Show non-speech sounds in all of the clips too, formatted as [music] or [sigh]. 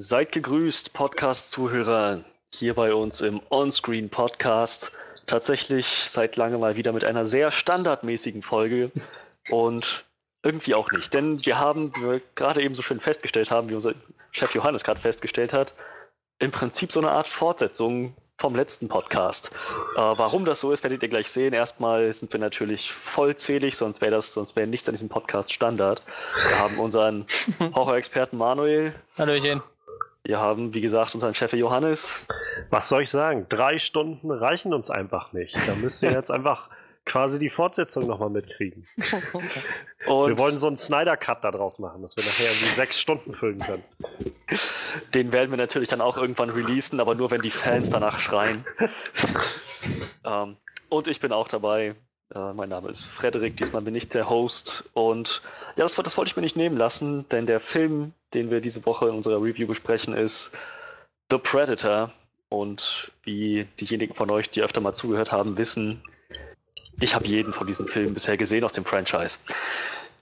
Seid gegrüßt, Podcast-Zuhörer, hier bei uns im Onscreen Podcast. Tatsächlich seit langem mal wieder mit einer sehr standardmäßigen Folge und irgendwie auch nicht. Denn wir haben, wie wir gerade eben so schön festgestellt haben, wie unser Chef Johannes gerade festgestellt hat, im Prinzip so eine Art Fortsetzung vom letzten Podcast. Äh, warum das so ist, werdet ihr gleich sehen. Erstmal sind wir natürlich vollzählig, sonst wäre das, sonst wäre nichts an diesem Podcast Standard. Wir haben unseren [laughs] Horror-Experten Manuel. Hallöchen. Wir haben, wie gesagt, unseren Chef Johannes. Was soll ich sagen? Drei Stunden reichen uns einfach nicht. Da müsst ihr [laughs] jetzt einfach quasi die Fortsetzung nochmal mitkriegen. [laughs] Und wir wollen so einen Snyder-Cut daraus machen, dass wir nachher irgendwie sechs Stunden füllen können. [laughs] Den werden wir natürlich dann auch irgendwann releasen, aber nur wenn die Fans danach schreien. ähm, und ich bin auch dabei. Äh, mein Name ist Frederik, diesmal bin ich der Host. Und ja, das, das wollte ich mir nicht nehmen lassen, denn der Film, den wir diese Woche in unserer Review besprechen, ist The Predator. Und wie diejenigen von euch, die öfter mal zugehört haben, wissen, ich habe jeden von diesen Filmen bisher gesehen aus dem Franchise.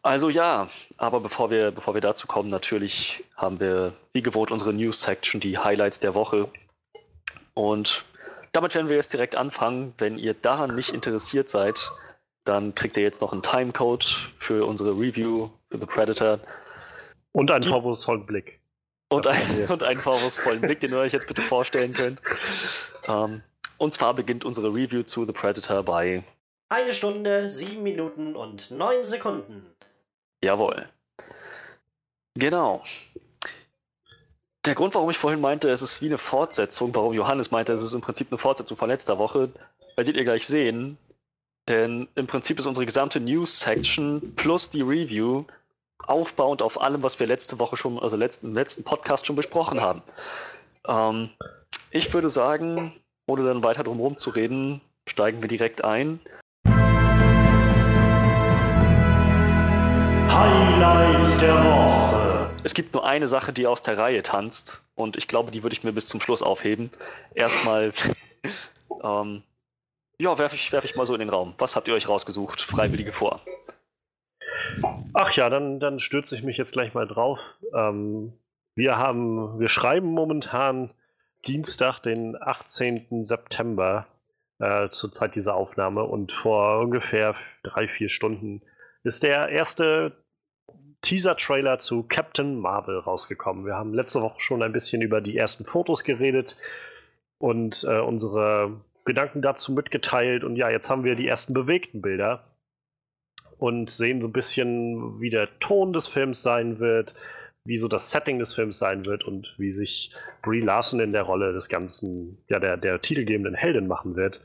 Also ja, aber bevor wir, bevor wir dazu kommen, natürlich haben wir wie gewohnt unsere News-Section, die Highlights der Woche. Und damit werden wir jetzt direkt anfangen. Wenn ihr daran nicht interessiert seid, dann kriegt ihr jetzt noch einen Timecode für unsere Review für The Predator. Und einen vorwurfsvollen Blick. Und, ein, [laughs] und einen vorwurfsvollen Blick, den ihr euch jetzt bitte vorstellen könnt. Ähm, und zwar beginnt unsere Review zu The Predator bei eine Stunde, sieben Minuten und neun Sekunden. Jawohl. Genau. Der Grund, warum ich vorhin meinte, es ist wie eine Fortsetzung, warum Johannes meinte, es ist im Prinzip eine Fortsetzung von letzter Woche, werdet ihr gleich sehen. Denn im Prinzip ist unsere gesamte News-Section plus die Review aufbauend auf allem, was wir letzte Woche schon, also letzten, letzten Podcast schon besprochen haben. Ähm, ich würde sagen, ohne dann weiter drum herum zu reden, steigen wir direkt ein. Highlights der Woche. Es gibt nur eine Sache, die aus der Reihe tanzt und ich glaube, die würde ich mir bis zum Schluss aufheben. Erstmal, [laughs] ähm, ja, werfe ich, werf ich mal so in den Raum. Was habt ihr euch rausgesucht? Freiwillige vor. Ach ja, dann, dann stürze ich mich jetzt gleich mal drauf. Ähm, wir haben, wir schreiben momentan Dienstag, den 18. September äh, zur Zeit dieser Aufnahme und vor ungefähr drei, vier Stunden ist der erste Teaser-Trailer zu Captain Marvel rausgekommen. Wir haben letzte Woche schon ein bisschen über die ersten Fotos geredet und äh, unsere Gedanken dazu mitgeteilt. Und ja, jetzt haben wir die ersten bewegten Bilder und sehen so ein bisschen, wie der Ton des Films sein wird, wie so das Setting des Films sein wird und wie sich Brie Larson in der Rolle des ganzen, ja, der, der titelgebenden Heldin machen wird.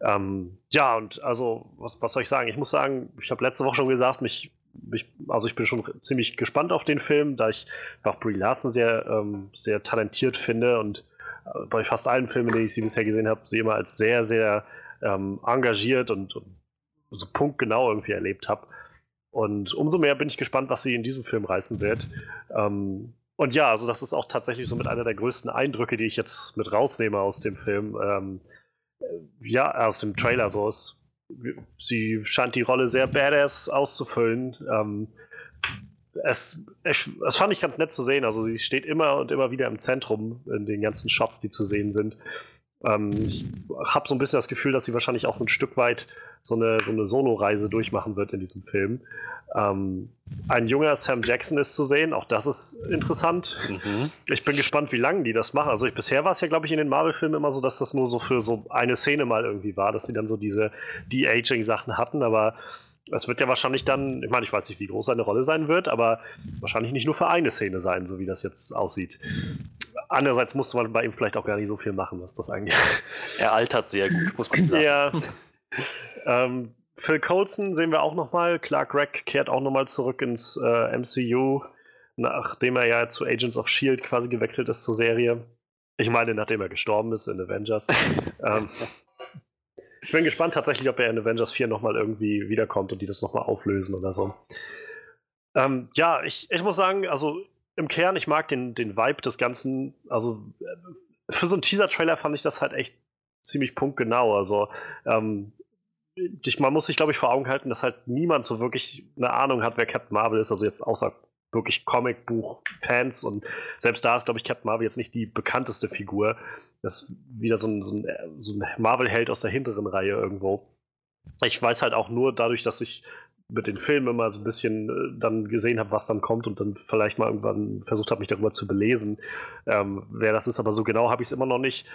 Ähm, ja, und also, was, was soll ich sagen? Ich muss sagen, ich habe letzte Woche schon gesagt, mich ich, also ich bin schon ziemlich gespannt auf den Film, da ich auch Brie Larson sehr, ähm, sehr talentiert finde und äh, bei fast allen Filmen, die ich sie bisher gesehen habe, sie immer als sehr, sehr ähm, engagiert und, und, so punktgenau irgendwie erlebt habe. Und umso mehr bin ich gespannt, was sie in diesem Film reißen wird. Ähm, und ja, also das ist auch tatsächlich so mit einer der größten Eindrücke, die ich jetzt mit rausnehme aus dem Film. Ähm, äh, ja, aus dem Trailer so ist sie scheint die Rolle sehr badass auszufüllen. Ähm, es, es, es, fand ich ganz nett zu sehen. Also sie steht immer und immer wieder im Zentrum in den ganzen Shots, die zu sehen sind. Ähm, ich habe so ein bisschen das Gefühl, dass sie wahrscheinlich auch so ein Stück weit so eine, so eine Solo-Reise durchmachen wird in diesem Film. Ähm, ein junger Sam Jackson ist zu sehen, auch das ist interessant. Mhm. Ich bin gespannt, wie lange die das machen. Also ich, bisher war es ja, glaube ich, in den Marvel-Filmen immer so, dass das nur so für so eine Szene mal irgendwie war, dass sie dann so diese De-Aging-Sachen hatten, aber es wird ja wahrscheinlich dann, ich meine, ich weiß nicht, wie groß seine Rolle sein wird, aber wahrscheinlich nicht nur für eine Szene sein, so wie das jetzt aussieht. Andererseits musste man bei ihm vielleicht auch gar nicht so viel machen, was das angeht. [laughs] Er altert sehr gut, muss man lassen. Ja. ähm, Phil Coulson sehen wir auch nochmal. Clark Gregg kehrt auch nochmal zurück ins äh, MCU, nachdem er ja zu Agents of S.H.I.E.L.D. quasi gewechselt ist zur Serie. Ich meine, nachdem er gestorben ist in Avengers. [laughs] ähm, ich bin gespannt tatsächlich, ob er in Avengers 4 nochmal irgendwie wiederkommt und die das nochmal auflösen oder so. Ähm, ja, ich, ich muss sagen, also im Kern, ich mag den, den Vibe des Ganzen. Also äh, für so einen Teaser-Trailer fand ich das halt echt ziemlich punktgenau. Also ähm, man muss sich, glaube ich, vor Augen halten, dass halt niemand so wirklich eine Ahnung hat, wer Captain Marvel ist. Also jetzt außer wirklich Comicbuch-Fans und selbst da ist, glaube ich, Captain Marvel jetzt nicht die bekannteste Figur. Das ist wieder so ein, so ein, so ein Marvel-Held aus der hinteren Reihe irgendwo. Ich weiß halt auch nur dadurch, dass ich mit den Filmen immer so ein bisschen äh, dann gesehen habe, was dann kommt und dann vielleicht mal irgendwann versucht habe, mich darüber zu belesen, ähm, wer das ist. Aber so genau habe ich es immer noch nicht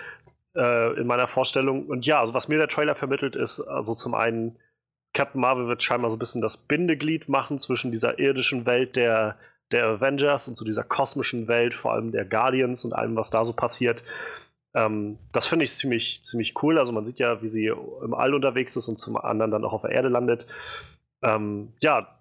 äh, in meiner Vorstellung. Und ja, also was mir der Trailer vermittelt ist, also zum einen, Captain Marvel wird scheinbar so ein bisschen das Bindeglied machen zwischen dieser irdischen Welt der, der Avengers und zu dieser kosmischen Welt, vor allem der Guardians und allem, was da so passiert. Ähm, das finde ich ziemlich, ziemlich cool. Also man sieht ja, wie sie im All unterwegs ist und zum anderen dann auch auf der Erde landet. Ähm, ja,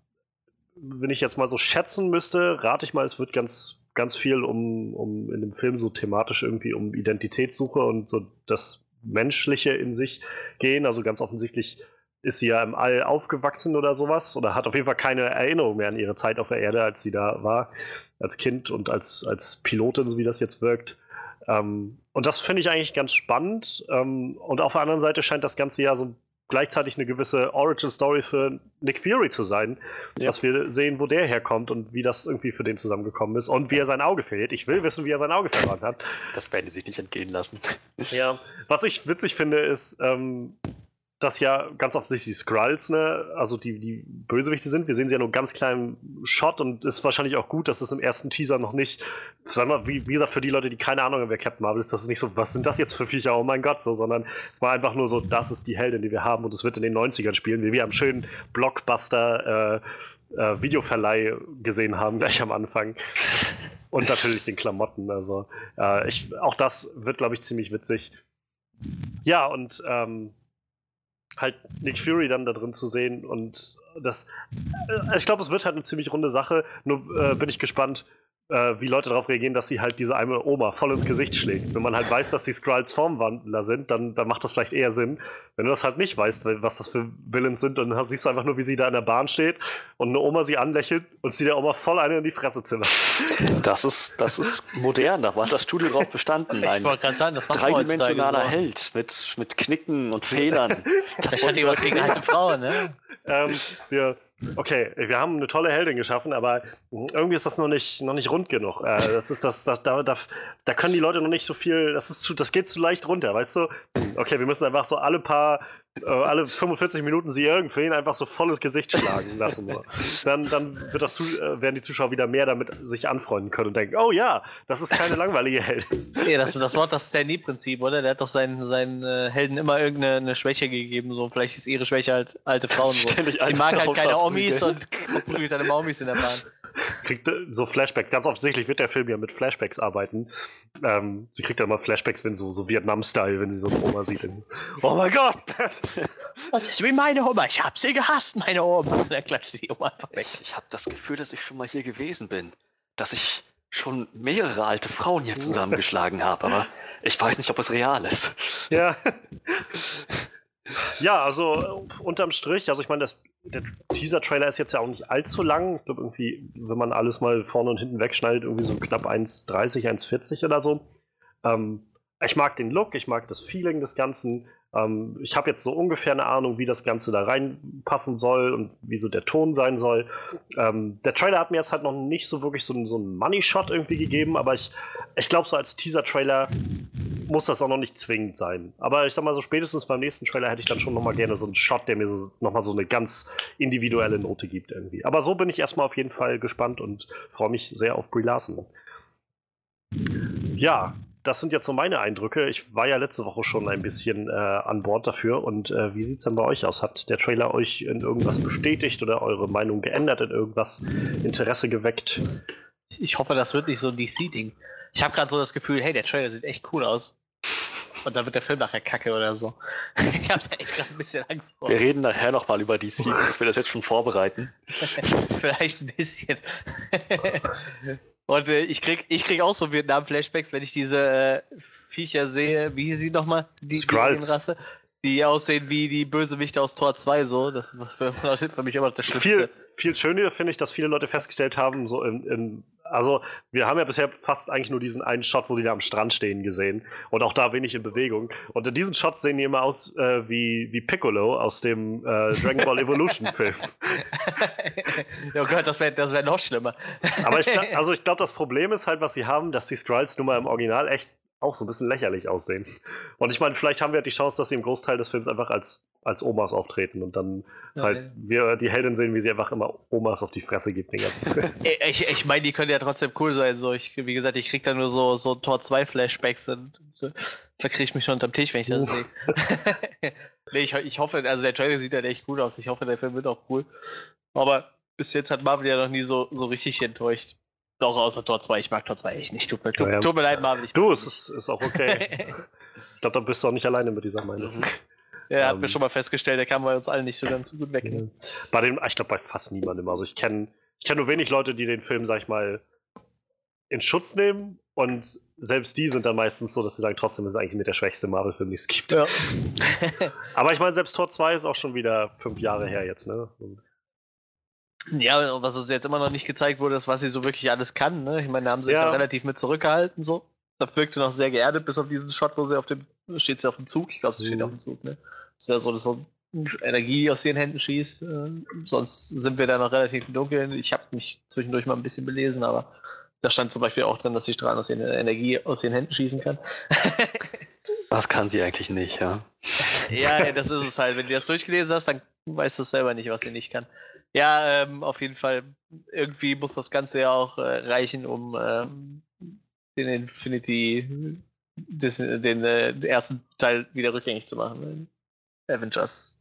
wenn ich jetzt mal so schätzen müsste, rate ich mal, es wird ganz, ganz viel um, um in dem Film so thematisch irgendwie um Identitätssuche und so das Menschliche in sich gehen. Also ganz offensichtlich ist sie ja im All aufgewachsen oder sowas oder hat auf jeden Fall keine Erinnerung mehr an ihre Zeit auf der Erde, als sie da war, als Kind und als, als Pilotin, so wie das jetzt wirkt. Ähm, und das finde ich eigentlich ganz spannend. Ähm, und auf der anderen Seite scheint das Ganze ja so gleichzeitig eine gewisse Origin-Story für Nick Fury zu sein, ja. dass wir sehen, wo der herkommt und wie das irgendwie für den zusammengekommen ist und wie er sein Auge verliert. Ich will wissen, wie er sein Auge verloren hat. Das werden die sich nicht entgehen lassen. Ja, was ich witzig finde, ist, ähm, dass ja ganz offensichtlich die Skrulls, ne, also die, die Bösewichte sind. Wir sehen sie ja nur ganz kleinen Shot und ist wahrscheinlich auch gut, dass es im ersten Teaser noch nicht, sagen wir, wie, wie gesagt, für die Leute, die keine Ahnung haben, wer Captain Marvel ist, das ist nicht so, was sind das jetzt für Viecher, oh mein Gott, so, sondern es war einfach nur so, das ist die Heldin, die wir haben und es wird in den 90ern spielen, wie wir am schönen Blockbuster äh, äh, Videoverleih gesehen haben, gleich am Anfang. Und natürlich den Klamotten, also äh, ich, auch das wird, glaube ich, ziemlich witzig. Ja, und ähm, halt Nick Fury dann da drin zu sehen und das, äh, ich glaube, es wird halt eine ziemlich runde Sache. Nur äh, bin ich gespannt, äh, wie Leute darauf reagieren, dass sie halt diese eine Oma voll ins Gesicht schlägt. Wenn man halt weiß, dass die Skrulls Formwandler sind, dann, dann macht das vielleicht eher Sinn. Wenn du das halt nicht weißt, was das für Villains sind, dann siehst du einfach nur, wie sie da in der Bahn steht und eine Oma sie anlächelt und sie der Oma voll eine in die Fresse zimmert. Das ist, das ist modern, da war das Studio drauf bestanden. Ein ich wollte gerade sagen, das macht dreidimensionaler so. Held mit, mit Knicken und Federn. [laughs] Das, das hat was gegen alte Frauen, ne? ähm, wir Okay, wir haben eine tolle Heldin geschaffen, aber irgendwie ist das noch nicht, noch nicht rund genug. Äh, das ist das, das da, da, da können die Leute noch nicht so viel, das ist zu, das geht zu leicht runter, weißt du? Okay, wir müssen einfach so alle paar alle 45 Minuten sie irgendwen einfach so volles Gesicht schlagen lassen. So. Dann, dann wird das, äh, werden die Zuschauer wieder mehr damit sich anfreunden können und denken, oh ja, das ist keine langweilige Heldin. Ja, das, das Wort das Stan-Lee-Prinzip, oder? Der hat doch seinen, seinen äh, Helden immer irgendeine Schwäche gegeben. So. Vielleicht ist ihre Schwäche halt alte Frauen. So. Sie mag halt keine Omis und [laughs] prügelt deine Omis in der Bahn kriegt so Flashbacks. Ganz offensichtlich wird der Film ja mit Flashbacks arbeiten. Ähm, sie kriegt dann mal Flashbacks, wenn so, so Vietnam-Style, wenn sie so eine Oma sieht. oh mein Gott! [laughs] Das ist wie meine Oma. Ich hab sie gehasst, meine Oma. Dann [laughs] klatscht die Oma einfach weg. Ich, ich habe das Gefühl, dass ich schon mal hier gewesen bin. Dass ich schon mehrere alte Frauen hier [laughs] zusammengeschlagen habe, aber ich weiß nicht, ob es real ist. Ja. Ja, also unterm Strich, also ich meine, der Teaser-Trailer ist jetzt ja auch nicht allzu lang. Ich glaube, irgendwie, wenn man alles mal vorne und hinten wegschneidet, irgendwie so knapp 1,30, 1,40 oder so. Ähm, ich mag den Look, ich mag das Feeling des Ganzen. Ähm, ich habe jetzt so ungefähr eine Ahnung, wie das Ganze da reinpassen soll und wie so der Ton sein soll. Ähm, der Trailer hat mir jetzt halt noch nicht so wirklich so, so einen Money-Shot irgendwie gegeben, aber ich, ich glaube, so als Teaser-Trailer muss das auch noch nicht zwingend sein. Aber ich sag mal, so spätestens beim nächsten Trailer hätte ich dann schon nochmal gerne so einen Shot, der mir so, nochmal so eine ganz individuelle Note gibt irgendwie. Aber so bin ich erstmal auf jeden Fall gespannt und freue mich sehr auf Brie Larson. Ja, das sind jetzt so meine Eindrücke. Ich war ja letzte Woche schon ein bisschen äh, an Bord dafür. Und äh, wie sieht es denn bei euch aus? Hat der Trailer euch in irgendwas bestätigt oder eure Meinung geändert, in irgendwas Interesse geweckt? Ich hoffe, das wird nicht so ein DC-Ding. Ich habe gerade so das Gefühl, hey, der Trailer sieht echt cool aus. Und dann wird der Film nachher kacke oder so. [laughs] ich habe da echt gerade ein bisschen Angst vor. Wir reden nachher nochmal über DC, dass wir das jetzt schon vorbereiten. [laughs] Vielleicht ein bisschen. [laughs] Und äh, ich krieg, ich krieg auch so Vietnam-Flashbacks, wenn ich diese äh, Viecher sehe, wie sie nochmal? Die, Skrulls. Rasse, die aussehen wie die Bösewichte aus Tor 2, so. Das ist für, [laughs] für mich immer das Schlimmste. Viel, viel schöner finde ich, dass viele Leute festgestellt haben, so in, in also wir haben ja bisher fast eigentlich nur diesen einen Shot, wo die da am Strand stehen, gesehen. Und auch da wenig in Bewegung. Und in diesem Shot sehen die immer aus äh, wie, wie Piccolo aus dem äh, Dragon Ball Evolution [laughs] Film. oh Gott, das wäre das wär noch schlimmer. Aber ich, also ich glaube, das Problem ist halt, was sie haben, dass die Skrulls nun mal im Original echt auch so ein bisschen lächerlich aussehen. Und ich meine, vielleicht haben wir die Chance, dass sie im Großteil des Films einfach als, als Omas auftreten und dann ja, halt ja. wir die Heldin sehen, wie sie einfach immer Omas auf die Fresse gibt. [laughs] ich ich meine, die können ja trotzdem cool sein. So, ich, wie gesagt, ich krieg da nur so, so Tor 2 Flashbacks und so, verkriege ich mich schon unterm Tisch, wenn ich das sehe. [laughs] nee, ich, ich hoffe, also der Trailer sieht halt echt gut aus. Ich hoffe, der Film wird auch cool. Aber bis jetzt hat Marvel ja noch nie so, so richtig enttäuscht. Doch, außer Tor 2. Ich mag Tor 2 echt nicht. Tut mir, tut, ja. tut mir leid, Marvin. Ich du, es ist, ist auch okay. [laughs] ich glaube, da bist du auch nicht alleine mit dieser Meinung. Mhm. Ja, hat mir ähm. schon mal festgestellt, der kam bei uns allen nicht so ganz gut weg. Ne? Bei dem, ich glaube, bei fast niemandem. Also ich kenne ich kenn nur wenig Leute, die den Film, sag ich mal, in Schutz nehmen und selbst die sind dann meistens so, dass sie sagen, trotzdem ist es eigentlich mit der schwächste Marvel-Film, den es gibt. Ja. [laughs] Aber ich meine, selbst Tor 2 ist auch schon wieder fünf Jahre her jetzt, ne? Und ja, was uns jetzt immer noch nicht gezeigt wurde, ist, was sie so wirklich alles kann. Ne? Ich meine, da haben sie sich ja. relativ mit zurückgehalten. So. Da wirkte noch sehr geerdet, bis auf diesen Shot, wo sie auf dem, steht sie auf dem Zug. Ich glaube, sie steht mhm. auf dem Zug. Ne? Ist ja so, dass so Energie aus ihren Händen schießt. Äh, sonst sind wir da noch relativ im Dunkeln. Ich habe mich zwischendurch mal ein bisschen belesen, aber da stand zum Beispiel auch drin, dass sie Strahlen aus ihren Energie aus ihren Händen schießen kann. [laughs] das kann sie eigentlich nicht, ja. ja, das ist es halt. Wenn du das durchgelesen hast, dann weißt du selber nicht, was sie nicht kann. Ja, ähm, auf jeden Fall. Irgendwie muss das Ganze ja auch äh, reichen, um ähm, den Infinity, des, den äh, ersten Teil wieder rückgängig zu machen. Avengers.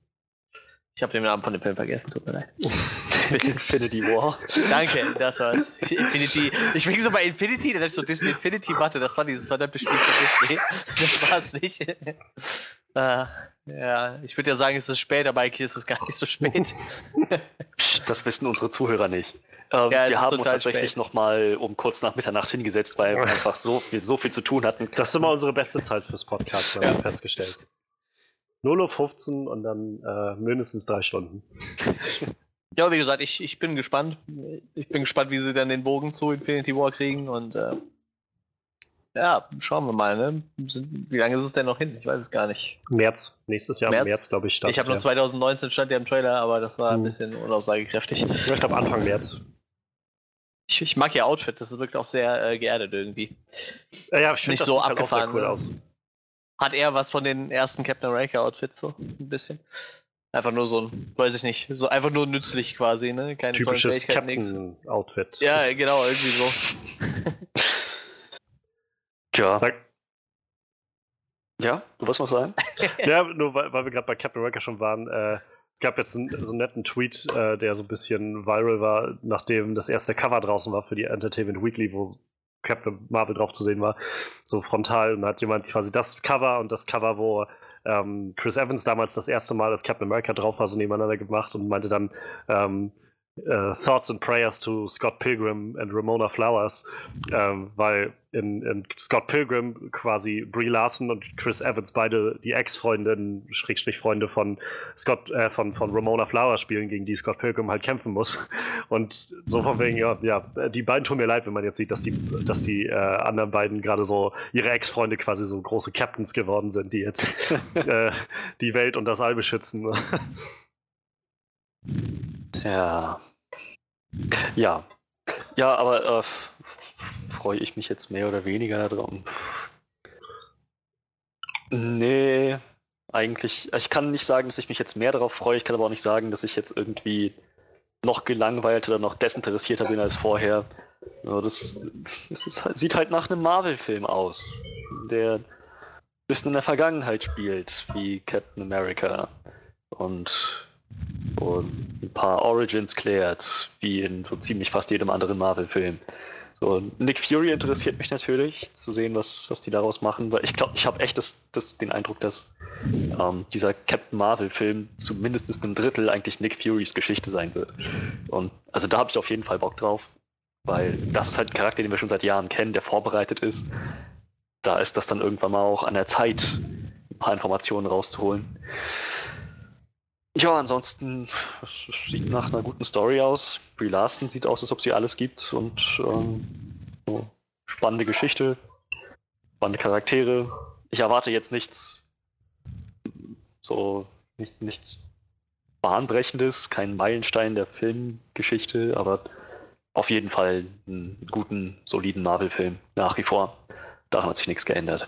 Ich habe den Namen von dem Film vergessen, tut mir leid. [laughs] Infinity War. Danke, das war's. Infinity. Ich bin so bei Infinity, dann ist so Disney Infinity, warte, das war dieses verdammte Spiel von Disney. Das war's nicht. äh, [laughs] ja, ich würde ja sagen, es ist spät, aber eigentlich ist es gar nicht so spät. das wissen unsere Zuhörer nicht. Ähm, ja, wir haben uns tatsächlich nochmal um kurz nach Mitternacht hingesetzt, weil wir [laughs] einfach so viel, so viel zu tun hatten. Das ist immer unsere beste Zeit fürs Podcast, haben ja. wir festgestellt. 0.15 Uhr und dann äh, mindestens drei Stunden. Ja, wie gesagt, ich, ich bin gespannt. Ich bin gespannt, wie sie dann den Bogen zu Infinity War kriegen und äh, ja, schauen wir mal. Ne? Wie lange ist es denn noch hin? Ich weiß es gar nicht. März, nächstes Jahr, März, März glaube ich. Ich habe nur 2019 stand ja im Trailer, aber das war ein hm. bisschen unaussagekräftig. Ich glaube Anfang März. Ich, ich, mag ihr Outfit, das wirkt auch sehr äh, geerdet irgendwie. Ja, ja ich nicht so halt abgefahren. Cool aus. Hat eher was von den ersten Captain America Outfits so ein bisschen. Einfach nur so ein, weiß ich nicht, so einfach nur nützlich quasi, ne? Keine Typisches Captain Outfit. Ja, genau, irgendwie so. [laughs] Tja. Ja, du wolltest noch sagen? [laughs] ja, nur weil, weil wir gerade bei Captain America schon waren. Äh, es gab jetzt einen, so einen netten Tweet, äh, der so ein bisschen viral war, nachdem das erste Cover draußen war für die Entertainment Weekly, wo Captain Marvel drauf zu sehen war, so frontal. Und da hat jemand quasi das Cover und das Cover, wo ähm, Chris Evans damals das erste Mal als Captain America drauf war, so nebeneinander gemacht und meinte dann, ähm, Uh, thoughts and Prayers to Scott Pilgrim and Ramona Flowers, ähm, weil in, in, Scott Pilgrim quasi Brie Larson und Chris Evans beide die Ex-Freundinnen, Schrägstrich Freunde von Scott, äh, von, von Ramona Flowers spielen, gegen die Scott Pilgrim halt kämpfen muss. Und so von wegen, ja, ja, die beiden tun mir leid, wenn man jetzt sieht, dass die, dass die äh, anderen beiden gerade so ihre Ex-Freunde quasi so große Captains geworden sind, die jetzt [laughs] äh, die Welt und das All beschützen. [laughs] ja. Ja. Ja, aber äh, freue ich mich jetzt mehr oder weniger drauf? Nee, eigentlich. Ich kann nicht sagen, dass ich mich jetzt mehr darauf freue. Ich kann aber auch nicht sagen, dass ich jetzt irgendwie noch gelangweilt oder noch desinteressierter bin als vorher. Das, das ist, sieht halt nach einem Marvel-Film aus, der ein bisschen in der Vergangenheit spielt, wie Captain America. Und und ein paar Origins klärt, wie in so ziemlich fast jedem anderen Marvel-Film. So, Nick Fury interessiert mich natürlich, zu sehen, was, was die daraus machen, weil ich glaube, ich habe echt das, das, den Eindruck, dass ähm, dieser Captain Marvel-Film zu mindestens einem Drittel eigentlich Nick Furys Geschichte sein wird. Und also da habe ich auf jeden Fall Bock drauf, weil das ist halt ein Charakter, den wir schon seit Jahren kennen, der vorbereitet ist. Da ist das dann irgendwann mal auch an der Zeit, ein paar Informationen rauszuholen. Ja, ansonsten sieht nach einer guten Story aus. Brie Larson sieht aus, als ob sie alles gibt und ähm, so spannende Geschichte, spannende Charaktere. Ich erwarte jetzt nichts so nicht, nichts Bahnbrechendes, kein Meilenstein der Filmgeschichte, aber auf jeden Fall einen guten, soliden Marvel-Film nach wie vor. Daran hat sich nichts geändert.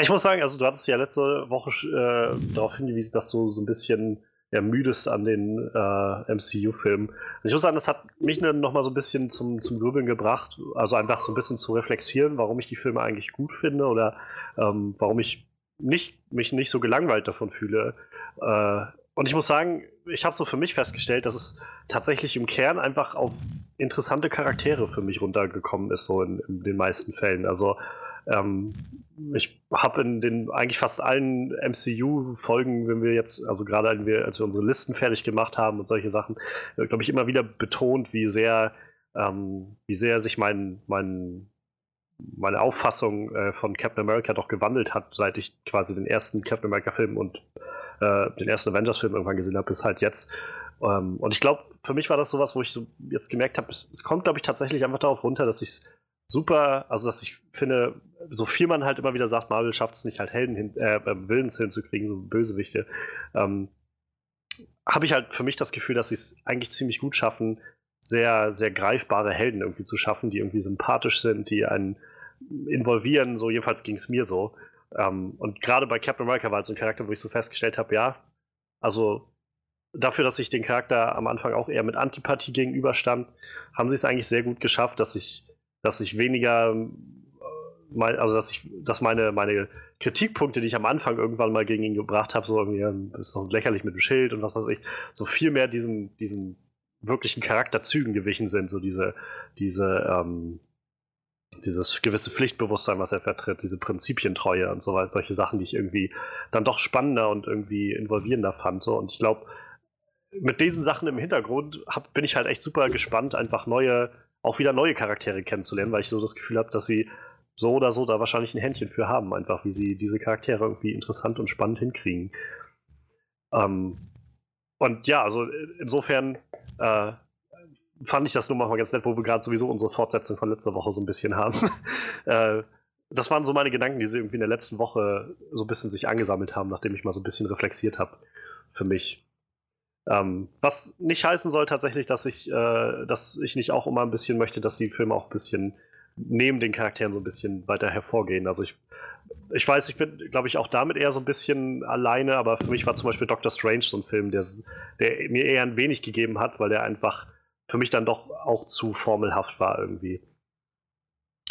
Ich muss sagen, also du hattest ja letzte Woche äh, darauf hingewiesen, dass du so ein bisschen ermüdest an den äh, MCU-Filmen. Ich muss sagen, das hat mich ne, noch mal so ein bisschen zum, zum Grübeln gebracht, also einfach so ein bisschen zu reflektieren, warum ich die Filme eigentlich gut finde oder ähm, warum ich nicht, mich nicht so gelangweilt davon fühle. Äh, und ich muss sagen, ich habe so für mich festgestellt, dass es tatsächlich im Kern einfach auf interessante Charaktere für mich runtergekommen ist, so in, in den meisten Fällen. Also ähm, ich habe in den eigentlich fast allen MCU-Folgen, wenn wir jetzt, also gerade als wir, als wir unsere Listen fertig gemacht haben und solche Sachen, äh, glaube ich, immer wieder betont, wie sehr, ähm, wie sehr sich mein, mein meine Auffassung äh, von Captain America doch gewandelt hat, seit ich quasi den ersten Captain America-Film und äh, den ersten Avengers-Film irgendwann gesehen habe, bis halt jetzt. Ähm, und ich glaube, für mich war das sowas, wo ich so jetzt gemerkt habe, es, es, kommt, glaube ich, tatsächlich einfach darauf runter, dass ich es super, also dass ich finde, so viel man halt immer wieder sagt, Marvel schafft es nicht halt Helden hin, äh, äh Willens hinzukriegen, so Bösewichte, ähm, habe ich halt für mich das Gefühl, dass sie es eigentlich ziemlich gut schaffen, sehr, sehr greifbare Helden irgendwie zu schaffen, die irgendwie sympathisch sind, die einen involvieren, so jedenfalls ging es mir so. Ähm, und gerade bei Captain America war es so ein Charakter, wo ich so festgestellt habe, ja, also dafür, dass ich den Charakter am Anfang auch eher mit Antipathie gegenüberstand, haben sie es eigentlich sehr gut geschafft, dass ich, dass ich weniger, äh, also dass ich, dass meine, meine Kritikpunkte, die ich am Anfang irgendwann mal gegen ihn gebracht habe, so irgendwie, ist doch lächerlich mit dem Schild und was weiß ich, so viel mehr diesem, diesem wirklichen Charakterzügen gewichen sind, so diese, diese, ähm, dieses gewisse Pflichtbewusstsein, was er vertritt, diese Prinzipientreue und so weiter, solche Sachen, die ich irgendwie dann doch spannender und irgendwie involvierender fand. So. Und ich glaube, mit diesen Sachen im Hintergrund hab, bin ich halt echt super gespannt, einfach neue, auch wieder neue Charaktere kennenzulernen, weil ich so das Gefühl habe, dass sie so oder so da wahrscheinlich ein Händchen für haben, einfach wie sie diese Charaktere irgendwie interessant und spannend hinkriegen. Ähm, und ja, also insofern äh, fand ich das nur mal ganz nett, wo wir gerade sowieso unsere Fortsetzung von letzter Woche so ein bisschen haben. [laughs] äh, das waren so meine Gedanken, die sie irgendwie in der letzten Woche so ein bisschen sich angesammelt haben, nachdem ich mal so ein bisschen reflexiert habe für mich. Ähm, was nicht heißen soll tatsächlich, dass ich, äh, dass ich nicht auch immer ein bisschen möchte, dass die Filme auch ein bisschen neben den Charakteren so ein bisschen weiter hervorgehen. Also ich, ich weiß, ich bin, glaube ich, auch damit eher so ein bisschen alleine, aber für mich war zum Beispiel Doctor Strange so ein Film, der, der mir eher ein wenig gegeben hat, weil der einfach für mich dann doch auch zu formelhaft war irgendwie.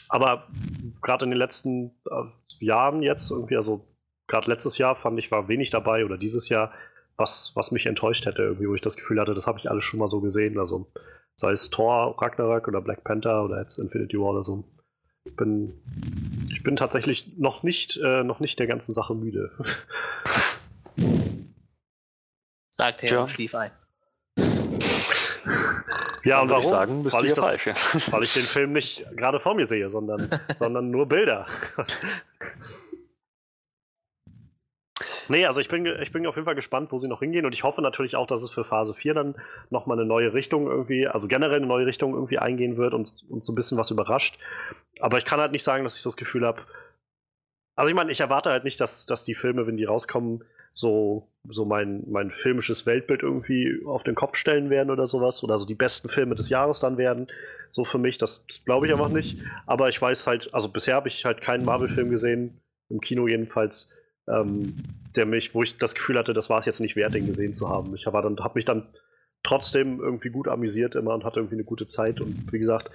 Aber gerade in den letzten äh, Jahren jetzt, irgendwie, also gerade letztes Jahr fand ich, war wenig dabei oder dieses Jahr, was, was mich enttäuscht hätte, irgendwie, wo ich das Gefühl hatte, das habe ich alles schon mal so gesehen. Also sei es Thor, Ragnarök oder Black Panther oder jetzt Infinity War oder so. Ich bin, ich bin tatsächlich noch nicht, äh, noch nicht der ganzen Sache müde. [laughs] Sagt er und schlief ein. [laughs] Ja, und warum? Ich sagen, bist weil, ich das, falsch, ja. [laughs] weil ich den Film nicht gerade vor mir sehe, sondern, sondern nur Bilder. Nee, also ich bin, ich bin auf jeden Fall gespannt, wo sie noch hingehen und ich hoffe natürlich auch, dass es für Phase 4 dann nochmal eine neue Richtung irgendwie, also generell eine neue Richtung irgendwie eingehen wird und uns so ein bisschen was überrascht. Aber ich kann halt nicht sagen, dass ich das Gefühl habe, also ich meine, ich erwarte halt nicht, dass, dass die Filme, wenn die rauskommen, so, so mein, mein filmisches Weltbild irgendwie auf den Kopf stellen werden oder sowas. Oder so die besten Filme des Jahres dann werden. So für mich, das, das glaube ich einfach nicht. Aber ich weiß halt, also bisher habe ich halt keinen Marvel-Film gesehen, im Kino jedenfalls, ähm, der mich, wo ich das Gefühl hatte, das war es jetzt nicht wert, den gesehen zu haben. Ich habe hab mich dann trotzdem irgendwie gut amüsiert immer und hatte irgendwie eine gute Zeit. Und wie gesagt,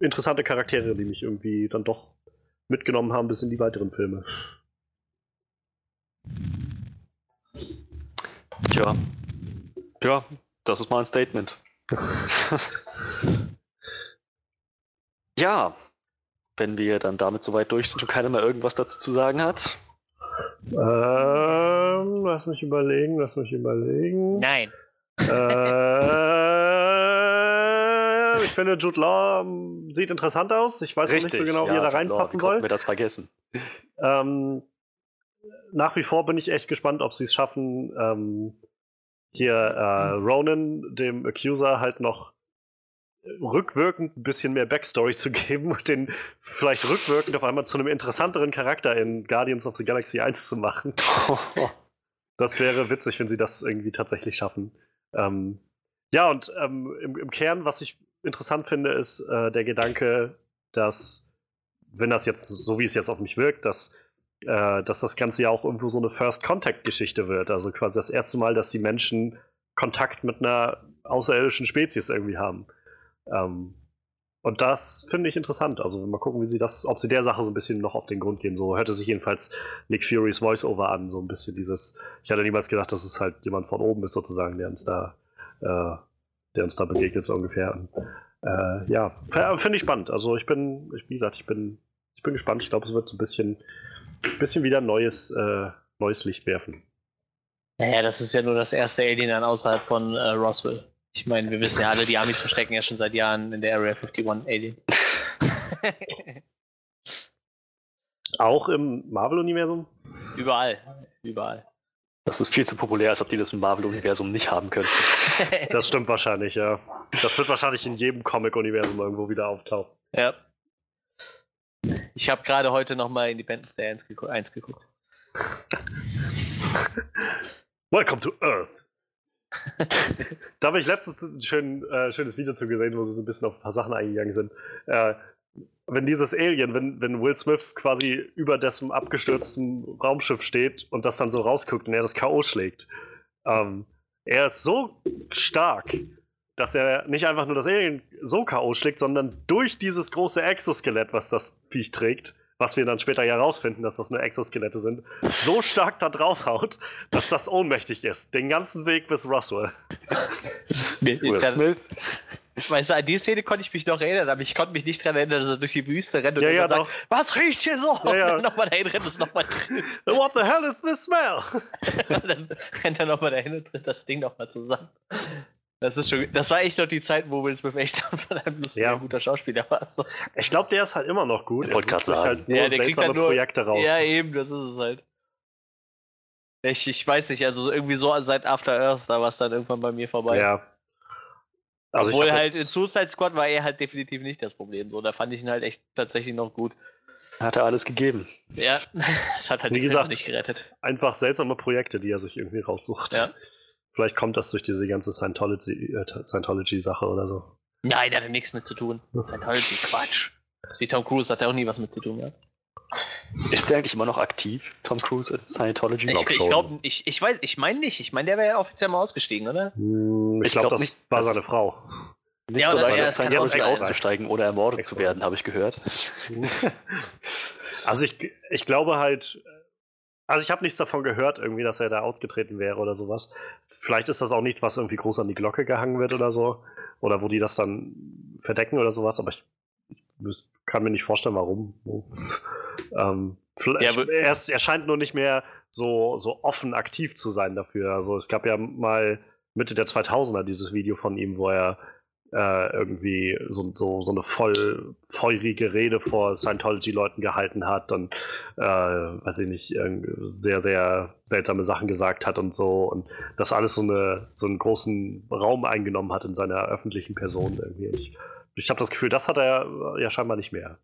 interessante Charaktere, die mich irgendwie dann doch mitgenommen haben bis in die weiteren Filme. Tja. Ja, das ist mal ein Statement. [laughs] ja, wenn wir dann damit soweit durch sind und keiner mehr irgendwas dazu zu sagen hat. Ähm, lass mich überlegen, lass mich überlegen. Nein. Äh, ich finde, Jude Law ähm, sieht interessant aus. Ich weiß Richtig, nicht so genau, wie ja, er da reinpassen soll. mir das vergessen. Ähm, nach wie vor bin ich echt gespannt, ob sie es schaffen, ähm, hier äh, Ronan, dem Accuser, halt noch rückwirkend ein bisschen mehr Backstory zu geben und den vielleicht rückwirkend auf einmal zu einem interessanteren Charakter in Guardians of the Galaxy 1 zu machen. [laughs] das wäre witzig, wenn sie das irgendwie tatsächlich schaffen. Ähm, ja, und ähm, im, im, Kern, was ich interessant finde, ist äh, der Gedanke, dass, wenn das jetzt, so wie es jetzt auf mich wirkt, dass, äh, dass das Ganze ja auch irgendwo so eine First-Contact-Geschichte wird. Also quasi das erste Mal, dass die Menschen Kontakt mit einer außerirdischen Spezies irgendwie haben. Ähm, und das finde ich interessant. Also mal gucken, wie sie das, ob sie der Sache so ein bisschen noch auf den Grund gehen. So hörte sich jedenfalls Nick Furys Voiceover an, so ein bisschen dieses. Ich hatte niemals gedacht, dass es halt jemand von oben ist sozusagen, der uns da, äh, der uns da begegnet so ungefähr. Und, äh, ja, finde ich spannend. Also ich bin, wie gesagt, ich bin, ich bin gespannt. Ich glaube, es wird so ein bisschen, bisschen wieder neues, äh, neues Licht werfen. Naja, das ist ja nur das erste Alien dann außerhalb von äh, Roswell. Ich meine, wir wissen ja alle, die Amis verstecken ja schon seit Jahren in der Area 51 Aliens. [laughs] Auch im Marvel-Universum? Überall. Überall. Das ist viel zu populär, als ob die das im Marvel-Universum nicht haben könnten. [laughs] das stimmt wahrscheinlich, ja. Das wird wahrscheinlich in jedem Comic-Universum irgendwo wieder auftauchen. Ja. Ich habe gerade heute nochmal Independence Day 1 geguckt. Welcome to Earth. Da habe ich letztens ein schön, äh, schönes Video zu gesehen, wo sie so ein bisschen auf ein paar Sachen eingegangen sind. Äh, wenn dieses Alien, wenn, wenn Will Smith quasi über dessen abgestürzten Raumschiff steht und das dann so rausguckt und er das K.O. schlägt, ähm, er ist so stark, dass er nicht einfach nur das Alien so K.O. schlägt, sondern durch dieses große Exoskelett, was das Viech trägt, was wir dann später ja herausfinden, dass das nur Exoskelette sind, [laughs] so stark da draufhaut, dass das ohnmächtig ist. Den ganzen Weg bis Roswell. [laughs] Will Smith. [laughs] Weißt du, an die Szene konnte ich mich noch erinnern, aber ich konnte mich nicht daran erinnern, dass er durch die Wüste rennt und ja, ja, sagt, was riecht hier so? Ja, ja. Und dann nochmal dahin rennt und es nochmal tritt. What the hell is this smell? und dann rennt er nochmal dahin und tritt das Ding nochmal zusammen. Das ist schon, das war echt noch die Zeit, wo Will Smith echt [laughs] von einem lustigen, ja. guter Schauspieler war. So. Ich glaube, der ist halt immer noch gut. Ich wollte gerade sagen. Halt ja, der kriegt halt nur Projekte raus. Ja, eben, das ist es halt. Ich, ich weiß nicht, also irgendwie so seit After Earth, da war es dann irgendwann bei mir vorbei. Ja. Also Obwohl halt in Suicide Squad war er halt definitiv nicht das Problem. So, da fand ich ihn halt echt tatsächlich noch gut. Hat er alles gegeben. Ja, [laughs] das hat halt Wie gesagt, nicht gerettet. Einfach seltsame Projekte, die er sich irgendwie raussucht. Ja. Vielleicht kommt das durch diese ganze Scientology-Sache äh, Scientology oder so. Nein, der hatte nichts mit zu tun. Scientology, Quatsch. Wie Tom Cruise hat er auch nie was mit zu tun gehabt. Ist der eigentlich immer noch aktiv, Tom Cruise in Scientology? Ich, ich glaube, ich, ich weiß, ich meine nicht. Ich meine, der wäre ja offiziell mal ausgestiegen, oder? Hm, ich, ich glaube, glaub, das nicht, war seine Frau. Nicht ja, so leicht, ja, Scientology auszusteigen oder ermordet zu werden, habe ich gehört. [laughs] also ich, ich glaube halt, also ich habe nichts davon gehört, irgendwie, dass er da ausgetreten wäre oder sowas. Vielleicht ist das auch nichts, was irgendwie groß an die Glocke gehangen wird oder so. Oder wo die das dann verdecken oder sowas, aber ich, ich kann mir nicht vorstellen, warum. [laughs] ähm, ja, er, ist, er scheint nur nicht mehr so, so offen aktiv zu sein dafür. Also es gab ja mal Mitte der 2000er dieses Video von ihm, wo er äh, irgendwie so, so, so eine voll feurige Rede vor Scientology-Leuten gehalten hat und, äh, weiß ich nicht, sehr, sehr seltsame Sachen gesagt hat und so und das alles so, eine, so einen großen Raum eingenommen hat in seiner öffentlichen Person irgendwie. ich, ich habe das Gefühl, das hat er ja scheinbar nicht mehr.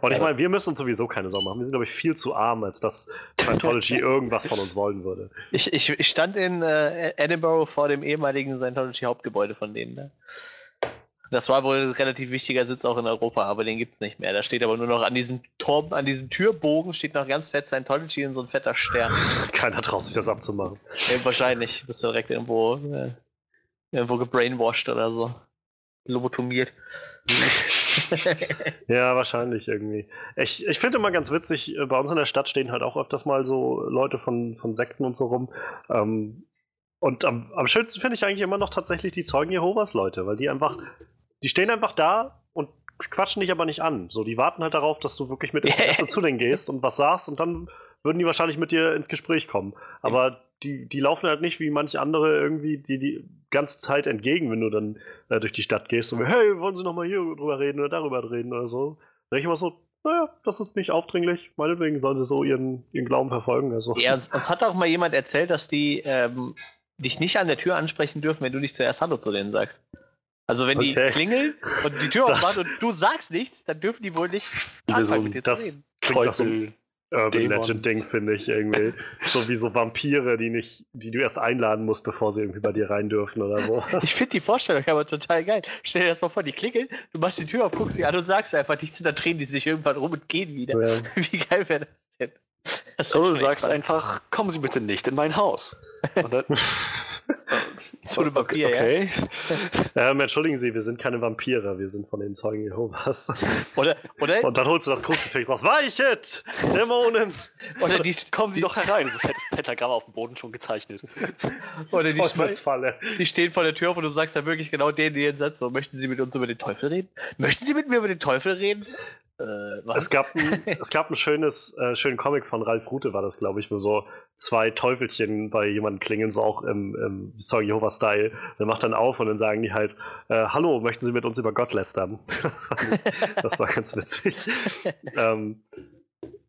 Und ich meine, wir müssen uns sowieso keine Sorgen machen. Wir sind, glaube ich, viel zu arm, als dass Scientology [laughs] irgendwas von uns wollen würde. Ich, ich, ich stand in äh, Edinburgh vor dem ehemaligen Scientology-Hauptgebäude von denen. Ne? Das war wohl ein relativ wichtiger Sitz auch in Europa, aber den gibt es nicht mehr. Da steht aber nur noch an diesem Turm, an diesem Türbogen steht noch ganz fett Scientology in so ein fetter Stern. [laughs] Keiner traut sich das abzumachen. Ja, wahrscheinlich. Bist du direkt irgendwo, äh, irgendwo gebrainwashed oder so. Lobotomiert. [laughs] ja, wahrscheinlich irgendwie. Ich, ich finde immer ganz witzig, äh, bei uns in der Stadt stehen halt auch öfters mal so Leute von, von Sekten und so rum. Ähm, und am, am schönsten finde ich eigentlich immer noch tatsächlich die Zeugen Jehovas Leute, weil die einfach, die stehen einfach da und quatschen dich aber nicht an. So, die warten halt darauf, dass du wirklich mit Interesse [laughs] zu denen gehst und was sagst und dann würden die wahrscheinlich mit dir ins Gespräch kommen. Aber die, die laufen halt nicht wie manche andere irgendwie die, die ganze Zeit entgegen, wenn du dann äh, durch die Stadt gehst und hey, wollen Sie noch mal hier drüber reden oder darüber reden oder so. Da ich immer so, naja, das ist nicht aufdringlich. Meinetwegen sollen sie so ihren, ihren Glauben verfolgen. Also. Ja, uns, uns hat auch mal jemand erzählt, dass die ähm, dich nicht an der Tür ansprechen dürfen, wenn du nicht zuerst Hallo zu denen sagst. Also wenn die Okay. klingeln und die Tür [laughs] aufmacht und du sagst nichts, dann dürfen die wohl nicht so anfangen ein mit dir zu das- reden. Klingt so Teufel. Urban Dämon. Legend Ding, finde ich irgendwie. so wie so Vampire, die nicht, die du erst einladen musst, bevor sie irgendwie bei dir rein dürfen oder so. [laughs] Ich finde die Vorstellung aber total geil. Stell dir das mal vor, die klingeln, du machst die Tür auf, guckst sie an und sagst einfach nichts und dann drehen die sich irgendwann rum und gehen wieder. ja. [laughs] Wie geil wäre das denn? Das So, du sagst einfach, kommen Sie bitte nicht in mein Haus. Und dann, [laughs] [laughs] Eine Vampir, ja. okay. ähm, entschuldigen Sie, wir sind keine Vampire, wir sind von den Zeugen Jehovas. Oder, oder, Und dann holst du das Kruzifix raus. Weichet! Dämonen! oder die, [laughs] Kommen Sie doch herein. So fettes Pentagramm auf dem Boden schon gezeichnet. oder die, Teufelsfalle. die stehen vor der Tür auf und du sagst dann wirklich genau den, den Satz so, möchten Sie mit uns über den Teufel reden? Möchten Sie mit mir über den Teufel reden? Äh? Es gab ein, [laughs] es gab ein schönes, äh, schönen Comic von Ralf Rute, war das, glaube ich, wo so zwei Teufelchen bei jemandem klingeln, so auch im, im Zeugen Jehovas-Style. Der macht dann auf und dann sagen die halt, äh, hallo, möchten Sie mit uns über Gott lästern? [laughs] das war ganz witzig. [laughs] ähm,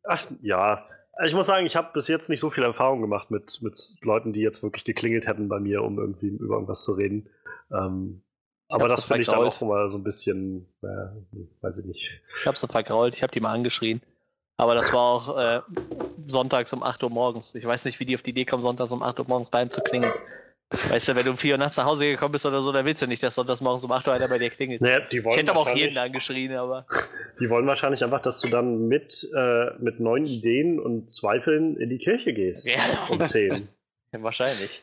ach, ja, ich muss sagen, ich habe bis jetzt nicht so viel Erfahrung gemacht mit, mit Leuten, die jetzt wirklich geklingelt hätten bei mir, um irgendwie über irgendwas zu reden. Ähm, aber das finde ich dann auch immer so ein bisschen, äh, weiß ich nicht. Ich hab so vergrault, ich hab die mal angeschrien. Aber das war auch äh, sonntags um 8 Uhr morgens. Ich weiß nicht, wie die auf die Idee kommen, sonntags um 8 Uhr morgens bei ihm zu klingeln. Weißt du, wenn du um 4 Uhr nachts nach Hause gekommen bist oder so, dann willst du nicht, dass sonntags morgens um 8 Uhr einer bei dir klingelt. Naja, ich hätte aber auch jeden angeschrien, aber. [laughs] Die wollen wahrscheinlich einfach, dass du dann mit, äh, mit neuen Ideen und Zweifeln in die Kirche gehst. Ja, Um 10. [laughs] wahrscheinlich.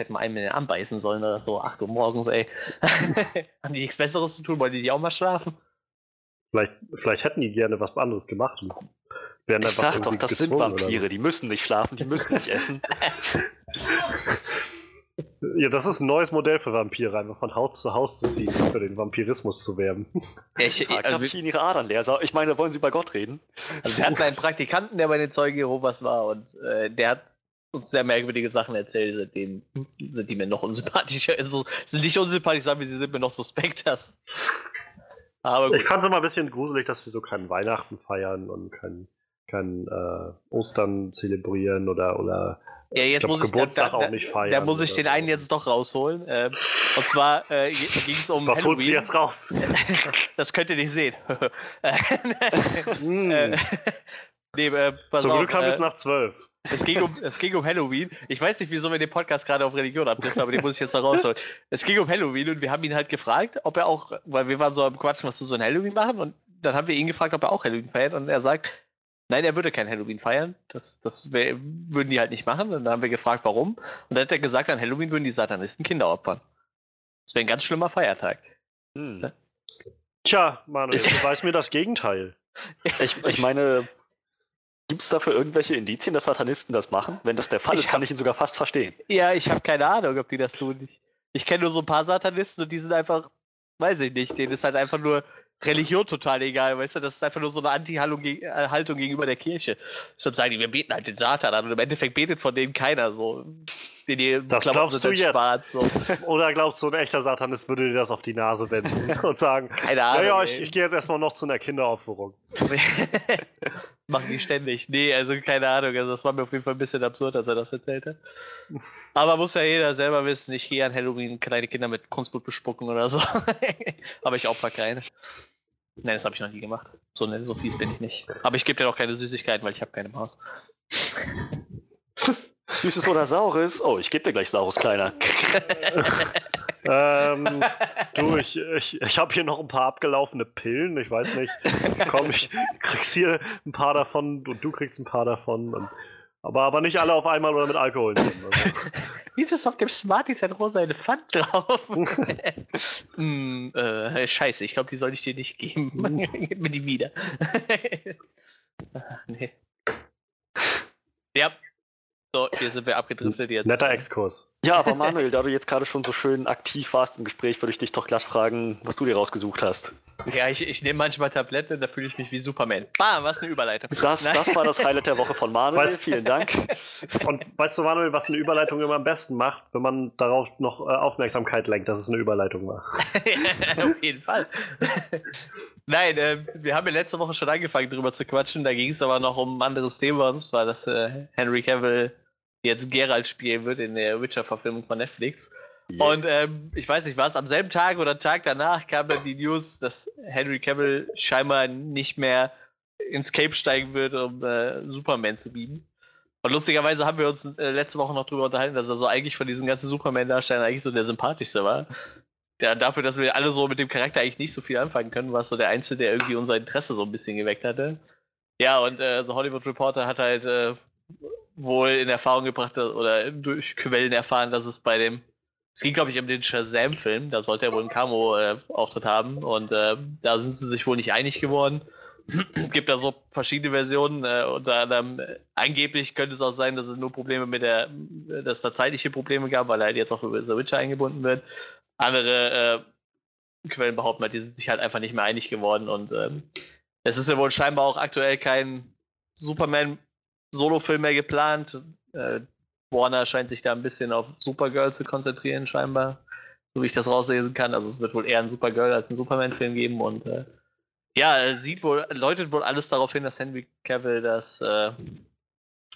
Ich hätte mal einen in den Arm beißen sollen oder so. 8 Uhr morgens, ey. [laughs] Haben die nichts Besseres zu tun? Wollen die, die auch mal schlafen? vielleicht, vielleicht hätten die gerne was anderes gemacht. und wären Ich sag doch, das sind oder Vampire. Die müssen nicht schlafen, die müssen nicht essen. [laughs] Ja, das ist ein neues Modell für Vampire, einfach von Haus zu Haus zu ziehen, für den Vampirismus zu werben. Ja, ich, Tag also, ich in ihre Adern leer. Ich meine, wollen Sie bei Gott reden? Also wir hatten einen Praktikanten, der bei den Zeugen Jehovas war und äh, der hat uns sehr merkwürdige Sachen erzählt, seitdem sind die mir noch unsympathischer. Also sind nicht unsympathisch, sagen wir, sie sind mir noch suspekt. Also. [laughs] Aber Ich gut. fand es immer ein bisschen gruselig, dass sie so keinen Weihnachten feiern und kein, kein äh, Ostern zelebrieren oder, oder Ja, jetzt glaub, muss ich, Geburtstag da, auch da, nicht feiern. da muss ich den so. einen jetzt doch rausholen. Ähm, und zwar äh, ging es um Was Halloween. holst du jetzt raus? [laughs] das könnt ihr nicht sehen. [laughs] Hm. äh, nee, äh, Zum auf, Glück haben wir äh, es nach zwölf. Es ging, um, es ging um Halloween. Ich weiß nicht, wieso wir den Podcast gerade auf Religion abdriften, aber den muss ich jetzt noch rausholen. Es ging um Halloween und wir haben ihn halt gefragt, ob er auch, weil wir waren so am Quatschen, was du so ein Halloween machen und dann haben wir ihn gefragt, ob er auch Halloween feiert und er sagt, nein, er würde kein Halloween feiern. Das, das wär, würden die halt nicht machen. Und dann haben wir gefragt, warum. Und dann hat er gesagt, an Halloween würden die Satanisten Kinder opfern. Das wäre ein ganz schlimmer Feiertag. Hm. Tja, Manuel, Ich- du weißt mir das Gegenteil. [laughs] Ich, ich meine, gibt es dafür irgendwelche Indizien, dass Satanisten das machen? Wenn das der Fall Ich ist, kann ich ihn sogar fast verstehen. Ja, ich habe keine Ahnung, ob die das tun. Ich, ich kenne nur so ein paar Satanisten und die sind einfach, weiß ich nicht, denen ist halt einfach nur Religion total egal, weißt du? Das ist einfach nur so eine Anti-Haltung äh, gegenüber der Kirche. Deshalb sagen die, wir beten halt den Satan an und im Endeffekt betet von denen keiner so. Die, die Das Klamotten glaubst du halt jetzt? Schwarz, so. [laughs] Oder glaubst du, ein echter Satanist würde dir das auf die Nase wenden und sagen, Keine Ahnung. naja, ich, ich gehe jetzt erstmal noch zu einer Kinderaufführung. [laughs] [laughs] Machen die ständig. Nee, also keine Ahnung. Also das war mir auf jeden Fall ein bisschen absurd, als er das erzählt hat. Aber muss ja jeder selber wissen, ich gehe an Halloween kleine Kinder mit Kunstblut bespucken oder so. [laughs] Aber ich opfer keine. Nein, das habe ich noch nie gemacht. So, ne, so fies bin ich nicht. Aber ich gebe dir auch keine Süßigkeiten, weil ich habe keine Maus. [laughs] Süßes oder Saures? Oh, ich gebe dir gleich Saures, Kleiner. [laughs] ähm, [laughs] du, ich, ich, ich habe hier noch ein paar abgelaufene Pillen. Ich weiß nicht. Komm, ich kriegst hier ein paar davon und du kriegst ein paar davon. Und, aber, aber nicht alle auf einmal oder mit Alkohol. nehmen. [laughs] Also, Wieso ist auf dem Smarties ein rosa Elefant drauf? [laughs] hm, äh, scheiße, ich glaube, die soll ich dir nicht geben. Gib mir die wieder. Ach, nee. Ja. So, hier sind wir abgedriftet jetzt. netter Exkurs. Ja, aber Manuel, da du jetzt gerade schon so schön aktiv warst im Gespräch, würde ich dich doch glatt fragen, was du dir rausgesucht hast. Ja, ich, ich nehme manchmal Tabletten, da fühle ich mich wie Superman. Bam, was eine Überleitung. Das, das war das Highlight der Woche von Manuel. Weißt- Vielen Dank. Und weißt du, Manuel, was eine Überleitung immer am besten macht, wenn man darauf noch äh, Aufmerksamkeit lenkt, dass es eine Überleitung war? [laughs] Auf jeden Fall. Nein, äh, wir haben ja letzte Woche schon angefangen, drüber zu quatschen. Da ging es aber noch um ein anderes Thema, und zwar, dass äh, Henry Cavill jetzt Geralt spielen wird in der Witcher-Verfilmung von Netflix. Und ähm, ich weiß nicht, war es am selben Tag oder Tag danach kam dann die News, dass Henry Cavill scheinbar nicht mehr ins Cape steigen wird, um äh, Superman zu bieten. Und lustigerweise haben wir uns äh, letzte Woche noch drüber unterhalten, dass er so eigentlich von diesen ganzen Superman-Darstellern eigentlich so der sympathischste war. Ja, dafür, dass wir alle so mit dem Charakter eigentlich nicht so viel anfangen können, war es so der Einzige, der irgendwie unser Interesse so ein bisschen geweckt hatte. Ja, und äh, so Hollywood Reporter hat halt äh, wohl in Erfahrung gebracht oder durch Quellen erfahren, dass es bei dem, es ging glaube ich um den Shazam-Film, da sollte er wohl einen Camo-Auftritt haben und äh, da sind sie sich wohl nicht einig geworden. [clears throat] Gibt da so verschiedene Versionen, äh, unter anderem äh, angeblich könnte es auch sein, dass es nur Probleme mit der, dass es da zeitliche Probleme gab, weil er halt jetzt auch über The Witcher eingebunden wird. Andere äh, Quellen behaupten halt, die sind sich halt einfach nicht mehr einig geworden und ähm, es ist ja wohl scheinbar auch aktuell kein Superman-Solo-Film mehr geplant. Äh, Warner scheint sich da ein bisschen auf Supergirl zu konzentrieren, scheinbar. So wie ich das rauslesen kann. Also es wird wohl eher ein Supergirl als ein Superman-Film geben und äh, ja, sieht wohl, läutet wohl alles darauf hin, dass Henry Cavill das äh,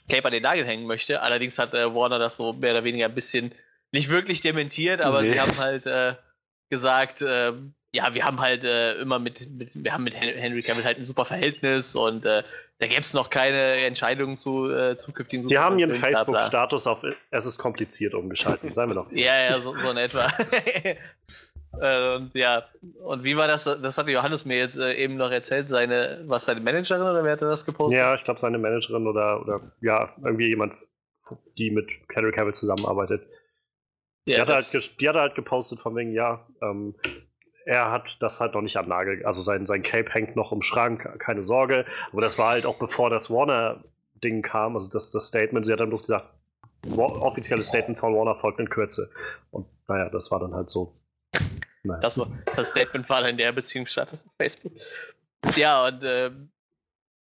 Cape an den Nagel hängen möchte. Allerdings hat äh, Warner das so mehr oder weniger ein bisschen nicht wirklich dementiert, aber Nee. sie haben halt äh, gesagt, äh, ja, wir haben halt äh, immer mit, mit, wir haben mit Hen- Henry Cavill halt ein super Verhältnis und äh, da gäbe es noch keine Entscheidungen zu äh, zukünftigen Sie haben ihren. Facebook-Status auf Es ist kompliziert umgeschaltet, seien wir doch. [laughs] Ja, ja, so, so in etwa. [laughs] Äh, und ja, und wie war das? Das hatte Johannes mir jetzt äh, eben noch erzählt, seine, was seine Managerin oder wer hatte das gepostet? Ja, ich glaube, seine Managerin oder, oder ja, irgendwie jemand, die mit Henry Cavill zusammenarbeitet. Die, ja hatte halt, die hatte halt gepostet von wegen, ja, ähm, er hat das halt noch nicht am Nagel, also sein, sein Cape hängt noch im Schrank, keine Sorge. Aber das war halt auch bevor das Warner-Ding kam, also das, das Statement, sie hat dann bloß gesagt, offizielles Statement von Warner folgt in Kürze. Und naja, das war dann halt so. Naja. das, das Statement war dann der Beziehungsstatus auf Facebook. Ja, und ähm,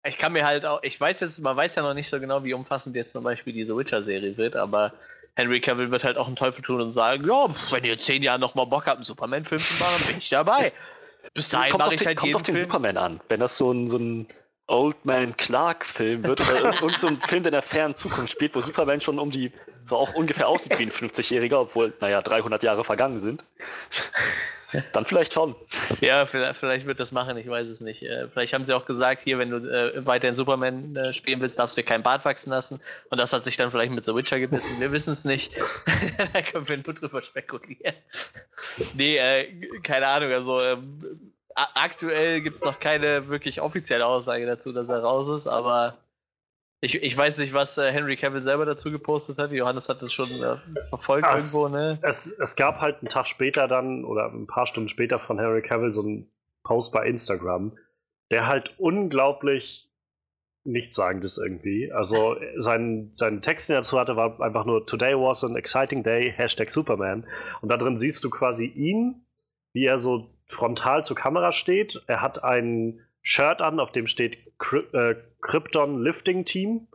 ich kann mir halt auch, ich weiß jetzt, man weiß ja noch nicht so genau, wie umfassend jetzt zum Beispiel diese Witcher-Serie wird, aber Henry Cavill wird halt auch einen Teufel tun und sagen, ja, wenn ihr in zehn Jahren nochmal Bock habt, einen Superman-Film zu machen, bin ich dabei. [laughs] Bis dahin kommt mache ich den, halt kommt jeden auf den Film. Superman an. Wenn das so ein, so ein Old Man Clark-Film wird oder irgend irgend so ein Film, der in der fernen Zukunft spielt, wo Superman schon um die, so auch ungefähr aussieht wie ein 50-Jähriger, obwohl, naja, 300 Jahre vergangen sind. Dann vielleicht schon. Ja, vielleicht, vielleicht wird das machen, ich weiß es nicht. Äh, vielleicht haben sie auch gesagt, hier, wenn du äh, weiterhin Superman äh, spielen willst, darfst du dir kein Bart wachsen lassen. Und das hat sich dann vielleicht mit The Witcher gebissen. Wir wissen es nicht. [laughs] da können wir nur drüber spekulieren. nee, äh, keine Ahnung. Also ähm, aktuell gibt es noch keine wirklich offizielle Aussage dazu, dass er raus ist, aber ich, ich weiß nicht, was äh, Henry Cavill selber dazu gepostet hat. Johannes hat das schon äh, verfolgt es- irgendwo, ne? Es, es gab halt einen Tag später dann, oder ein paar Stunden später von Harry Cavill so einen Post bei Instagram, der halt unglaublich nichtssagendes irgendwie. Also sein, sein Text, den er dazu hatte, war einfach nur Today was an exciting day, Hashtag Superman. Und da drin siehst du quasi ihn, wie er so frontal zur Kamera steht. Er hat ein Shirt an, auf dem steht Kry äh, Krypton Lifting Team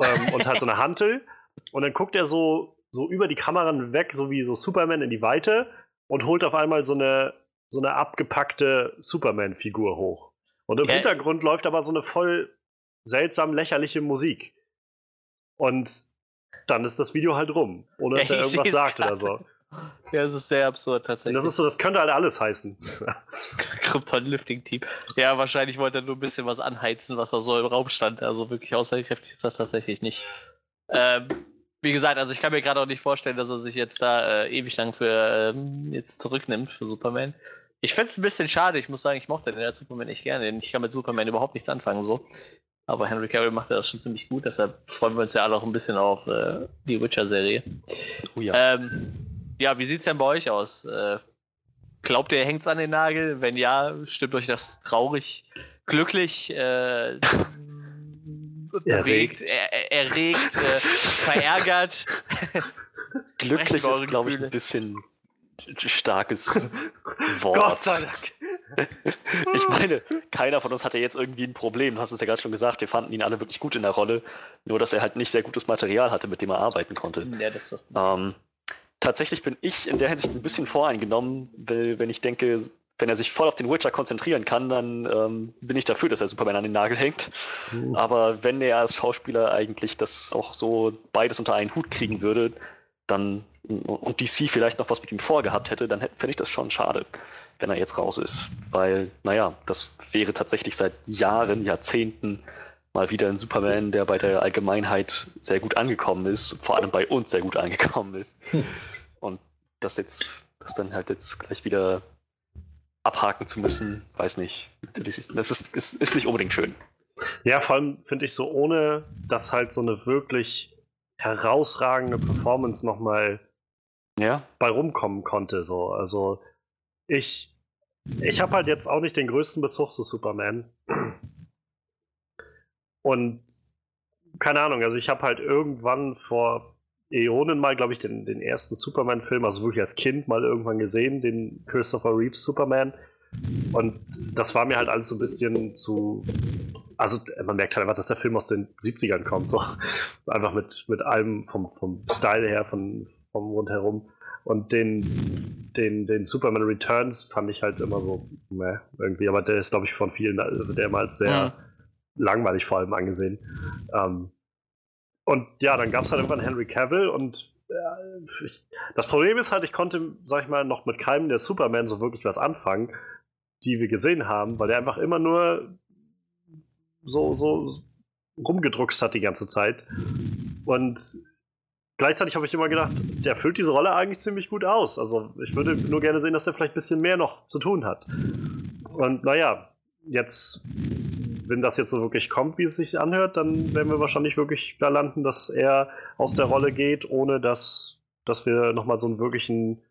ähm, und hat so eine [laughs] Hantel. Und dann guckt er so, so über die Kameran weg, so wie so Superman in die Weite und holt auf einmal so eine, so eine abgepackte Superman-Figur hoch. Und im Ja. Hintergrund läuft aber so eine voll seltsam lächerliche Musik. Und dann ist das Video halt rum, ohne [laughs] dass er irgendwas sagt oder so. Ja, es ist sehr absurd tatsächlich. das ist so, das könnte halt alles heißen. [laughs] Krypton Lifting Team. Ja, wahrscheinlich wollte er nur ein bisschen was anheizen, was da so im Raum stand. Also wirklich aussagekräftig ist das tatsächlich nicht. Ähm, wie gesagt, also ich kann mir gerade auch nicht vorstellen, dass er sich jetzt da äh, ewig lang für ähm, jetzt zurücknimmt für Superman. Ich fände es ein bisschen schade. Ich muss sagen, ich mochte den als Superman echt gerne. denn Ich kann mit Superman überhaupt nichts anfangen so. Aber Henry Cavill macht das schon ziemlich gut. Deshalb freuen wir uns ja alle auch ein bisschen auf äh, die Witcher-Serie. Oh ja. Ähm, ja, wie sieht's denn bei euch aus? Äh, glaubt ihr, hängt's an den Nagel? Wenn ja, stimmt euch das traurig, glücklich, äh, [laughs] bewegt, er, er- erregt, äh, verärgert? [laughs] Glücklich ist, glaube ich, ein bisschen starkes [laughs] Wort. Gott sei Dank. ich meine, keiner von uns hatte jetzt irgendwie ein Problem. Du hast es ja gerade schon gesagt, wir fanden ihn alle wirklich gut in der Rolle. Nur, dass er halt nicht sehr gutes Material hatte, mit dem er arbeiten konnte. Ja, das ist das. Ähm, tatsächlich bin ich in der Hinsicht ein bisschen voreingenommen, weil, wenn ich denke, wenn er sich voll auf den Witcher konzentrieren kann, dann ähm, bin ich dafür, dass er Superman an den Nagel hängt. Mhm. Aber wenn er als Schauspieler eigentlich das auch so beides unter einen Hut kriegen würde, dann und DC vielleicht noch was mit ihm vorgehabt hätte, dann fände ich das schon schade, wenn er jetzt raus ist. Weil, naja, das wäre tatsächlich seit Jahren, Jahrzehnten mal wieder ein Superman, der bei der Allgemeinheit sehr gut angekommen ist, vor allem bei uns sehr gut angekommen ist. Hm. Und das jetzt, das dann halt jetzt gleich wieder abhaken zu müssen, weiß nicht. Natürlich, ist, das ist, ist, ist nicht unbedingt schön. Ja, vor allem finde ich so, ohne dass halt so eine wirklich herausragende Performance nochmal ja. bei rumkommen konnte. So. Also ich, ich habe halt jetzt auch nicht den größten Bezug zu Superman. Und keine Ahnung, also ich habe halt irgendwann vor Äonen mal, glaube ich, den, den ersten Superman-Film, also wirklich als Kind mal irgendwann gesehen, den Christopher Reeves Superman. Und das war mir halt alles so ein bisschen zu. Also, man merkt halt einfach, dass der Film aus den 70ern kommt. So. Einfach mit, mit allem vom, vom Style her, von, vom rundherum. Und den, den, den Superman Returns fand ich halt immer so, meh, irgendwie. Aber der ist, glaube ich, von vielen also dermals sehr mhm. Langweilig vor allem angesehen. Ähm, und ja, dann gab es halt irgendwann Henry Cavill und äh, ich, das Problem ist halt, ich konnte, sag ich mal, noch mit keinem der Superman so wirklich was anfangen, die wir gesehen haben, weil er einfach immer nur so, so rumgedruckst hat die ganze Zeit. Und gleichzeitig habe ich immer gedacht, der füllt diese Rolle eigentlich ziemlich gut aus. Also ich würde nur gerne sehen, dass er vielleicht ein bisschen mehr noch zu tun hat. Und naja, jetzt wenn das jetzt so wirklich kommt, wie es sich anhört, dann werden wir wahrscheinlich wirklich da landen, dass er aus der Rolle geht, ohne dass, dass wir nochmal so einen wirklichen,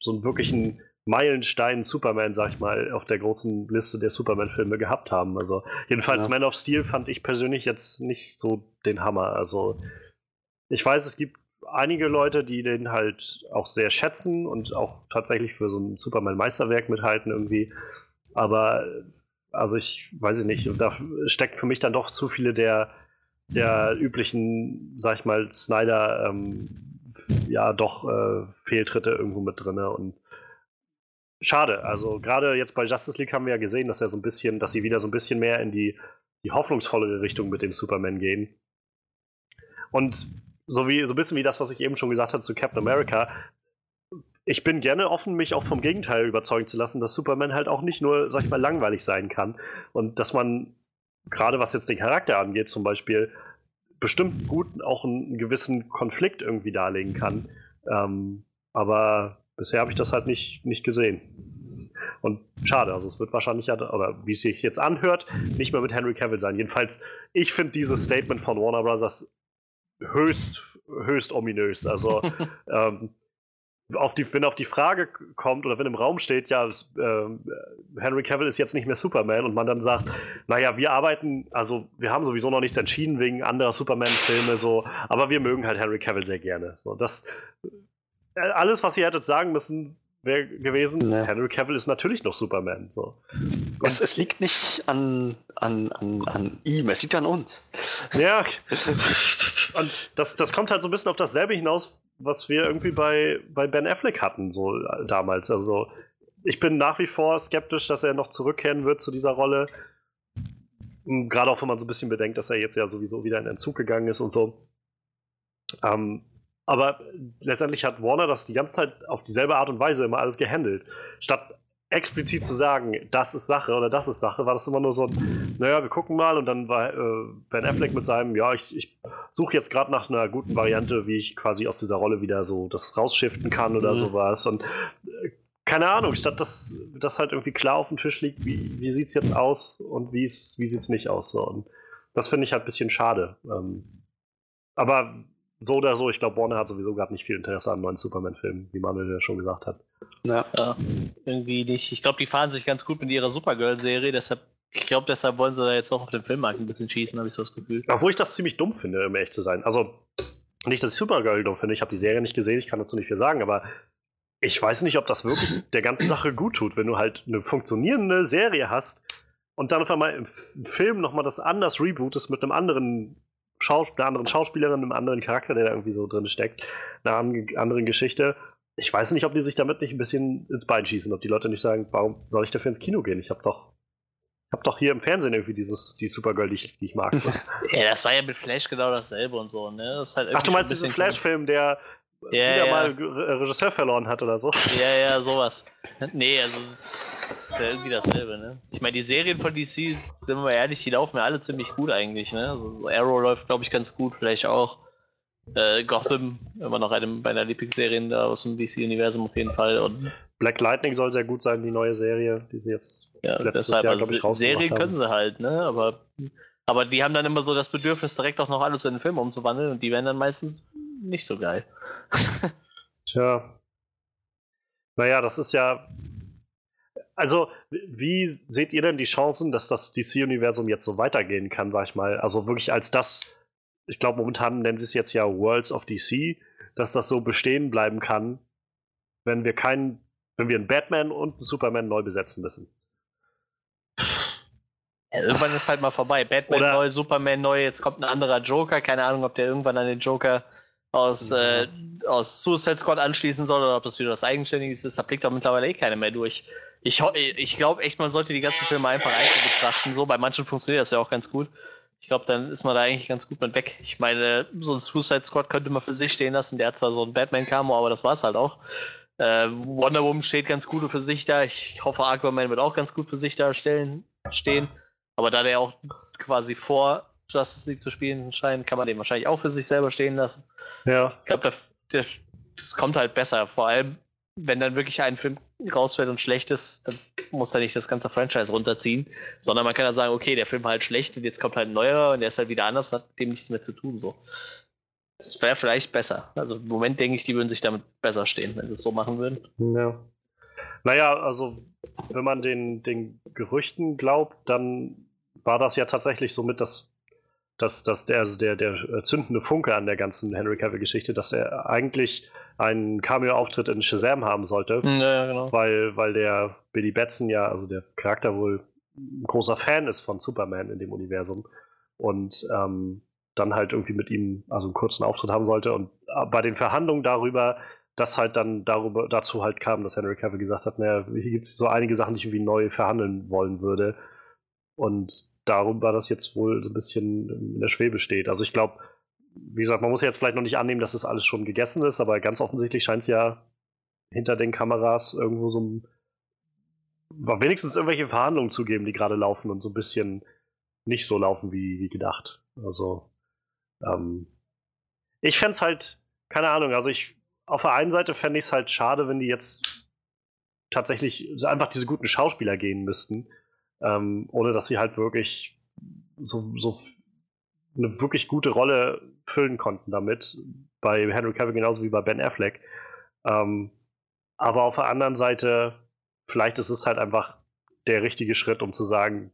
so einen wirklichen Meilenstein Superman, sag ich mal, auf der großen Liste der Superman-Filme gehabt haben. Also jedenfalls ja. Man of Steel fand ich persönlich jetzt nicht so den Hammer. Also ich weiß, es gibt einige Leute, die den halt auch sehr schätzen und auch tatsächlich für so ein Superman-Meisterwerk mithalten irgendwie. Aber also ich weiß nicht, da steckt für mich dann doch zu viele der, der üblichen, sag ich mal, Snyder, ähm, ja, doch äh, Fehltritte irgendwo mit drin. Und schade. Also gerade jetzt bei Justice League haben wir ja gesehen, dass er so ein bisschen, dass sie wieder so ein bisschen mehr in die, die hoffnungsvollere Richtung mit dem Superman gehen. Und so wie so ein bisschen wie das, was ich eben schon gesagt habe zu Captain America, ich bin gerne offen, mich auch vom Gegenteil überzeugen zu lassen, dass Superman halt auch nicht nur, sag ich mal, langweilig sein kann. Und dass man, gerade was jetzt den Charakter angeht, zum Beispiel, bestimmt gut auch einen gewissen Konflikt irgendwie darlegen kann. Ähm, aber bisher habe ich das halt nicht, nicht gesehen. Und schade, also es wird wahrscheinlich, oder wie es sich jetzt anhört, nicht mehr mit Henry Cavill sein. Jedenfalls, ich finde dieses Statement von Warner Bros. höchst, höchst ominös. Also, [laughs] ähm, auf die, wenn auf die Frage kommt oder wenn im Raum steht, ja, äh, Henry Cavill ist jetzt nicht mehr Superman und man dann sagt, naja, wir arbeiten, also wir haben sowieso noch nichts entschieden wegen anderer Superman-Filme, so, aber wir mögen halt Henry Cavill sehr gerne. So, das, äh, alles, was ihr hättet sagen müssen, wäre gewesen, nee. Henry Cavill ist natürlich noch Superman. So. Es, es, liegt nicht an, an, an, an ihm, es liegt an uns. Ja, und das, das kommt halt so ein bisschen auf dasselbe hinaus, was wir irgendwie bei, bei Ben Affleck hatten, so äh, damals. Also ich bin nach wie vor skeptisch, dass er noch zurückkehren wird zu dieser Rolle. Hm, gerade auch, wenn man so ein bisschen bedenkt, dass er jetzt ja sowieso wieder in Entzug gegangen ist und so. Ähm, aber letztendlich hat Warner das die ganze Zeit auf dieselbe Art und Weise immer alles gehandelt. Statt explizit zu sagen, das ist Sache oder das ist Sache, war das immer nur so ein, naja, wir gucken mal und dann war äh, Ben Affleck mit seinem, ja, ich, ich suche jetzt gerade nach einer guten Variante, wie ich quasi aus dieser Rolle wieder so das rausschiften kann oder mhm. sowas und äh, keine Ahnung, statt dass das halt irgendwie klar auf dem Tisch liegt, wie, wie sieht es jetzt aus und wie, wie sieht es nicht aus. So. Und das finde ich halt ein bisschen schade. Ähm, aber so oder so, ich glaube, Warner hat sowieso gerade nicht viel Interesse an neuen Superman-Filmen, wie Manuel ja schon gesagt hat. Ja, ja irgendwie nicht. Ich glaube, die fahren sich ganz gut mit ihrer Supergirl-Serie, deshalb, ich glaube, deshalb wollen sie da jetzt auch auf den Filmmarkt ein bisschen schießen, habe ich so das Gefühl. Obwohl ich das ziemlich dumm finde, um ehrlich zu sein. Also, nicht, dass ich Supergirl dumm finde, ich habe die Serie nicht gesehen, ich kann dazu nicht viel sagen, aber ich weiß nicht, ob das wirklich [laughs] der ganzen Sache gut tut, wenn du halt eine funktionierende Serie hast und dann auf einmal im Film nochmal das anders rebootest mit einem anderen Schaus einer anderen Schauspielerin, einem anderen Charakter, der da irgendwie so drin steckt, einer anderen Geschichte. Ich weiß nicht, ob die sich damit nicht ein bisschen ins Bein schießen, ob die Leute nicht sagen, warum soll ich dafür ins Kino gehen? Ich habe doch ich habe doch hier im Fernsehen irgendwie dieses, die Supergirl, die ich, die ich mag. So. [laughs] ja, das war ja mit Flash genau dasselbe und so, ne? Halt Ach, du meinst diesen Flash-Film, der ja, wieder ja. mal Regisseur verloren hat oder so? Ja, ja, sowas. Nee, also das ist ja irgendwie dasselbe, ne? Ich meine, die Serien von DC, sind wir mal ehrlich, die laufen ja alle ziemlich gut eigentlich, ne? Also Arrow läuft, glaube ich, ganz gut, vielleicht auch. Äh, Gotham, immer noch eine meiner Lieblingsserien da aus dem DC-Universum auf jeden Fall. Und Black Lightning soll sehr gut sein, die neue Serie, die sie jetzt ja, letztes deshalb, Jahr, glaube ich, rausgebracht Serien haben. können sie halt, ne? Aber, aber die haben dann immer so das Bedürfnis, direkt auch noch alles in den Film umzuwandeln und die werden dann meistens nicht so geil. [laughs] Tja. Naja, das ist ja, also, wie seht ihr denn die Chancen, dass das DC-Universum jetzt so weitergehen kann, sag ich mal? Also wirklich als das, ich glaube, momentan nennen sie es jetzt ja Worlds of DC, dass das so bestehen bleiben kann, wenn wir keinen, wenn wir einen Batman und einen Superman neu besetzen müssen. Ja, irgendwann ist halt mal vorbei. Batman Oder neu, Superman neu, jetzt kommt ein anderer Joker. Keine Ahnung, ob der irgendwann an den Joker aus, äh, aus Suicide Squad anschließen soll oder ob das wieder was Eigenständiges ist. Da blickt doch mittlerweile eh keiner mehr durch. Ich, ich glaube echt, man sollte die ganzen Filme einfach einzeln betrachten. So, bei manchen funktioniert das ja auch ganz gut. Ich glaube, dann ist man da eigentlich ganz gut mit weg. Ich meine, so ein Suicide Squad könnte man für sich stehen lassen. Der hat zwar so ein Batman-Camo, aber das war es halt auch. Äh, Wonder Woman steht ganz gut für sich da. Ich hoffe, Aquaman wird auch ganz gut für sich da stellen, stehen. Aber da der auch quasi vor Justice League zu spielen scheint, kann man den wahrscheinlich auch für sich selber stehen lassen. Ja. Ich glaube, das kommt halt besser. Vor allem, wenn dann wirklich ein Film rausfällt und schlecht ist, dann muss er nicht das ganze Franchise runterziehen, sondern man kann ja sagen, okay, der Film war halt schlecht und jetzt kommt halt ein neuer und der ist halt wieder anders, hat dem nichts mehr zu tun. So. Das wäre vielleicht besser. Also im Moment denke ich, die würden sich damit besser stehen, wenn sie es so machen würden. Ja. Naja, also wenn man den, den Gerüchten glaubt, dann war das ja tatsächlich so mit das dass, dass der, also der, der zündende Funke an der ganzen Henry Cavill-Geschichte, dass er eigentlich einen Cameo-Auftritt in Shazam haben sollte. Ja, genau. Weil, weil der Billy Batson ja, also der Charakter wohl ein großer Fan ist von Superman in dem Universum. Und ähm, dann halt irgendwie mit ihm also einen kurzen Auftritt haben sollte. Und äh, bei den Verhandlungen darüber, dass halt dann darüber, dazu halt kam, dass Henry Cavill gesagt hat, naja, hier gibt es so einige Sachen, die ich irgendwie neu verhandeln wollen würde. Und darum war das jetzt wohl so ein bisschen in der Schwebe steht. Also ich glaube, wie gesagt, man muss jetzt vielleicht noch nicht annehmen, dass das alles schon gegessen ist, aber ganz offensichtlich scheint es ja hinter den Kameras irgendwo so ein wenigstens irgendwelche Verhandlungen zu geben, die gerade laufen und so ein bisschen nicht so laufen wie, wie gedacht. Also ähm, ich fände es halt, keine Ahnung, also ich auf der einen Seite fände ich es halt schade, wenn die jetzt tatsächlich einfach diese guten Schauspieler gehen müssten ähm, ohne dass sie halt wirklich so, so eine wirklich gute Rolle füllen konnten damit. Bei Henry Cavill genauso wie bei Ben Affleck. Ähm, aber auf der anderen Seite, vielleicht ist es halt einfach der richtige Schritt, um zu sagen,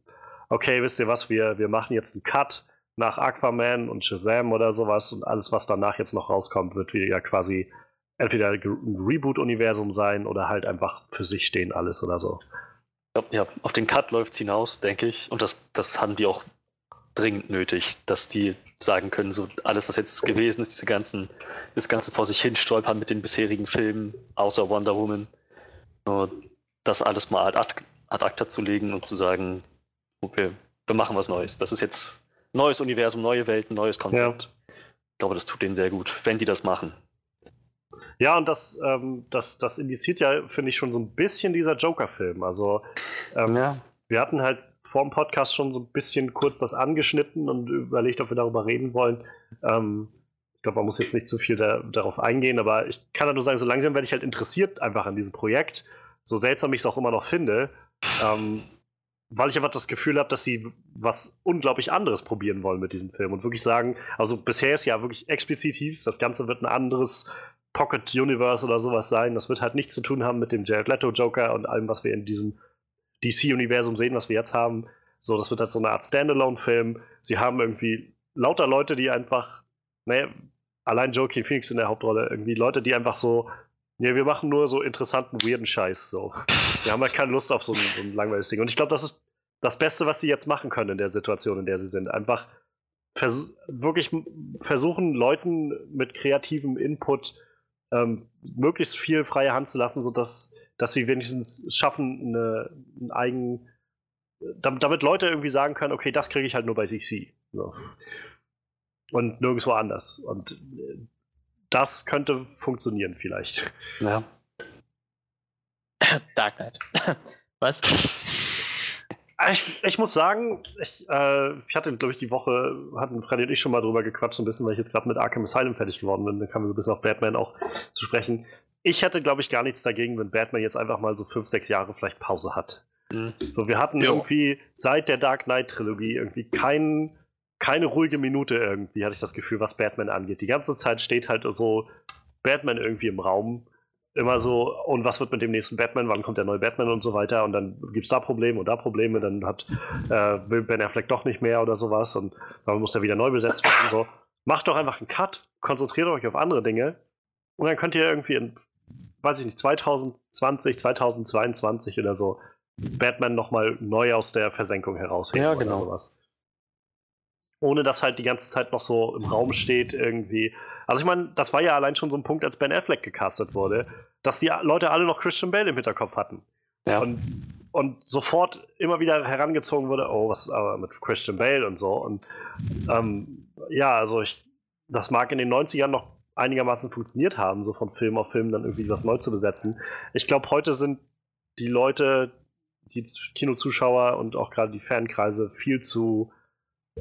okay, wisst ihr was, wir, wir machen jetzt einen Cut nach Aquaman und Shazam oder sowas und alles, was danach jetzt noch rauskommt, wird wieder quasi entweder ein Reboot-Universum sein oder halt einfach für sich stehen alles oder so. Ja, auf den Cut läuft es hinaus, denke ich. Und das, das haben die auch dringend nötig, dass die sagen können, so alles, was jetzt gewesen ist, diese ganzen, das Ganze vor sich hin stolpern mit den bisherigen Filmen, außer Wonder Woman, das alles mal ad, ad acta zu legen und zu sagen, okay, wir machen was Neues. Das ist jetzt neues Universum, neue Welten, neues Konzept. Ja. Ich glaube, das tut denen sehr gut, wenn die das machen. Ja, und das, ähm, das, das indiziert ja, finde ich, schon so ein bisschen dieser Joker-Film. Also, ähm, ja. wir hatten halt vor dem Podcast schon so ein bisschen kurz das angeschnitten und überlegt, ob wir darüber reden wollen. Ähm, ich glaube, man muss jetzt nicht zu viel da, darauf eingehen, aber ich kann halt nur sagen, so langsam werde ich halt interessiert einfach an diesem Projekt. So seltsam ich es auch immer noch finde. Ähm, weil ich einfach das Gefühl habe, dass sie was unglaublich anderes probieren wollen mit diesem Film und wirklich sagen, also bisher ist ja wirklich explizit hieß, das Ganze wird ein anderes Pocket Universe oder sowas sein. Das wird halt nichts zu tun haben mit dem Jared Leto Joker und allem, was wir in diesem DC-Universum sehen, was wir jetzt haben. So, das wird halt so eine Art Standalone-Film. Sie haben irgendwie lauter Leute, die einfach, ne, allein Joaquin Phoenix in der Hauptrolle, irgendwie Leute, die einfach so Ja, wir machen nur so interessanten, weirden Scheiß. So. Wir haben halt keine Lust auf so ein, so ein langweiliges Ding. Und ich glaube, das ist das Beste, was sie jetzt machen können in der Situation, in der sie sind. Einfach vers wirklich versuchen, Leuten mit kreativem Input ähm, möglichst viel freie Hand zu lassen, sodass dass sie wenigstens schaffen, eine, einen eigen, damit, Leute irgendwie sagen können, okay, das kriege ich halt nur bei CC. So. Und nirgendwo anders. Und äh, das könnte funktionieren vielleicht. Ja. Dark Knight. Was? Ich, ich, muss sagen, ich, äh, ich hatte, glaube ich, die Woche, hatten Freddy und ich schon mal drüber gequatscht, ein bisschen, weil ich jetzt gerade mit Arkham Asylum fertig geworden bin. Dann kamen wir so ein bisschen auf Batman auch zu sprechen. Ich hätte, glaube ich, gar nichts dagegen, wenn Batman jetzt einfach mal so fünf, sechs Jahre vielleicht Pause hat. Mhm. So, wir hatten jo. irgendwie seit der Dark Knight-Trilogie irgendwie keinen keine ruhige Minute irgendwie, hatte ich das Gefühl, was Batman angeht. Die ganze Zeit steht halt so Batman irgendwie im Raum. Immer so, und was wird mit dem nächsten Batman? Wann kommt der neue Batman und so weiter? Und dann gibt es da Probleme und da Probleme. Dann hat äh, will Ben Affleck doch nicht mehr oder sowas und dann muss er wieder neu besetzt werden. So. Macht doch einfach einen Cut, konzentriert euch auf andere Dinge und dann könnt ihr irgendwie in, weiß ich nicht, 2020, 2022 oder so Batman nochmal neu aus der Versenkung herausheben ja, genau. oder sowas ohne dass halt die ganze Zeit noch so im Raum steht irgendwie. Also ich meine, das war ja allein schon so ein Punkt, als Ben Affleck gecastet wurde, dass die Leute alle noch Christian Bale im Hinterkopf hatten. Ja. Und, und sofort immer wieder herangezogen wurde, oh, was ist aber mit Christian Bale und so. Und ähm, ja, also ich, das mag in den 90ern noch einigermaßen funktioniert haben, so von Film auf Film dann irgendwie was neu zu besetzen. Ich glaube, heute sind die Leute, die Kinozuschauer und auch gerade die Fankreise viel zu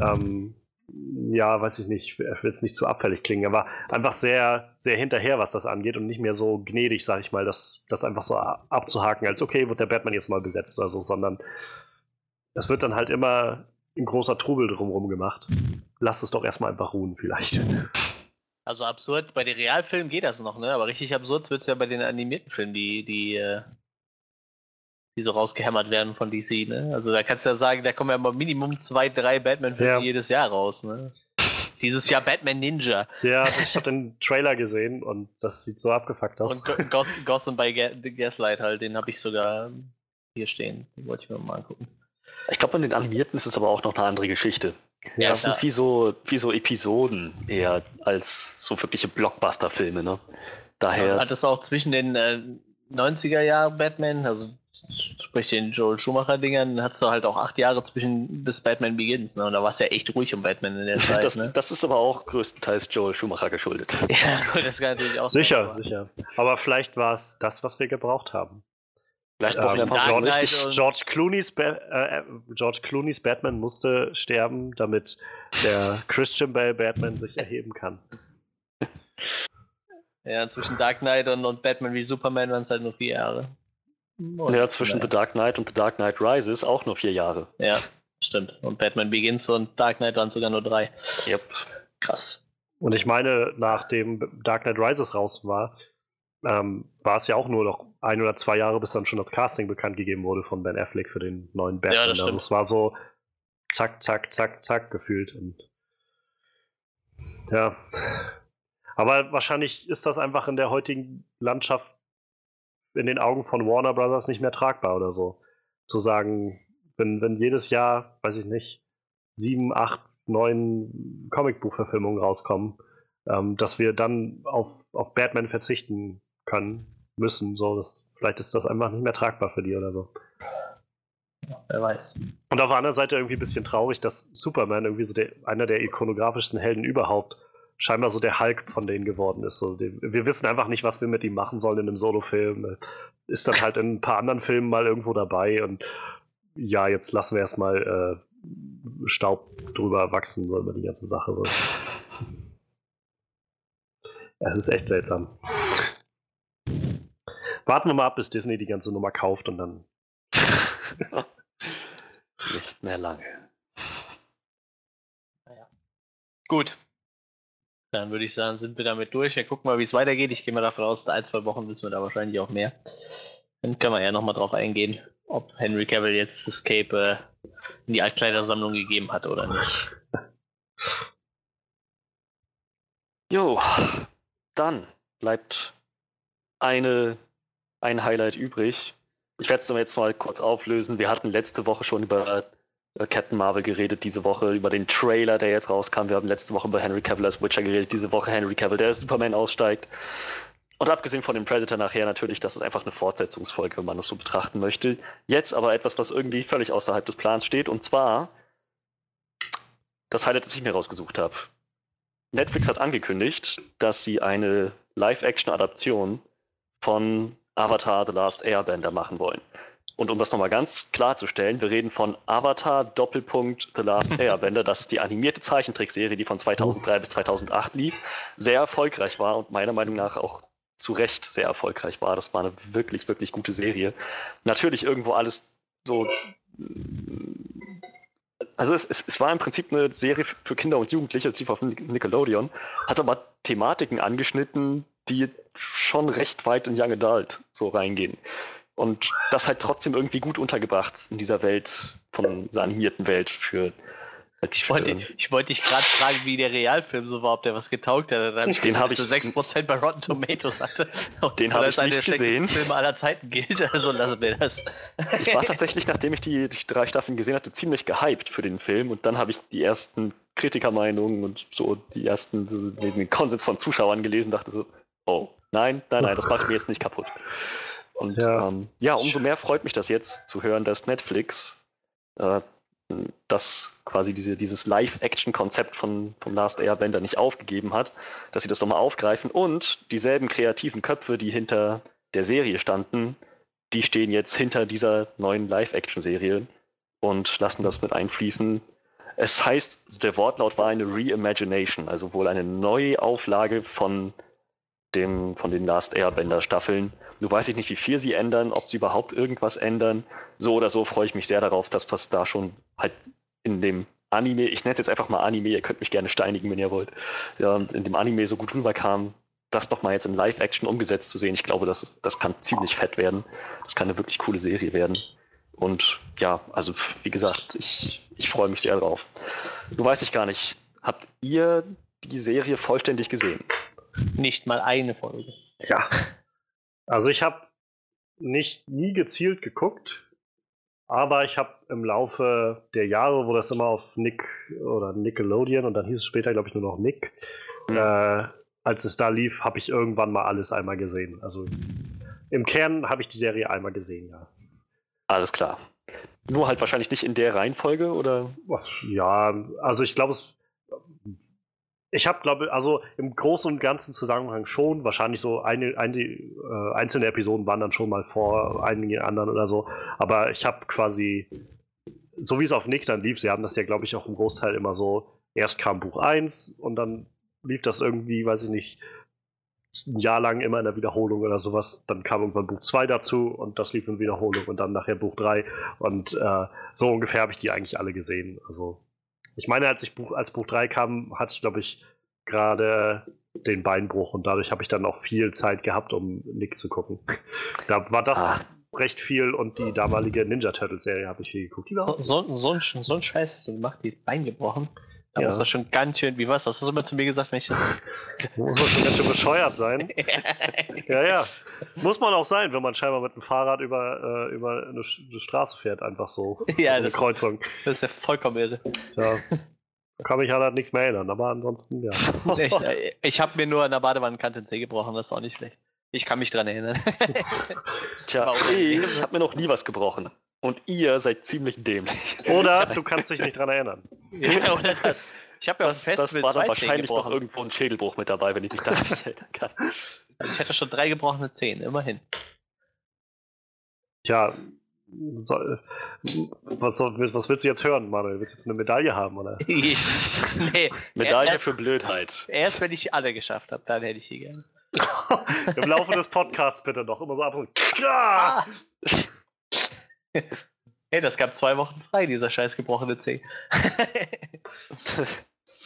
ähm, ja, weiß ich nicht, ich will jetzt nicht zu abfällig klingen, aber einfach sehr, sehr hinterher, was das angeht und nicht mehr so gnädig, sag ich mal, das, das einfach so abzuhaken, als okay, wird der Batman jetzt mal besetzt oder so, sondern es wird dann halt immer ein großer Trubel drumherum gemacht. Lass es doch erstmal einfach ruhen, vielleicht. [laughs] Also absurd, bei den Realfilmen geht das noch, ne? Aber richtig absurd wird es ja bei den animierten Filmen, die, die äh, die so rausgehämmert werden von DC, ne? Also da kannst du ja sagen, da kommen ja mal Minimum zwei, drei Batman-Filme ja. jedes Jahr raus, ne? Dieses Jahr Batman Ninja. Ja, ich habe den Trailer gesehen und das sieht so abgefuckt aus. Und Goss Gotham bei Gaslight halt, den habe ich sogar hier stehen. Den wollte ich mir mal angucken. Ich glaube, bei den Animierten ist es aber auch noch eine andere Geschichte. Ja, das sind wie so, wie so Episoden eher als so wirkliche Blockbuster-Filme, ne? Daher. Hat es auch zwischen den äh, 90er Jahren Batman, also sprich den Joel Schumacher-Dingern, hattest du halt auch acht Jahre zwischen bis Batman Begins, ne? Und da war es ja echt ruhig um Batman in der [laughs] Zeit. Das, ne? das ist aber auch größtenteils Joel Schumacher geschuldet. ja, [laughs] das kann natürlich auch Sicher, sein, sicher. Aber vielleicht war es das, was wir gebraucht haben. Vielleicht brauchen ähm, wir einfach George, George, Clooney's äh, George Clooney's Batman musste sterben, damit der [laughs] Christian Bale Batman sich erheben kann. Ja, zwischen Dark Knight und, und Batman wie Superman waren es halt nur vier Jahre. Und ja, zwischen The Dark Knight und The Dark Knight Rises auch nur vier Jahre. Ja, stimmt. Und Batman Begins und Dark Knight waren sogar nur drei. Yep. Krass. Und ich meine, nachdem Dark Knight Rises raus war, ähm, war es ja auch nur noch ein oder zwei Jahre, bis dann schon das Casting bekannt gegeben wurde von Ben Affleck für den neuen Batman. Ja, das also es war so zack, zack, zack, zack gefühlt. Und ja. Aber wahrscheinlich ist das einfach in der heutigen Landschaft in den Augen von Warner Brothers nicht mehr tragbar oder so. Zu sagen, wenn, wenn jedes Jahr, weiß ich nicht, sieben, acht, neun Comicbuchverfilmungen rauskommen, ähm, dass wir dann auf, auf Batman verzichten können, müssen. So, das, vielleicht ist das einfach nicht mehr tragbar für die oder so. wer weiß. Und auf der anderen Seite irgendwie ein bisschen traurig, dass Superman irgendwie so der, einer der ikonografischsten Helden überhaupt scheinbar so der Hulk von denen geworden ist. So, die, wir wissen einfach nicht, was wir mit ihm machen sollen in einem Solo-Film. Ist dann halt in ein paar anderen Filmen mal irgendwo dabei und ja, jetzt lassen wir erstmal äh, Staub drüber wachsen, so über die ganze Sache. So. Es ist echt seltsam. Warten wir mal ab, bis Disney die ganze Nummer kauft und dann. [laughs] Nicht mehr lange. Naja. Gut, dann würde ich sagen, sind wir damit durch. Wir gucken mal, wie es weitergeht. Ich gehe mal davon aus, ein, zwei Wochen wissen wir da wahrscheinlich auch mehr. Dann können wir ja nochmal drauf eingehen, ob Henry Cavill jetzt Escape äh, in die Altkleidersammlung gegeben hat oder nicht. Jo, dann bleibt eine, ein Highlight übrig. Ich werde es jetzt mal kurz auflösen. Wir hatten letzte Woche schon über äh, Captain Marvel geredet, diese Woche über den Trailer, der jetzt rauskam. Wir haben letzte Woche über Henry Cavill als Witcher geredet, diese Woche Henry Cavill, der als Superman aussteigt. Und abgesehen von dem Predator nachher natürlich, das ist einfach eine Fortsetzungsfolge, wenn man das so betrachten möchte. Jetzt aber etwas, was irgendwie völlig außerhalb des Plans steht, und zwar das Highlight, das ich mir rausgesucht habe. Netflix hat angekündigt, dass sie eine Live-Action-Adaption von Avatar The Last Airbender machen wollen. Und um das nochmal ganz klarzustellen, wir reden von Avatar Doppelpunkt The Last [laughs] Airbender. Das ist die animierte Zeichentrickserie, die von 2003 bis 2008 lief, sehr erfolgreich war und meiner Meinung nach auch zu Recht sehr erfolgreich war. Das war eine wirklich, wirklich gute Serie. Natürlich irgendwo alles so. Also es, es, es war im Prinzip eine Serie für Kinder und Jugendliche, es lief auf Nickelodeon, hat aber Thematiken angeschnitten, die schon recht weit in Young Adult so reingehen. Und das halt trotzdem irgendwie gut untergebracht in dieser Welt, von dieser animierten Welt für ich wollte, ich wollte dich gerade fragen, wie der Realfilm so war, ob der was getaugt hat. Dann den habe ich 6% bei Rotten Tomatoes hatte. [laughs] Den habe ich nicht gesehen. Filme aller Zeiten gilt, also lassen wir das. Ich war [laughs] tatsächlich, nachdem ich die, die drei Staffeln gesehen hatte, ziemlich gehypt für den Film und dann habe ich die ersten Kritikermeinungen und so die ersten so, den Konsens von Zuschauern gelesen, dachte so, oh, nein, nein, nein, das macht mir jetzt nicht kaputt. Und ja, ähm, ja umso mehr freut mich das jetzt zu hören, dass Netflix äh, das quasi diese, dieses Live-Action-Konzept von, vom Last Airbender nicht aufgegeben hat, dass sie das nochmal aufgreifen und dieselben kreativen Köpfe, die hinter der Serie standen, die stehen jetzt hinter dieser neuen Live-Action-Serie und lassen das mit einfließen. Es heißt, der Wortlaut war eine Reimagination, also wohl eine Neuauflage von, dem, von den Last Airbender-Staffeln Du weiß ich nicht, wie viel sie ändern, ob sie überhaupt irgendwas ändern. So oder so freue ich mich sehr darauf, dass was da schon halt in dem Anime, ich nenne es jetzt einfach mal Anime, ihr könnt mich gerne steinigen, wenn ihr wollt, ja, in dem Anime so gut rüberkam, das doch mal jetzt in Live-Action umgesetzt zu sehen. Ich glaube, das, das kann ziemlich fett werden. Das kann eine wirklich coole Serie werden. Und ja, also wie gesagt, ich, ich freue mich sehr drauf. Du weißt ich gar nicht, habt ihr die Serie vollständig gesehen? Nicht mal eine Folge. Ja. Also ich habe nicht nie gezielt geguckt, aber ich habe im Laufe der Jahre, wo das immer auf Nick oder Nickelodeon und dann hieß es später, glaube ich, nur noch Nick, mhm. äh, als es da lief, habe ich irgendwann mal alles einmal gesehen. Also im Kern habe ich die Serie einmal gesehen, ja. Alles klar. Nur halt wahrscheinlich nicht in der Reihenfolge, oder? Ja, also ich glaube, es ich habe, glaube also im Großen und Ganzen Zusammenhang schon. Wahrscheinlich so eine, eine äh, einzelne Episoden waren dann schon mal vor einigen anderen oder so. Aber ich habe quasi, so wie es auf Nick dann lief, sie haben das ja, glaube ich, auch im Großteil immer so, erst kam Buch 1 und dann lief das irgendwie, weiß ich nicht, ein Jahr lang immer in der Wiederholung oder sowas. Dann kam irgendwann Buch 2 dazu und das lief in Wiederholung und dann nachher Buch 3. Und äh, so ungefähr habe ich die eigentlich alle gesehen. Also ich meine, als ich Buch, als Buch 3 kam, hatte ich, glaube ich, gerade den Beinbruch und dadurch habe ich dann auch viel Zeit gehabt, um Nick zu gucken. Da war das ah. recht viel und die damalige Ninja Turtles Serie habe ich viel geguckt. So, so, so, ein, so ein Scheiß hast du gemacht, die Bein gebrochen. Da ja. muss das schon ganz schön, wie was? Was hast du immer zu mir gesagt, wenn ich das. [laughs] muss man schon ganz schön bescheuert sein. [laughs] ja, ja. Muss man auch sein, wenn man scheinbar mit dem Fahrrad über, äh, über eine, eine, Straße fährt, einfach so. [laughs] Ja, also eine Kreuzung. Das ist ja vollkommen irre. Ja. Da kann mich halt nichts mehr erinnern, aber ansonsten, ja. ich, äh, ich habe mir nur an der Badewannenkante den Zeh gebrochen, das ist auch nicht schlecht. Ich kann mich dran erinnern. [laughs] Tja, ich habe mir noch nie was gebrochen. Und ihr seid ziemlich dämlich. Oder du kannst dich nicht dran erinnern. Ja, oder das. Ich habe ja das, das war dann wahrscheinlich noch irgendwo ein Schädelbruch mit dabei, wenn ich mich daran nicht erinnern kann. Also ich hatte schon drei gebrochene Zehen, immerhin. Tja, soll, was, was, willst du jetzt hören, Manuel? Willst du jetzt eine Medaille haben, oder? [laughs] nee. Medaille erst, für Blödheit. Erst wenn ich alle geschafft habe, dann hätte ich die gerne. [laughs] Im Laufe des Podcasts bitte noch immer so ab und. Ah! hey, das gab zwei Wochen frei, dieser scheiß gebrochene C. [laughs]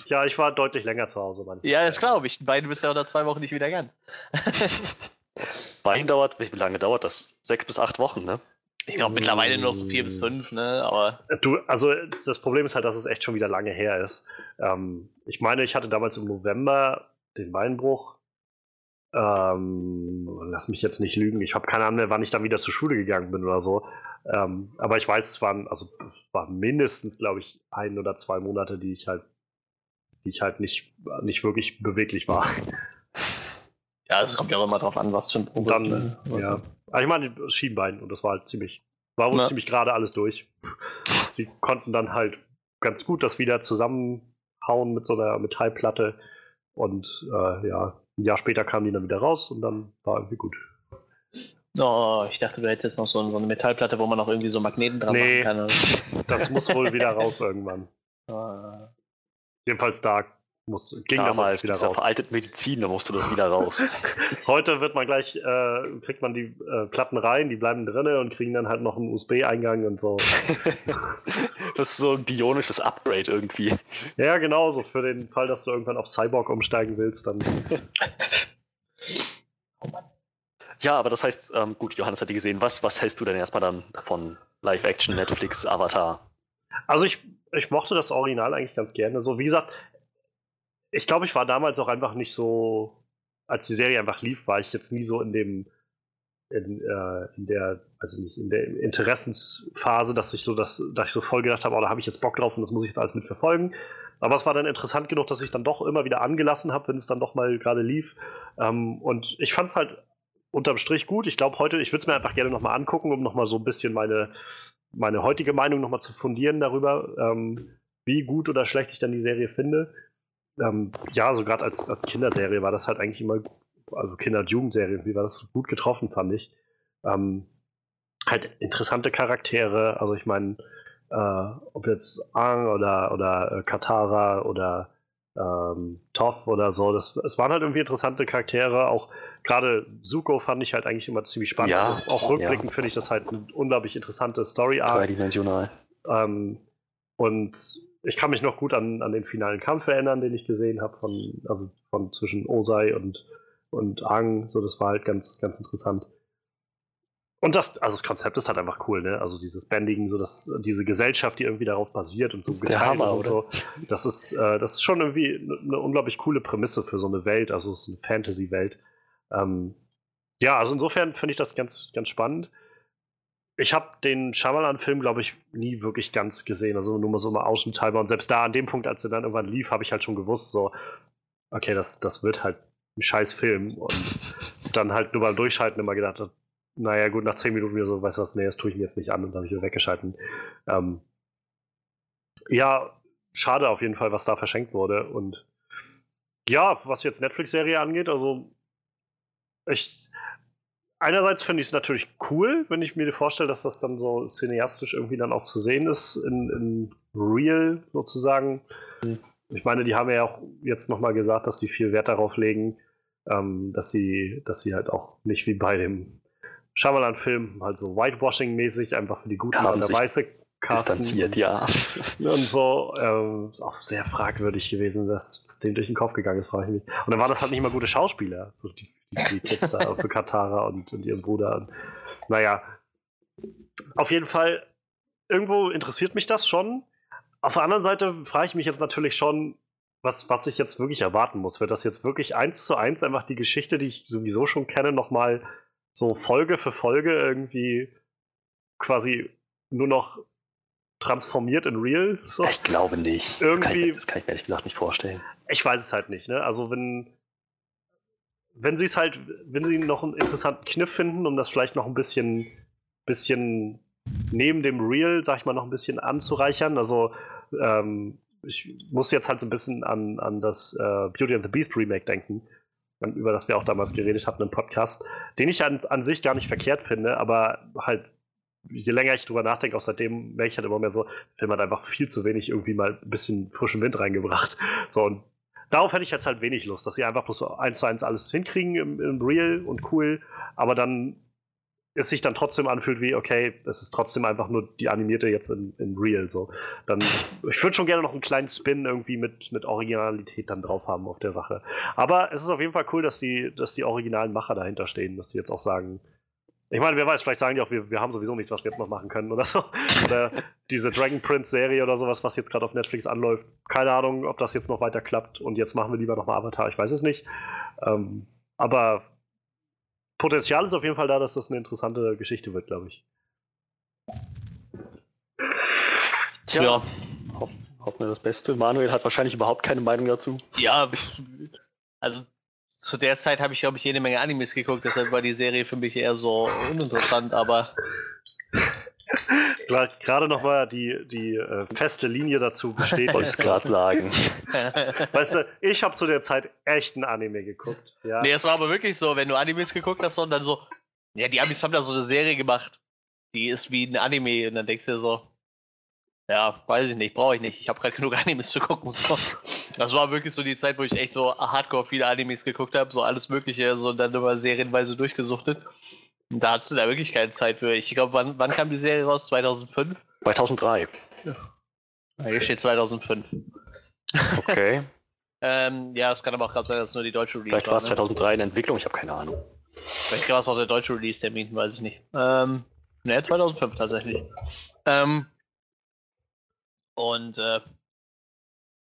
ja, ich war deutlich länger zu Hause, Mann. Ja, das glaube ich. Beide bist ja unter zwei Wochen nicht wieder ganz. [laughs] Bein dauert, wie lange dauert das? Sechs bis acht Wochen, ne? Ich glaube mittlerweile nur so vier bis fünf, ne? Aber. Du, also das Problem ist halt, dass es echt schon wieder lange her ist. Ähm, ich meine, ich hatte damals im November den Beinbruch. Ähm, lass mich jetzt nicht lügen. Ich habe keine Ahnung mehr, wann ich dann wieder zur Schule gegangen bin oder so. Ähm, aber ich weiß, es waren, also es waren mindestens, glaube ich, ein oder zwei Monate, die ich halt, die ich halt nicht, nicht wirklich beweglich war. Ja, es kommt ja auch immer drauf an, was für ein Probe dann, ne? ja. Aber ich meine, Schienbein und das war halt ziemlich, war wohl ja. ziemlich gerade alles durch. Sie konnten dann halt ganz gut das wieder zusammenhauen mit so einer Metallplatte und äh, ja, ein Jahr später kamen die dann wieder raus und dann war irgendwie gut. Oh, ich dachte, du hättest jetzt noch so, eine Metallplatte, wo man noch irgendwie so Magneten dran nee, machen kann. Das muss wohl wieder [laughs] raus irgendwann. Uh. Jedenfalls da muss, ging Damals, das wieder raus. veraltete Medizin, da musst du das [laughs] wieder raus. Heute wird man gleich, äh, kriegt man die äh, Platten rein, die bleiben drinne und kriegen dann halt noch einen USB-Eingang und so. [laughs] das ist so ein bionisches Upgrade irgendwie. Ja, genau, so für den Fall, dass du irgendwann auf Cyborg umsteigen willst, dann. [laughs] Ja, aber das heißt, ähm, gut, Johannes hat die gesehen. Was, was hältst du denn erstmal dann von Live-Action, Netflix, Avatar? Also ich, ich mochte das Original eigentlich ganz gerne. So, wie gesagt, ich glaube, ich war damals auch einfach nicht so, als die Serie einfach lief, war ich jetzt nie so in dem, in, äh, in der, also nicht, in der Interessensphase, dass ich so, dass, dass ich so voll gedacht habe, oh, da habe ich jetzt Bock drauf und das muss ich jetzt alles mitverfolgen. Aber es war dann interessant genug, dass ich dann doch immer wieder angelassen habe, wenn es dann doch mal gerade lief. Ähm, und ich fand es halt unterm Strich gut. Ich glaube heute, ich würde es mir einfach gerne nochmal angucken, um nochmal so ein bisschen meine, meine heutige Meinung nochmal zu fundieren darüber, ähm, wie gut oder schlecht ich dann die Serie finde ähm, ja, so gerade als, als, Kinderserie war das halt eigentlich immer, also Kinder- und Jugendserie, wie war das gut getroffen, fand ich. Ähm, halt interessante Charaktere, also ich meine, äh, ob jetzt Ang oder, oder äh, Katara oder ähm, Toff oder so, das, es waren halt irgendwie interessante Charaktere, auch gerade Zuko fand ich halt eigentlich immer ziemlich spannend. Ja, auch rückblickend ja. finde ich das halt eine unglaublich interessante Story-Art. Dreidimensional. Ähm, und ich kann mich noch gut an, an den finalen Kampf erinnern, den ich gesehen habe, von, also von zwischen Osei und, und Ang. So, das war halt ganz, ganz interessant. Und das, also das Konzept ist halt einfach cool, ne? Also dieses Bändigen, so dass diese Gesellschaft, die irgendwie darauf basiert und so geteilt Hammer, ist und oder? so. Das ist, äh, das ist schon irgendwie eine unglaublich coole Prämisse für so eine Welt, also es ist eine Fantasy-Welt. Ähm, ja, also insofern finde ich das ganz, ganz spannend ich habe den Shyamalan-Film, glaube ich, nie wirklich ganz gesehen. Also nur mal so mal außenteilbar. Und selbst da, an dem Punkt, als er dann irgendwann lief, habe ich halt schon gewusst, so, okay, das, das wird halt ein scheiß Film. Und dann halt nur beim Durchschalten immer gedacht, naja, gut, nach zehn Minuten wieder so, weißt du was, nee, das tue ich mir jetzt nicht an und dann habe ich wieder weggeschalten. Ähm, ja, schade auf jeden Fall, was da verschenkt wurde. Und ja, was jetzt Netflix-Serie angeht, also ich, einerseits finde ich es natürlich cool, wenn ich mir vorstelle, dass das dann so cineastisch irgendwie dann auch zu sehen ist, in, in Real sozusagen. Mhm. Ich meine, die haben ja auch jetzt nochmal gesagt, dass sie viel Wert darauf legen, ähm, dass sie, dass sie halt auch nicht wie bei dem Shyamalan-Film halt so Whitewashing-mäßig einfach für die guten ja, der Weiße casten. Distanziert, ja. [laughs] Und so, ähm, ist auch sehr fragwürdig gewesen, was, was dem durch den Kopf gegangen ist, frage ich mich. Und dann waren das halt nicht mal gute Schauspieler. So die die Kids da für Katara und, und ihren Bruder. Und, naja, auf jeden Fall, irgendwo interessiert mich das schon. Auf der anderen Seite frage ich mich jetzt natürlich schon, was, was ich jetzt wirklich erwarten muss. Wird das jetzt wirklich eins zu eins einfach die Geschichte, die ich sowieso schon kenne, nochmal so Folge für Folge irgendwie quasi nur noch transformiert in Real? So? Ich glaube nicht. Irgendwie, das kann, ich, mir ehrlich gesagt nicht vorstellen. Ich weiß es halt nicht. Ne? Also wenn wenn sie es halt, wenn sie noch einen interessanten Kniff finden, um das vielleicht noch ein bisschen, bisschen neben dem Real, sag ich mal, noch ein bisschen anzureichern. Also ähm, ich muss jetzt halt so ein bisschen an, an das äh, Beauty and the Beast Remake denken, über das wir auch damals geredet hatten im Podcast, den ich an, an sich gar nicht verkehrt finde, aber halt je länger ich drüber nachdenke, auch seitdem merke ich halt immer mehr so, Film hat einfach viel zu wenig irgendwie mal ein bisschen frischen Wind reingebracht. So, und darauf hätte ich jetzt halt wenig Lust, dass sie einfach bloß eins zu eins alles hinkriegen im, im Real und cool, aber dann es sich dann trotzdem anfühlt wie, okay, es ist trotzdem einfach nur die animierte jetzt in, in Real. So. Dann, ich würde schon gerne noch einen kleinen Spin irgendwie mit, mit Originalität dann drauf haben auf der Sache. Aber es ist auf jeden Fall cool, dass die, dass die originalen Macher dahinter stehen, dass die jetzt auch sagen, ich meine, wer weiß, vielleicht sagen die auch, wir, wir haben sowieso nichts, was wir jetzt noch machen können oder so. [laughs] Oder diese Dragon Prince Serie oder sowas, was jetzt gerade auf Netflix anläuft. Keine Ahnung, ob das jetzt noch weiter klappt und jetzt machen wir lieber nochmal Avatar, ich weiß es nicht. Ähm, aber Potenzial ist auf jeden Fall da, dass das eine interessante Geschichte wird, glaube ich. Tja, ja. Hoff, hoffen wir das Beste. Manuel hat wahrscheinlich überhaupt keine Meinung dazu. Ja, also zu der Zeit habe ich, glaube ich, jede Menge Animes geguckt, deshalb war die Serie für mich eher so uninteressant, aber. [laughs] Gerade noch mal die, die äh, feste Linie dazu besteht. Wollte ich [laughs] gerade sagen. [laughs] weißt du, ich habe zu der Zeit echt ein Anime geguckt. Ja. Nee, es war aber wirklich so, wenn du Animes geguckt hast und dann so, ja, die Amis haben da so eine Serie gemacht, die ist wie ein Anime und dann denkst du dir so, ja, weiß ich nicht, brauche ich nicht. Ich habe gerade genug [laughs] Animes zu gucken. So. Das war wirklich so die Zeit, wo ich echt so hardcore viele Animes geguckt habe, so alles Mögliche, so dann immer serienweise durchgesuchtet. Und da hattest du da wirklich keine Zeit für. Ich glaube, wann, wann kam die Serie raus? 2005? 2003. Ja. Hier steht 2005. Okay. [laughs] ähm, ja, es kann aber auch gerade sein, dass es nur die deutsche Release Vielleicht war es ne? 2003 in Entwicklung, ich habe keine Ahnung. Vielleicht war es auch der deutsche Release-Termin, weiß ich nicht. Ähm, ne, 2005 tatsächlich. Ähm, und äh,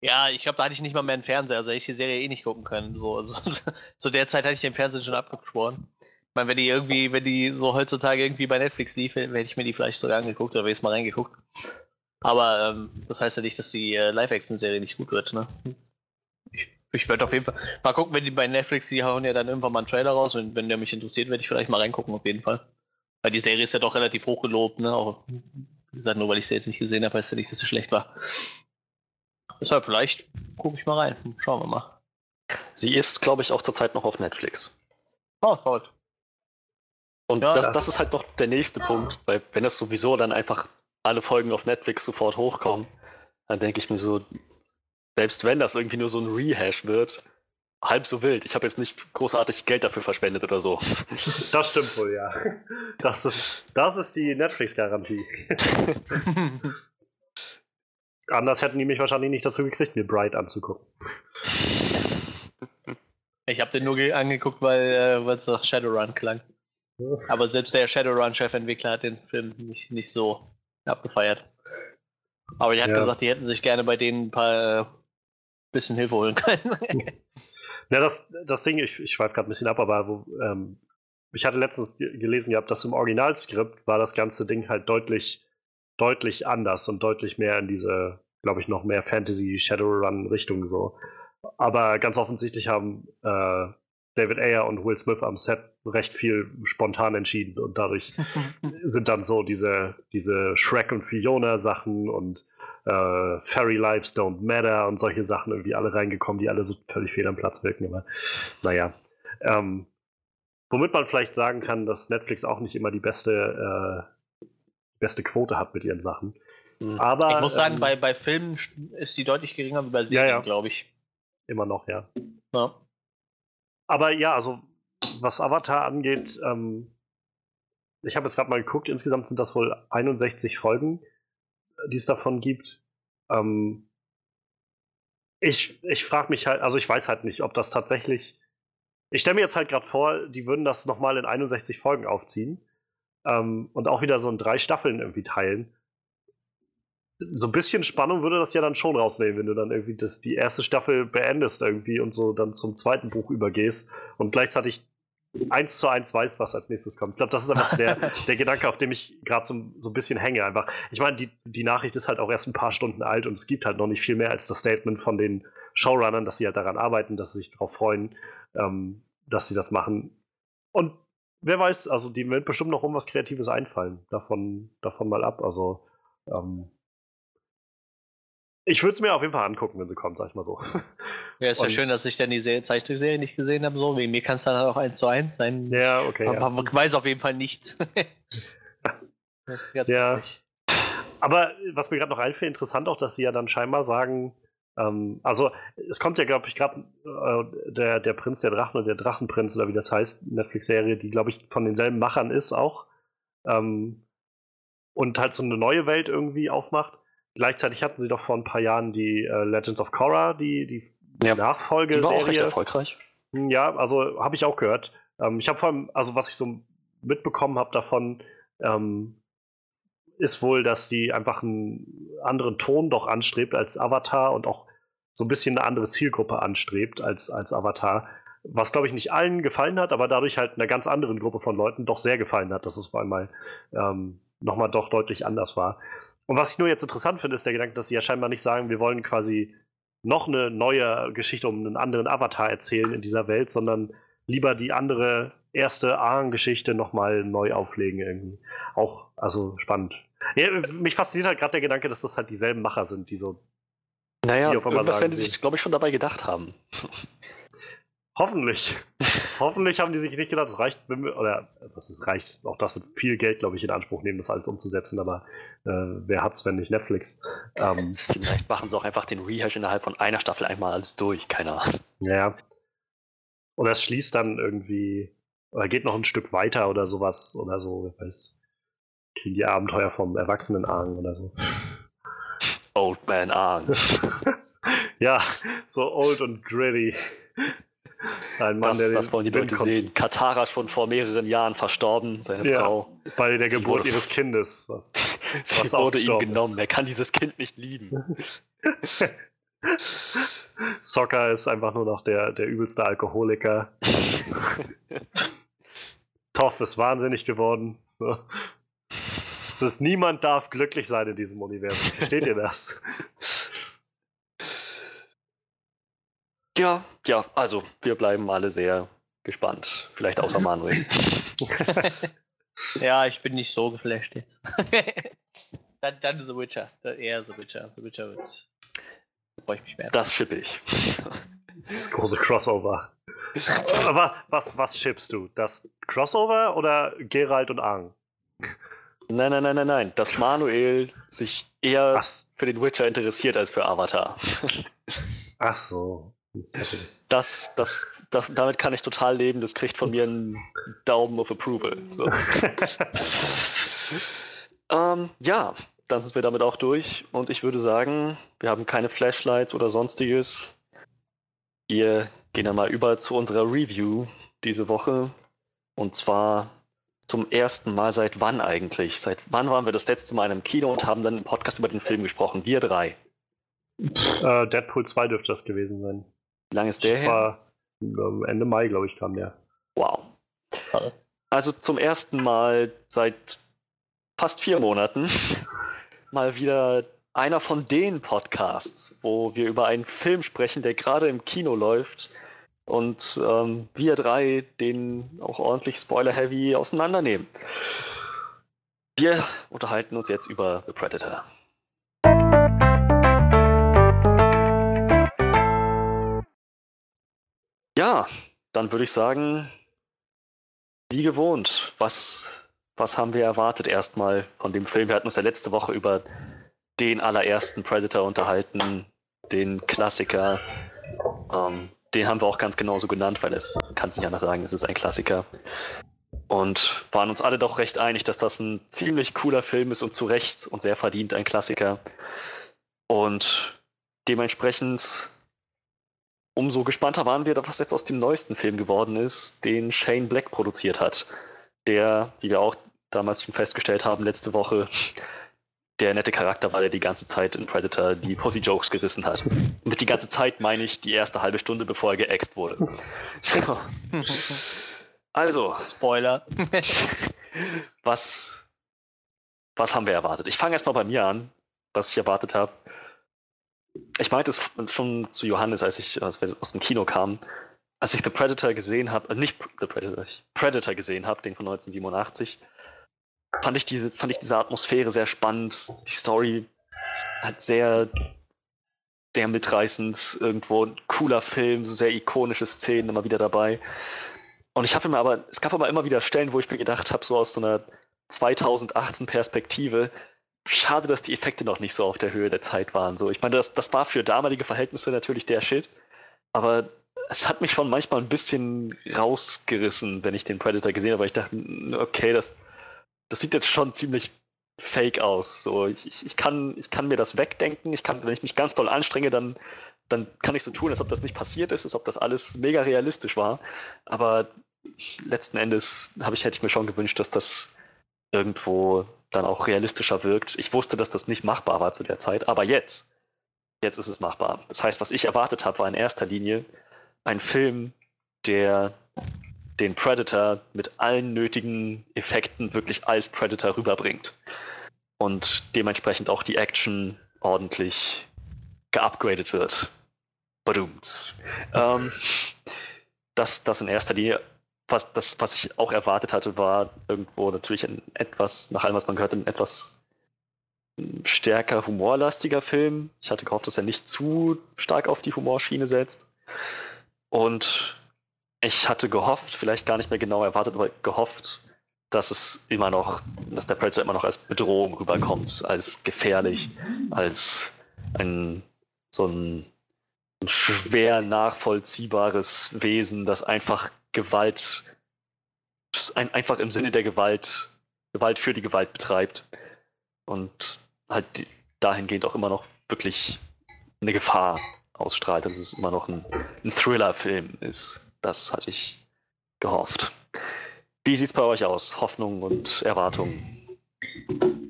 ja, ich glaube, da hatte ich nicht mal mehr einen Fernseher, also hätte ich die Serie eh nicht gucken können. So, also, [laughs] zu der Zeit hatte ich den Fernseher schon abgeschworen. Ich meine, wenn die irgendwie, wenn die so heutzutage irgendwie bei Netflix lief, hätte ich mir die vielleicht sogar angeguckt oder wäre ich mal reingeguckt. Aber ähm, das heißt ja nicht, dass die äh, Live-Action-Serie nicht gut wird, ne? Ich, ich würde auf jeden Fall mal gucken, wenn die bei Netflix, die hauen ja dann irgendwann mal einen Trailer raus und wenn der mich interessiert, werde ich vielleicht mal reingucken, auf jeden Fall. Weil die Serie ist ja doch relativ hoch gelobt, ne? Auch wie gesagt, nur weil ich sie jetzt nicht gesehen habe, heißt ja nicht, dass sie schlecht war. Deshalb vielleicht gucke ich mal rein. Schauen wir mal. Sie ist, glaube ich, auch zurzeit noch auf Netflix. Oh, toll. Und ja, das, das, ist halt noch der nächste Punkt, weil wenn das sowieso dann einfach alle Folgen auf Netflix sofort hochkommen, dann denke ich mir so, selbst wenn das irgendwie nur so ein Rehash wird, halb so wild. Ich habe jetzt nicht großartig Geld dafür verschwendet oder so. Das stimmt wohl, ja. Das ist, das ist die Netflix-Garantie. [laughs] Anders hätten die mich wahrscheinlich nicht dazu gekriegt, mir Bright anzugucken. Ich habe den nur angeguckt, weil äh, es nach Shadowrun klang. Aber selbst der Shadowrun-Chefentwickler hat den Film nicht, nicht so abgefeiert. Aber ich hatte ja. gesagt, die hätten sich gerne bei denen ein paar äh, bisschen Hilfe holen können. [laughs] Ja, das, das Ding, ich, ich schweife gerade ein bisschen ab, aber wo, ähm, ich hatte letztens gelesen gehabt, dass im Originalskript war das ganze Ding halt deutlich, deutlich anders und deutlich mehr in diese, glaube ich, noch mehr Fantasy-Shadowrun-Richtung so. Aber ganz offensichtlich haben äh, David Ayer und Will Smith am Set recht viel spontan entschieden und dadurch [laughs] sind dann so diese, diese Shrek und Fiona Sachen und äh, Fairy Lives Don't Matter und solche Sachen irgendwie alle reingekommen, die alle so völlig fehl am Platz wirken. Aber naja. Ähm, womit man vielleicht sagen kann, dass Netflix auch nicht immer die beste, äh, beste Quote hat mit ihren Sachen. Mhm. Aber, ich muss sagen, ähm, bei, bei Filmen ist die deutlich geringer wie bei Serien, ja, ja. glaube ich. Immer noch, ja. ja. Aber ja, also was Avatar angeht, ähm, ich habe jetzt gerade mal geguckt, insgesamt sind das wohl 61 Folgen die es davon gibt. Ähm, ich ich frage mich halt, also ich weiß halt nicht, ob das tatsächlich. Ich stelle mir jetzt halt gerade vor, die würden das nochmal in 61 Folgen aufziehen ähm, und auch wieder so in drei Staffeln irgendwie teilen. So ein bisschen Spannung würde das ja dann schon rausnehmen, wenn du dann irgendwie das, die erste Staffel beendest irgendwie und so dann zum zweiten Buch übergehst und gleichzeitig eins zu eins weiß, was als nächstes kommt. Ich glaube, das ist einfach so der, [laughs] der Gedanke, auf dem ich gerade so, so, ein bisschen hänge. Einfach. Ich meine, die, die Nachricht ist halt auch erst ein paar Stunden alt und es gibt halt noch nicht viel mehr als das Statement von den Showrunnern, dass sie halt daran arbeiten, dass sie sich darauf freuen, ähm, dass sie das machen. Und wer weiß, also die wird bestimmt noch um was Kreatives einfallen. Davon, davon mal ab. Also ähm, ich würde es mir auf jeden Fall angucken, wenn sie kommt, sag ich mal so. [laughs] Ja, ist ja schön, dass ich dann die Zeichentrickserie nicht gesehen habe. So. Wegen mir kann es dann auch eins zu eins sein. Ja, okay. Aber ja. ich weiß auf jeden Fall nicht. [laughs] das ist ganz ja. Aber was mir gerade noch einfällt, interessant auch, dass sie ja dann scheinbar sagen, ähm, also es kommt ja, glaube ich, gerade äh, der, der Prinz der Drachen und der Drachenprinz oder wie das heißt, Netflix-Serie, die, glaube ich, von denselben Machern ist auch. Ähm, und halt so eine neue Welt irgendwie aufmacht. Gleichzeitig hatten sie doch vor ein paar Jahren die äh, Legends of Korra, die, die ja. Nachfolge. Die war auch recht erfolgreich. Hm, ja, also habe ich auch gehört. Ähm, ich habe vor allem, also was ich so mitbekommen habe davon, ähm, ist wohl, dass die einfach einen anderen Ton doch anstrebt als Avatar und auch so ein bisschen eine andere Zielgruppe anstrebt als, als Avatar. was glaube ich nicht allen gefallen hat, aber dadurch halt einer ganz anderen Gruppe von Leuten doch sehr gefallen hat, dass es vor einmal ähm, nochmal doch deutlich anders war. Und was ich nur jetzt interessant finde, ist der Gedanke, dass sie ja scheinbar nicht sagen, wir wollen quasi noch eine neue Geschichte um einen anderen Avatar erzählen in dieser Welt, sondern lieber die andere erste Aang-Geschichte nochmal neu auflegen irgendwie. Auch, also spannend. Ja, mich fasziniert halt gerade der Gedanke, dass das halt dieselben Macher sind, die so. Naja, die irgendwas werden die sich, glaube ich, schon dabei gedacht haben. [laughs] Hoffentlich. [laughs] Hoffentlich haben die sich nicht gedacht, es reicht, oder was es reicht, auch das wird viel Geld, glaube ich, in Anspruch nehmen, das alles umzusetzen, aber äh, wer hat's, wenn nicht Netflix? Ähm, [laughs] Vielleicht machen sie auch einfach den Rehash innerhalb von einer Staffel einmal alles durch, keine Ahnung. Ja. Oder es schließt dann irgendwie, oder geht noch ein Stück weiter oder sowas, oder so, wer weiß. Kriegen die Abenteuer vom erwachsenen Argen oder so. Old Man Argen. [laughs] ja, so old und gritty. Ein Mann, das, der das wollen die Leute sehen. Katara schon vor mehreren Jahren verstorben, seine ja, Frau. Bei der Geburt ihres [laughs] Kindes. Was, sie was wurde ihm genommen. Ist. Er kann dieses Kind nicht lieben. [laughs] Soccer ist einfach nur noch der, der übelste Alkoholiker. [laughs] Toff ist wahnsinnig geworden. So. Es ist, niemand darf glücklich sein in diesem Universum. Versteht ihr das? Ja, ja, also wir bleiben alle sehr gespannt. Vielleicht außer Manuel. [laughs] ja, ich bin nicht so geflasht jetzt. [laughs] dann, dann The Witcher. Eher The Witcher. The Witcher wird. Freue ich mich mehr. Das schippe ich. Das große Crossover. Aber was, was schippst du? Das Crossover oder Geralt und Aang? Nein, nein, nein, nein, nein. Dass Manuel sich eher was? für den Witcher interessiert als für Avatar. Ach so. Das, das, das, damit kann ich total leben. Das kriegt von mir einen Daumen of Approval. So. [laughs] ähm, ja, dann sind wir damit auch durch. Und ich würde sagen, wir haben keine Flashlights oder sonstiges. Wir gehen dann mal über zu unserer Review diese Woche. Und zwar zum ersten Mal seit wann eigentlich? Seit wann waren wir das letzte Mal in einem Kino und haben dann im Podcast über den Film gesprochen? Wir drei. Äh, Deadpool 2 dürfte das gewesen sein. Wie lange ist der das her? war Ende Mai, glaube ich, kam der. Wow. Also zum ersten Mal seit fast vier Monaten [laughs] mal wieder einer von den Podcasts, wo wir über einen Film sprechen, der gerade im Kino läuft und ähm, wir drei den auch ordentlich spoiler-heavy auseinandernehmen. Wir unterhalten uns jetzt über The Predator. Ja, dann würde ich sagen, wie gewohnt, was, was haben wir erwartet erstmal von dem Film? Wir hatten uns ja letzte Woche über den allerersten Predator unterhalten, den Klassiker. Ähm, den haben wir auch ganz genauso genannt, weil es kann es nicht anders sagen, es ist ein Klassiker. Und waren uns alle doch recht einig, dass das ein ziemlich cooler Film ist und zu Recht und sehr verdient ein Klassiker. Und dementsprechend umso gespannter waren wir, was jetzt aus dem neuesten Film geworden ist, den Shane Black produziert hat. Der, wie wir auch damals schon festgestellt haben, letzte Woche, der nette Charakter war, der die ganze Zeit in Predator die Pussy-Jokes gerissen hat. Und mit die ganze Zeit meine ich die erste halbe Stunde, bevor er geäxt wurde. So. [laughs] Also. Spoiler. was, was haben wir erwartet? Ich fange erstmal bei mir an, was ich erwartet habe ich meinte es schon zu Johannes, als ich als wir aus dem Kino kam, als ich The Predator gesehen habe, äh, nicht The Predator, als ich Predator gesehen habe, den von 1987, fand ich diese, fand ich diese Atmosphäre sehr spannend. Die Story hat sehr, sehr mitreißend, irgendwo ein cooler Film, so sehr ikonische Szenen immer wieder dabei. Und ich habe mir aber, es gab aber immer wieder Stellen, wo ich mir gedacht habe, so aus so einer 2018 Perspektive, schade, dass die Effekte noch nicht so auf der Höhe der Zeit waren. So, ich meine, das, das war für damalige Verhältnisse natürlich der Shit, aber es hat mich schon manchmal ein bisschen rausgerissen, wenn ich den Predator gesehen habe, ich dachte, okay, das, das sieht jetzt schon ziemlich fake aus. So, ich, ich, kann, ich kann mir das wegdenken, ich kann, wenn ich mich ganz doll anstrenge, dann, dann kann ich so tun, als ob das nicht passiert ist, als ob das alles mega realistisch war. Aber letzten Endes ich, hätte ich mir schon gewünscht, dass das irgendwo dann auch realistischer wirkt. Ich wusste, dass das nicht machbar war zu der Zeit, aber jetzt, jetzt ist es machbar. Das heißt, was ich erwartet habe, war in erster Linie ein Film, der den Predator mit allen nötigen Effekten wirklich als Predator rüberbringt. Und dementsprechend auch die Action ordentlich geupgradet wird. Badums. Ähm, das, das in erster Linie, was, das, was ich auch erwartet hatte, war irgendwo natürlich ein etwas, nach allem, was man gehört, ein etwas stärker humorlastiger Film. Ich hatte gehofft, dass er nicht zu stark auf die Humorschiene setzt. Und ich hatte gehofft, vielleicht gar nicht mehr genau erwartet, aber gehofft, dass es immer noch, dass der Predator immer noch als Bedrohung rüberkommt, als gefährlich, als ein so ein, ein schwer nachvollziehbares Wesen, das einfach Gewalt, ein, einfach im Sinne der Gewalt, Gewalt für die Gewalt betreibt. Und halt dahingehend auch immer noch wirklich eine Gefahr ausstrahlt, dass es immer noch ein, ein Thriller-Film ist. Das hatte ich gehofft. Wie sieht es bei euch aus? Hoffnung und Erwartungen?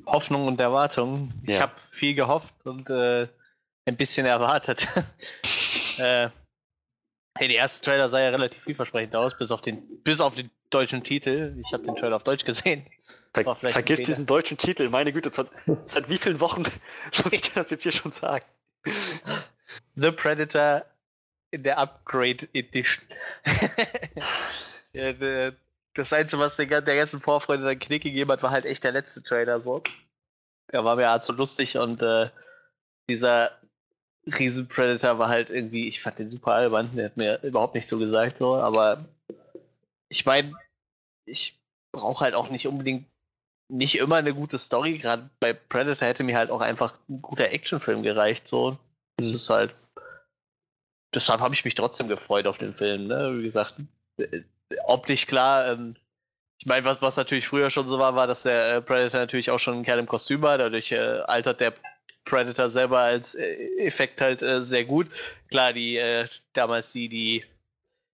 Hoffnung und Erwartungen. Ja. Ich habe viel gehofft und äh, ein bisschen erwartet. [laughs] äh, hey, der erste Trailer sah ja relativ vielversprechend aus, bis auf den, bis auf den deutschen Titel. Ich habe den Trailer auf Deutsch gesehen. Ver vergiss diesen deutschen Titel, meine Güte, seit, seit wie vielen Wochen [laughs] muss ich dir das jetzt hier schon sagen? The Predator in der Upgrade Edition. [laughs] ja, das Einzige, was der, der ganzen Vorfreude dann Knick gegeben hat, war halt echt der letzte Trailer so. Er war mir halt so lustig und äh, dieser Riesen Predator war halt irgendwie, ich fand den super albern, der hat mir überhaupt nicht so gesagt, so, aber ich meine, ich brauche halt auch nicht unbedingt nicht immer eine gute Story. Gerade bei Predator hätte mir halt auch einfach ein guter Actionfilm gereicht. So, das mhm. ist halt. Deshalb habe ich mich trotzdem gefreut auf den Film. Ne? Wie gesagt, äh, optisch klar. Ähm, ich meine, was, was natürlich früher schon so war, war, dass der äh, Predator natürlich auch schon einen Kerl im Kostüm war. Dadurch äh, altert der Predator selber als äh, Effekt halt äh, sehr gut. Klar, die äh, damals die, die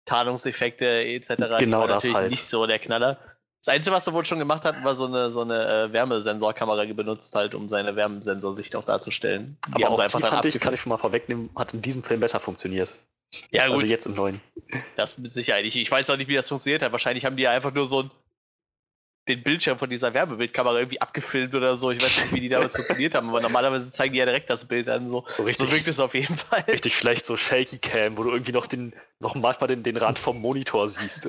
Tarnungseffekte etc. Genau das natürlich halt. nicht so der Knaller. Das Einzige, was er wohl schon gemacht hat, war so eine, so eine äh, Wärmesensorkamera benutzt, halt, um seine Wärmesensorsicht auch darzustellen. Die Aber auch einfach die fand ich, kann ich schon mal vorwegnehmen, hat in diesem Film besser funktioniert. Ja, also gut. Also jetzt im neuen. Das mit Sicherheit. Ich, ich weiß auch nicht, wie das funktioniert hat. Wahrscheinlich haben die ja einfach nur so ein den Bildschirm von dieser Werbebildkamera irgendwie abgefilmt oder so. Ich weiß nicht, wie die damals funktioniert haben, aber normalerweise zeigen die ja direkt das Bild an. So, so, richtig, so wirkt es auf jeden Fall. Richtig, vielleicht so Shaky Cam, wo du irgendwie noch, den, noch manchmal den, den Rand vom Monitor siehst.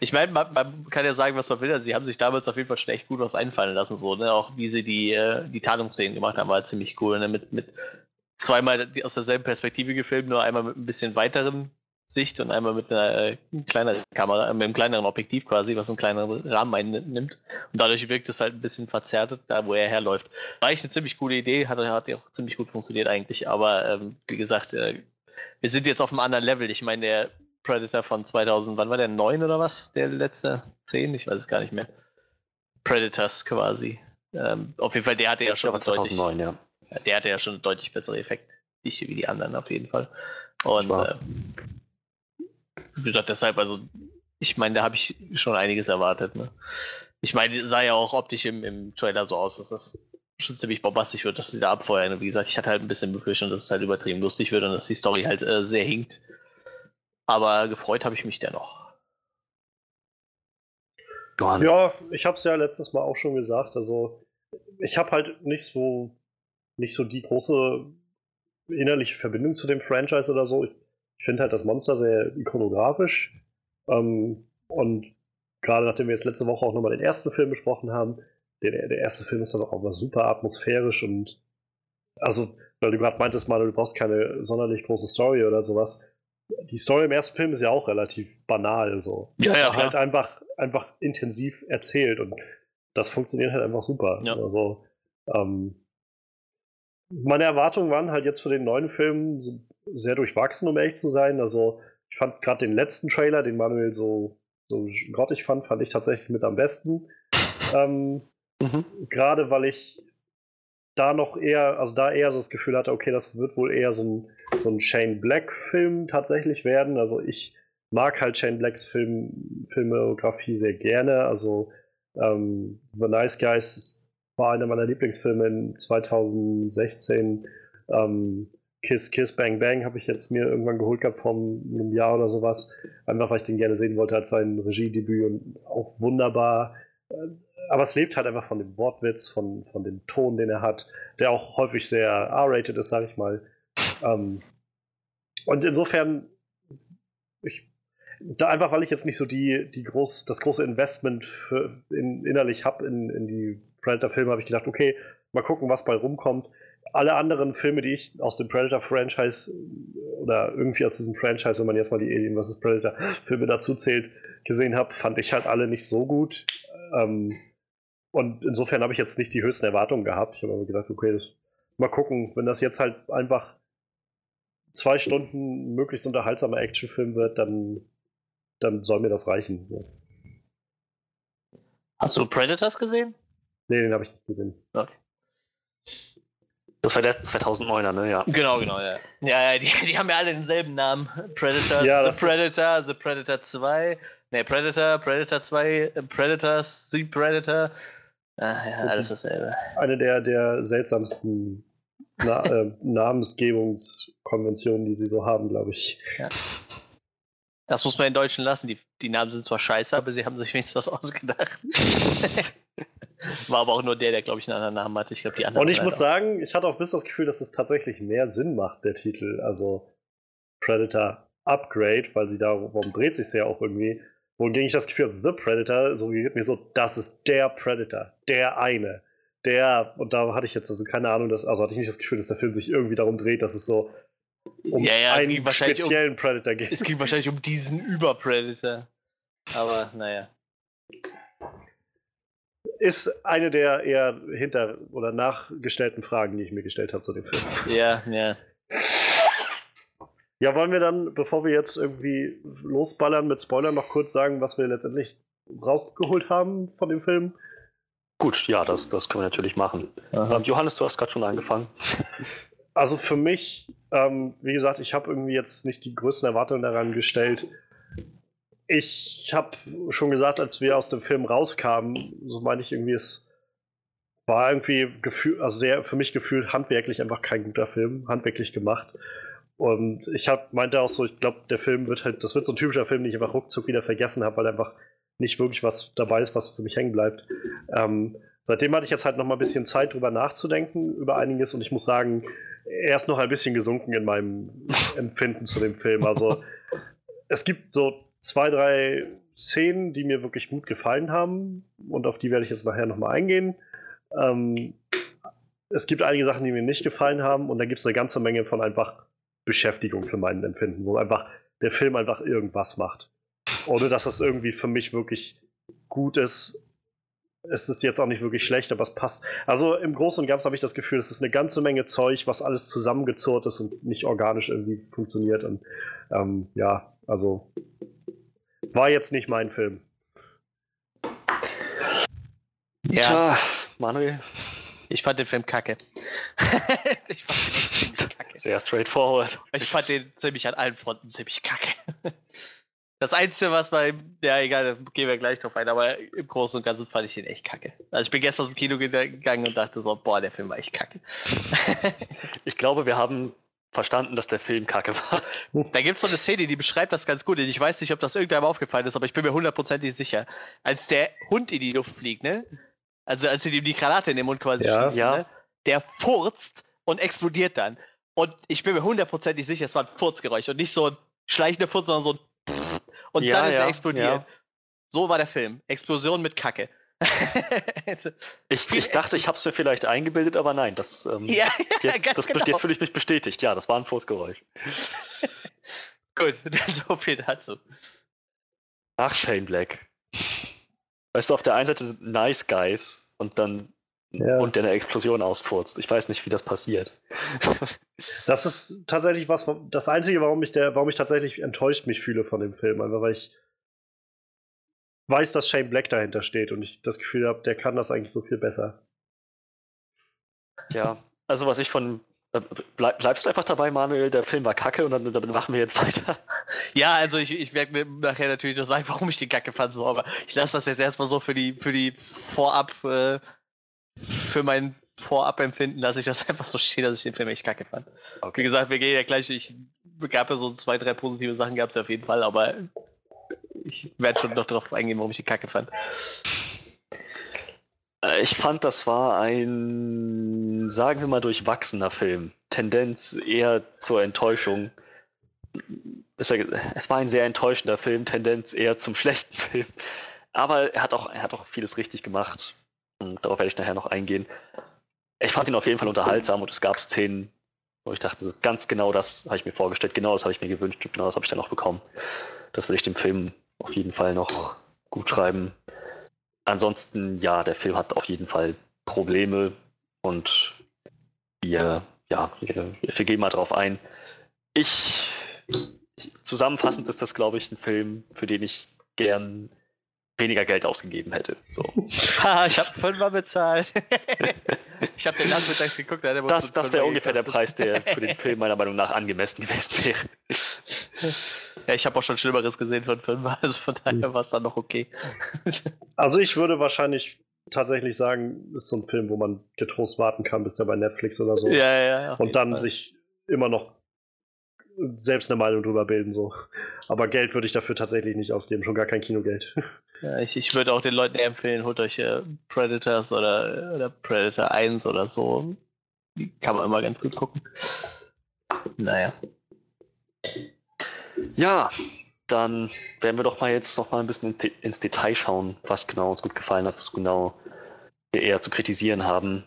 Ich meine, man, man, kann ja sagen, was man will. Also, sie haben sich damals auf jeden Fall schon echt gut was einfallen lassen. So, ne? Auch wie sie die, äh, die Tarnungsszenen gemacht haben, war ziemlich cool. Ne? Mit, mit zweimal aus derselben Perspektive gefilmt, nur einmal mit ein bisschen weiteren Sicht und einmal mit einer äh, kleineren Kamera, mit einem kleineren Objektiv quasi, was einen kleineren Rahmen einnimmt. Und dadurch wirkt es halt ein bisschen verzerrt, da wo er herläuft. War eigentlich eine ziemlich coole Idee, hat, hat ja auch ziemlich gut funktioniert eigentlich, aber ähm, wie gesagt, äh, wir sind jetzt auf einem anderen Level. Ich meine, der Predator von 2000, wann war der? 9 oder was? Der letzte? 10? Ich weiß es gar nicht mehr. Predators quasi. Ähm, auf jeden Fall, der hatte ja schon. 2009, deutlich, ja. Der hatte ja schon deutlich bessere Effekte wie die anderen auf jeden Fall. Und äh, wie gesagt, deshalb, also, ich meine, da habe ich schon einiges erwartet. Ne? Ich meine, sah ja auch optisch im, im Trailer so aus, dass das schon ziemlich bombastisch wird, dass sie da abfeuern. Und wie gesagt, ich hatte halt ein bisschen Befürchtung, dass es halt übertrieben lustig wird und dass die Story halt äh, sehr hinkt. Aber gefreut habe ich mich dennoch. Ja, ich habe es ja letztes Mal auch schon gesagt. Also, ich habe halt nicht so, nicht so die große innerliche Verbindung zu dem Franchise oder so. Ich ich finde halt das Monster sehr ikonografisch. Ähm, und gerade nachdem wir jetzt letzte Woche auch nochmal den ersten Film besprochen haben, der, der erste Film ist dann auch mal super atmosphärisch und also, weil du gerade meintest, mal, du brauchst keine sonderlich große Story oder sowas. Die Story im ersten Film ist ja auch relativ banal, so. Ja, ja. Halt einfach, einfach intensiv erzählt und das funktioniert halt einfach super. Ja. Also, ähm, meine Erwartungen waren halt jetzt für den neuen Film sehr durchwachsen, um ehrlich zu sein. Also ich fand gerade den letzten Trailer, den Manuel so, so grottig fand, fand ich tatsächlich mit am besten. Ähm, mhm. Gerade weil ich da noch eher, also da eher so das Gefühl hatte, okay, das wird wohl eher so ein, so ein Shane Black-Film tatsächlich werden. Also ich mag halt Shane Blacks Film, Filmografie sehr gerne. Also ähm, The Nice Guys war einer meiner Lieblingsfilme in 2016. Ähm, Kiss Kiss Bang Bang habe ich jetzt mir irgendwann geholt gehabt vor einem Jahr oder sowas. Einfach weil ich den gerne sehen wollte als sein Regiedebüt und auch wunderbar. Äh, aber es lebt halt einfach von dem Wortwitz, von, von dem Ton, den er hat, der auch häufig sehr R-rated ist, sage ich mal. Ähm, und insofern, ich, da einfach, weil ich jetzt nicht so die, die groß, das große Investment für, in, innerlich habe in, in die Predator-Filme, habe ich gedacht, okay, mal gucken, was bei rumkommt. Alle anderen Filme, die ich aus dem Predator-Franchise oder irgendwie aus diesem Franchise, wenn man jetzt mal die Alien vs. Predator-Filme dazu zählt, gesehen habe, fand ich halt alle nicht so gut. Ähm, und insofern habe ich jetzt nicht die höchsten Erwartungen gehabt. Ich habe mir gedacht, okay, das, mal gucken, wenn das jetzt halt einfach zwei Stunden möglichst unterhaltsamer Actionfilm wird, dann, dann soll mir das reichen. Hast du Predators gesehen? Nee, den habe ich nicht gesehen. Okay. Das war der 2009er, ne? Ja. Genau, genau, ja. Ja, ja die, die haben ja alle denselben Namen. Predator, ja, The Predator, The Predator 2, ne, Predator, Predator 2, Predators, The Predator. Ah, ja, alles dasselbe. Eine der, der seltsamsten Na äh, [laughs] Namensgebungskonventionen, die sie so haben, glaube ich. Ja. Das muss man in Deutschen lassen. Die, die Namen sind zwar scheiße, aber sie haben sich wenigstens was [laughs] ausgedacht. [laughs] War aber auch nur der, der, glaube ich, einen anderen Namen hatte. Ich glaube, die anderen. Und ich muss sagen, ich hatte auch bis das Gefühl, dass es tatsächlich mehr Sinn macht, der Titel. Also Predator Upgrade, weil sie da, warum dreht sich ja auch irgendwie. Wohingegen ich das Gefühl habe, The Predator suggeriert mir so, das ist der Predator, der eine. Der, und da hatte ich jetzt also keine Ahnung, dass, also hatte ich nicht das Gefühl, dass der Film sich irgendwie darum dreht, dass es so um ja, ja, einen speziellen um, Predator geht. Es ging wahrscheinlich um diesen Über-Predator. Aber naja ist eine der eher hinter- oder nachgestellten Fragen, die ich mir gestellt habe zu dem Film. Ja, ja. Ja, wollen wir dann, bevor wir jetzt irgendwie losballern mit Spoilern, noch kurz sagen, was wir letztendlich rausgeholt haben von dem Film? Gut, ja, das, das können wir natürlich machen. Ähm, Johannes, du hast gerade schon angefangen. [laughs] Also für mich, ähm, wie gesagt, ich habe irgendwie jetzt nicht die größten Erwartungen daran gestellt. Ich habe schon gesagt, als wir aus dem Film rauskamen, so meine ich irgendwie, es war irgendwie gefühl, also sehr für mich gefühlt handwerklich einfach kein guter Film, handwerklich gemacht. Und ich hab, meinte auch so, ich glaube, der Film wird halt, das wird so ein typischer Film, den ich einfach ruckzuck wieder vergessen habe, weil einfach nicht wirklich was dabei ist, was für mich hängen bleibt. Ähm, seitdem hatte ich jetzt halt noch mal ein bisschen Zeit drüber nachzudenken, über einiges. Und ich muss sagen, er ist noch ein bisschen gesunken in meinem [laughs] Empfinden zu dem Film. Also es gibt so zwei, drei Szenen, die mir wirklich gut gefallen haben und auf die werde ich jetzt nachher nochmal eingehen. Ähm, es gibt einige Sachen, die mir nicht gefallen haben und da gibt es eine ganze Menge von einfach Beschäftigung für meinen Empfinden, wo einfach der Film einfach irgendwas macht. Ohne dass das irgendwie für mich wirklich gut ist. Es ist jetzt auch nicht wirklich schlecht, aber es passt. Also im Großen und Ganzen habe ich das Gefühl, es ist eine ganze Menge Zeug, was alles zusammengezurrt ist und nicht organisch irgendwie funktioniert. Und ähm, ja, also war jetzt nicht mein Film. Ja, Tja, Manuel. Ich fand den Film kacke. [laughs] ich fand den ziemlich kacke. Sehr straightforward. Ich fand den ziemlich an allen Fronten ziemlich kacke. Das Einzige, was bei, ja egal, da gehen wir gleich drauf ein, aber im Großen und Ganzen fand ich den echt kacke. Also ich bin gestern aus dem Kino gegangen und dachte so, boah, der Film war echt kacke. [laughs] ich glaube, wir haben verstanden, dass der Film kacke war. Da gibt es so eine Szene, die beschreibt das ganz gut. Ich weiß nicht, ob das irgendeinem aufgefallen ist, aber ich bin mir hundertprozentig sicher. Als der Hund in die Luft fliegt, ne? Also als sie ihm die Granate in den Mund quasi ja. schießen, ja. ne? Der furzt und explodiert dann. Und ich bin mir hundertprozentig sicher, es war ein Furzgeräusch und nicht so ein schleichender Furz, sondern so ein und ja, dann ist er explodiert. So war der Film. Explosion mit Kacke. [laughs] ich, ich, dachte, ich habe es mir vielleicht eingebildet, aber nein, das, ähm, ja, [laughs] jetzt, das, genau. jetzt fühle ich mich bestätigt. Ja, das war ein Fußgeräusch. [laughs] Gut, so viel dazu. Ach, Shane Black. Weißt du, auf der einen Seite Nice Guys und dann ja. und der eine Explosion ausfurzt. Ich weiß nicht, wie das passiert. [laughs] das ist tatsächlich was, das Einzige, warum ich, der, warum ich tatsächlich enttäuscht mich fühle von dem Film. Einfach weil ich weiß, dass Shane Black dahinter steht und ich das Gefühl habe, der kann das eigentlich so viel besser. Ja, also was ich von. Äh, bleib, bleibst du einfach dabei, Manuel? Der Film war kacke und dann, dann machen wir jetzt weiter. [laughs] Ja, also ich, ich werde mir nachher natürlich noch sagen, warum ich den kacke fand, so, aber ich lasse das jetzt erstmal so für die, für die Vorab. Äh, für mein Vorabempfinden lasse ich das [laughs] einfach so stehen, dass ich den Film echt kacke fand. Okay. Wie gesagt, wir gehen ja gleich, ich gab ja so zwei, drei positive Sachen, gab es ja auf jeden Fall, aber ich werde schon noch darauf eingehen, warum ich die kacke fand. Äh, ich fand, das war ein, sagen wir mal, durchwachsener Film. Tendenz eher zur Enttäuschung. Es war ein sehr enttäuschender Film, Tendenz eher zum [laughs] schlechten Film. Aber er hat auch, er hat auch vieles richtig gemacht. Und darauf werde ich nachher noch eingehen. Ich fand ihn auf jeden Fall unterhaltsam und es gab Szenen, wo ich dachte, ganz genau das habe ich mir vorgestellt, genau das habe ich mir gewünscht und genau das habe ich dann auch bekommen. Das will ich dem Film auf jeden Fall noch gut schreiben. Ansonsten, ja, der Film hat auf jeden Fall Probleme und wir, ja, wir, wir gehen mal drauf ein. Ich, zusammenfassend ist das, glaube ich, ein Film, für den ich gern weniger Geld ausgegeben hätte. So. [laughs] ich habe fünfmal bezahlt. [laughs] ich habe den nachmittags geguckt. Da das das wäre ungefähr der Preis, der für den [laughs] Film meiner Meinung nach angemessen gewesen wäre. ja, ich habe auch schon Schlimmeres gesehen von Fünfmal, also von daher war es dann noch okay. also ich würde wahrscheinlich tatsächlich sagen, ist so ein Film, wo man getrost warten kann, bis der bei Netflix oder so. Ja, ja, ja. Und dann Fall. sich immer noch selbst eine Meinung drüber bilden. So. Aber Geld würde ich dafür tatsächlich nicht ausgeben, schon gar kein Kinogeld. Ja, ich, ich würde auch den Leuten empfehlen, holt euch äh, Predators oder, oder Predator 1 oder so. Die kann man immer ganz gut gucken. Naja. Ja, dann werden wir doch mal jetzt noch mal ein bisschen ins Detail schauen, was genau uns gut gefallen hat, was genau wir eher zu kritisieren haben.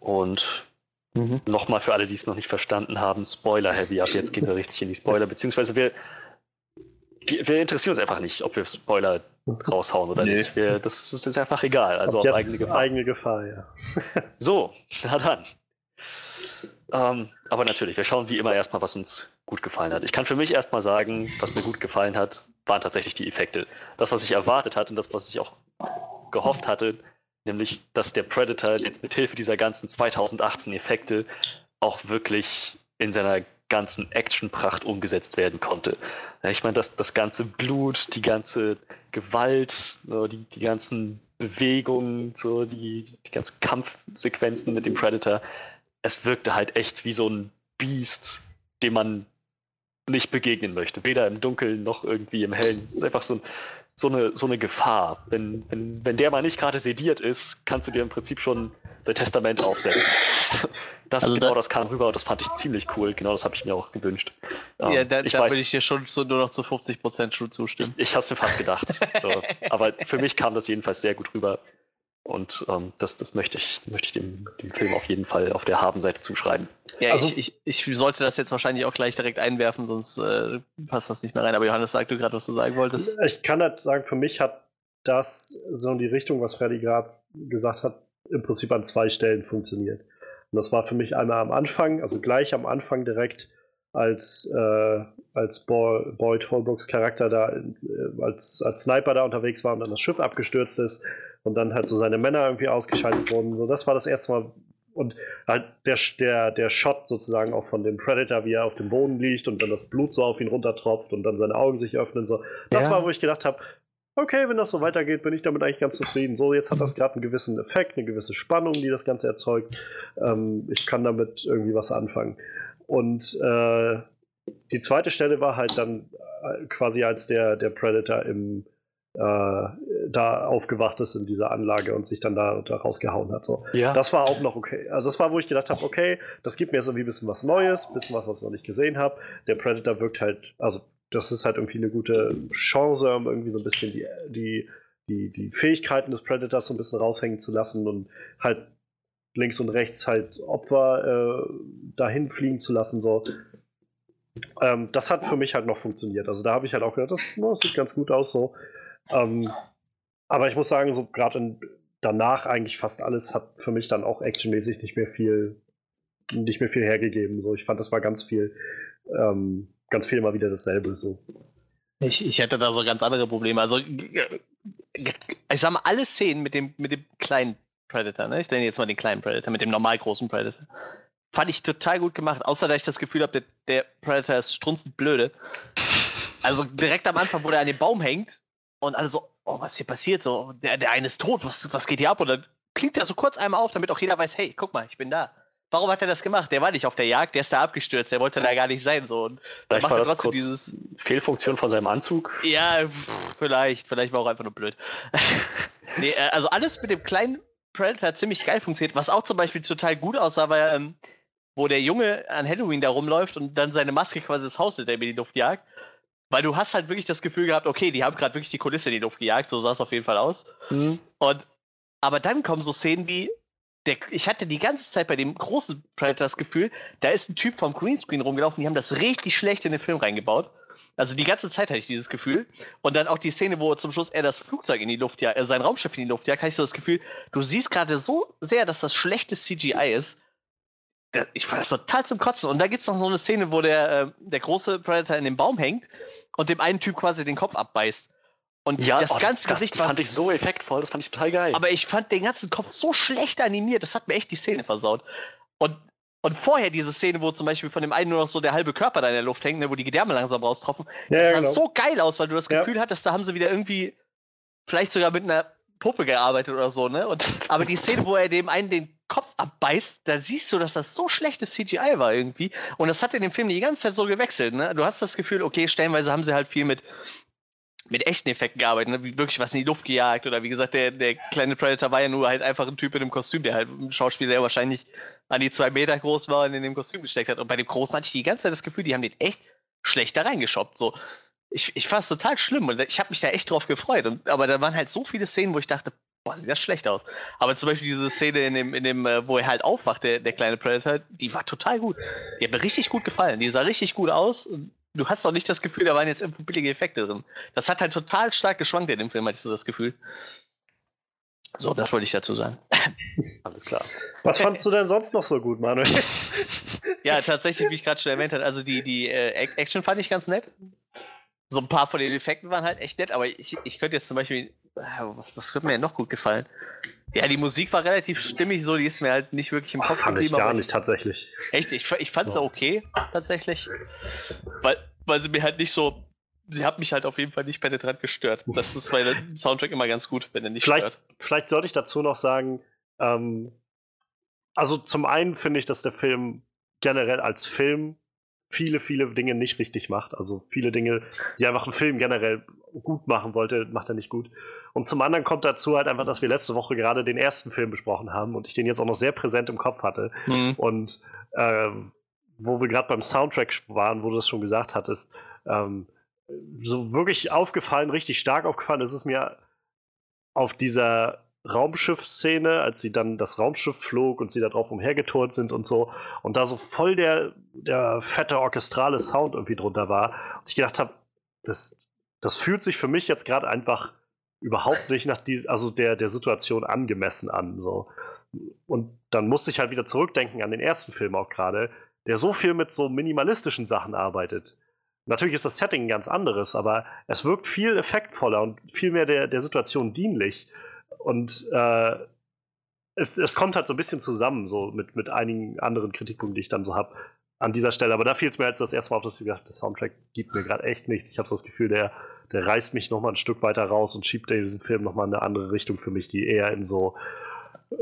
Und mhm. nochmal für alle, die es noch nicht verstanden haben, Spoiler-heavy. Ab jetzt gehen wir richtig in die Spoiler, beziehungsweise wir wir interessieren uns einfach nicht, ob wir Spoiler raushauen oder nee. nicht. Wir, das ist jetzt einfach egal. Also auf eigene Gefahr. Eigene Gefahr, ja. [laughs] so, na dann. Ähm, aber natürlich, wir schauen wie immer erstmal, was uns gut gefallen hat. Ich kann für mich erstmal sagen, was mir gut gefallen hat, waren tatsächlich die Effekte. Das, was ich erwartet hatte und das, was ich auch gehofft hatte, nämlich, dass der Predator jetzt mit Hilfe dieser ganzen 2018 Effekte auch wirklich in seiner ganzen Actionpracht umgesetzt werden konnte. Ich meine, das, das ganze Blut, die ganze Gewalt, die, die ganzen Bewegungen, so die, die ganzen Kampfsequenzen mit dem Predator, es wirkte halt echt wie so ein Biest, dem man nicht begegnen möchte. Weder im Dunkeln noch irgendwie im Hellen. Es ist einfach so, ein, so, eine, so eine Gefahr. Wenn, wenn, wenn der mal nicht gerade sediert ist, kannst du dir im Prinzip schon sein Testament aufsetzen. [laughs] Das, also genau da, das kam rüber und das fand ich ziemlich cool. Genau das habe ich mir auch gewünscht. Ja, ähm, da, ich da weiß, würde ich dir schon so nur noch zu 50% zustimmen. Ich, ich habe es mir fast gedacht. so. [laughs] Aber für mich kam das jedenfalls sehr gut rüber. Und ähm, das, das möchte ich, möchte ich dem, dem Film auf jeden Fall auf der Habenseite zuschreiben. Ja, also, ich, ich, ich, sollte das jetzt wahrscheinlich auch gleich direkt einwerfen, sonst äh, passt das nicht mehr rein. Aber Johannes, sag du gerade, was du sagen wolltest. Ich kann halt sagen, für mich hat das so in die Richtung, was Freddy gerade gesagt hat, im Prinzip an zwei Stellen funktioniert. Und das war für mich einmal am Anfang, also gleich am Anfang direkt, als, äh, als Boyd Holbrooks Charakter da äh, als, als Sniper da unterwegs war und dann das Schiff abgestürzt ist und dann halt so seine Männer irgendwie ausgeschaltet wurden. So, das war das erste Mal. Und halt der, der, der Shot sozusagen auch von dem Predator, wie er auf dem Boden liegt und dann das Blut so auf ihn runtertropft und dann seine Augen sich öffnen. So. Das ja. war, wo ich gedacht habe, okay, wenn das so weitergeht, bin ich damit eigentlich ganz zufrieden. So, jetzt hat das gerade einen gewissen Effekt, eine gewisse Spannung, die das Ganze erzeugt. Ähm, ich kann damit irgendwie was anfangen. Und äh, die zweite Stelle war halt dann äh, quasi, als der, der Predator im, äh, da aufgewacht ist in dieser Anlage und sich dann da, da rausgehauen hat. So. Ja. Das war auch noch okay. Also das war, wo ich gedacht habe, okay, das gibt mir jetzt irgendwie ein bisschen was Neues, ein bisschen was, was ich noch nicht gesehen habe. Der Predator wirkt halt, also das ist halt irgendwie eine gute Chance, um irgendwie so ein bisschen die, die, die, die Fähigkeiten des Predators so ein bisschen raushängen zu lassen und halt links und rechts halt Opfer äh, dahin fliegen zu lassen. So. Ähm, das hat für mich halt noch funktioniert. Also da habe ich halt auch gedacht, das, das, sieht ganz gut aus so. Ähm, aber ich muss sagen, so gerade danach eigentlich fast alles hat für mich dann auch actionmäßig nicht mehr viel, nicht mehr viel hergegeben. So, ich fand, das war ganz viel ähm, ganz viel immer wieder dasselbe. So. Ich, ich hätte da so ganz andere Probleme. Also, ich sag mal, alle Szenen mit dem, mit dem kleinen Predator, ne? ich nenne jetzt mal den kleinen Predator, mit dem normal großen Predator, fand ich total gut gemacht. Außer, dass ich das Gefühl habe, der, der Predator ist strunzend blöde. Also, direkt am Anfang, wo der an dem Baum hängt und alle so, oh, was hier passiert? So, der, der eine ist tot, was, was geht hier ab? Und dann klingt er so kurz einmal auf, damit auch jeder weiß, hey, guck mal, ich bin da. Warum hat er das gemacht? Der war nicht auf der Jagd, der ist da abgestürzt, der wollte da gar nicht sein. So. Und vielleicht war das trotzdem dieses Fehlfunktion von seinem Anzug. Ja, vielleicht, vielleicht war auch einfach nur blöd. [laughs] nee, äh, also alles mit dem kleinen Predator ziemlich geil funktioniert. Was auch zum Beispiel total gut aussah, war ähm, wo der Junge an Halloween da rumläuft und dann seine Maske quasi das Haus in der die Luft jagt. Weil du hast halt wirklich das Gefühl gehabt, okay, die haben gerade wirklich die Kulisse in die Luft gejagt, so sah es auf jeden Fall aus. Mhm. Und aber dann kommen so Szenen wie, der, ich hatte die ganze Zeit bei dem großen Predator das Gefühl, da ist ein Typ vom Greenscreen rumgelaufen, die haben das richtig schlecht in den Film reingebaut. Also die ganze Zeit hatte ich dieses Gefühl. Und dann auch die Szene, wo zum Schluss er das Flugzeug in die Luft jagt, äh, sein Raumschiff in die Luft jagt, habe ich so das Gefühl, du siehst gerade so sehr, dass das schlechtes CGI ist. Ich fand das total zum Kotzen. Und da gibt es noch so eine Szene, wo der, äh, der große Predator in dem Baum hängt und dem einen Typ quasi den Kopf abbeißt. Und ja, das oh, ganze das, Gesicht das fand ich so effektvoll, das fand ich total geil. Aber ich fand den ganzen Kopf so schlecht animiert, das hat mir echt die Szene versaut. Und, und vorher diese Szene, wo zum Beispiel von dem einen nur noch so der halbe Körper da in der Luft hängt, ne, wo die Gedärme langsam raustropfen, ja, das sah genau. so geil aus, weil du das Gefühl ja. hattest, da haben sie wieder irgendwie vielleicht sogar mit einer Puppe gearbeitet oder so, ne? Und, [laughs] aber die Szene, wo er dem einen den Kopf abbeißt, da siehst du, dass das so schlechtes CGI war irgendwie. Und das hat in dem Film die ganze Zeit so gewechselt, ne? Du hast das Gefühl, okay, stellenweise haben sie halt viel mit mit echten Effekten gearbeitet, ne? wie wirklich was in die Luft gejagt oder wie gesagt, der, der kleine Predator war ja nur halt einfach ein Typ in einem Kostüm, der halt ein Schauspieler, der wahrscheinlich an die zwei Meter groß war und in dem Kostüm gesteckt hat. Und bei dem Großen hatte ich die ganze Zeit das Gefühl, die haben den echt schlecht da reingeschoppt. So. Ich, ich fand es total schlimm und ich habe mich da echt drauf gefreut. Und, aber da waren halt so viele Szenen, wo ich dachte, boah, sieht das schlecht aus. Aber zum Beispiel diese Szene in dem, in dem äh, wo er halt aufwacht, der, der kleine Predator, die war total gut. Die hat mir richtig gut gefallen. Die sah richtig gut aus. Du hast auch nicht das Gefühl, da waren jetzt irgendwo billige Effekte drin. Das hat halt total stark geschwankt in dem Film, hatte ich so das Gefühl. So, das wollte ich dazu sagen. [laughs] Alles klar. Was fandest du denn sonst noch so gut, Manuel? [laughs] ja, tatsächlich, wie ich gerade schon erwähnt habe, also die, die äh, Action fand ich ganz nett. So ein paar von den Effekten waren halt echt nett, aber ich, ich könnte jetzt zum Beispiel was, was wird mir denn noch gut gefallen? Ja, die Musik war relativ stimmig, so, die ist mir halt nicht wirklich im Kopf Fand ich gar nicht, tatsächlich. Echt? Ich, ich fand sie ja. okay, tatsächlich. Weil, weil sie mir halt nicht so. Sie hat mich halt auf jeden Fall nicht penetrant gestört. Das ist bei dem [laughs] Soundtrack immer ganz gut, wenn er nicht vielleicht, stört. Vielleicht sollte ich dazu noch sagen, ähm, also zum einen finde ich, dass der Film generell als Film viele, viele Dinge nicht richtig macht. Also viele Dinge, die einfach ein Film generell gut machen sollte, macht er nicht gut. Und zum anderen kommt dazu halt einfach, dass wir letzte Woche gerade den ersten Film besprochen haben und ich den jetzt auch noch sehr präsent im Kopf hatte. Mhm. Und ähm, wo wir gerade beim Soundtrack waren, wo du das schon gesagt hattest, ähm, so wirklich aufgefallen, richtig stark aufgefallen ist es mir auf dieser Raumschiff-Szene, als sie dann das Raumschiff flog und sie da drauf umhergeturnt sind und so. Und da so voll der, der fette orchestrale Sound irgendwie drunter war. Und ich gedacht habe, das, das fühlt sich für mich jetzt gerade einfach überhaupt nicht nach die, also der, der Situation angemessen an. So. Und dann musste ich halt wieder zurückdenken an den ersten Film auch gerade, der so viel mit so minimalistischen Sachen arbeitet. Natürlich ist das Setting ein ganz anderes, aber es wirkt viel effektvoller und viel mehr der, der Situation dienlich. Und äh, es, es, kommt halt so ein bisschen zusammen, so mit, mit einigen anderen Kritikpunkten, die ich dann so habe an dieser Stelle. Aber da fiel es mir jetzt das erste Mal auf, dass ich gedacht der Soundtrack gibt mir gerade echt nichts. Ich habe so das Gefühl, der, der reißt mich nochmal ein Stück weiter raus und schiebt diesen Film nochmal in eine andere Richtung für mich, die eher in so äh,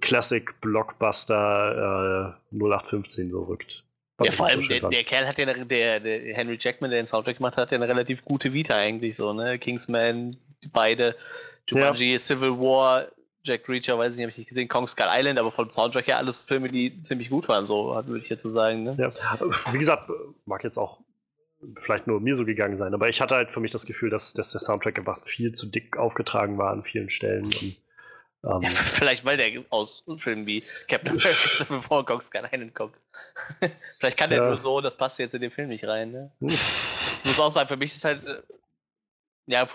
Classic Blockbuster äh, 0815 so rückt. Ja, vor allem der, der, Kerl hat ja, der, der Henry Jackman, der den Soundtrack gemacht hat, ja eine relativ gute Vita eigentlich so, ne? Kingsman, beide Jumanji, ja. Civil War, Jack Reacher, weiß ich nicht, habe ich nicht gesehen, Kong Skull Island, aber vom Soundtrack her alles Filme, die ziemlich gut waren, so würde ich jetzt so sagen. Ne? Ja. Wie gesagt, mag jetzt auch vielleicht nur mir so gegangen sein, aber ich hatte halt für mich das Gefühl, dass, dass der Soundtrack einfach viel zu dick aufgetragen war an vielen Stellen. Und, ähm, ja, vielleicht weil der aus Filmen wie Captain [laughs] America Civil War Kong Skull Island kommt. vielleicht kann der ja. nur so, das passt jetzt in den Film nicht rein. Ne? Ich muss auch sagen, für mich ist halt äh, ja,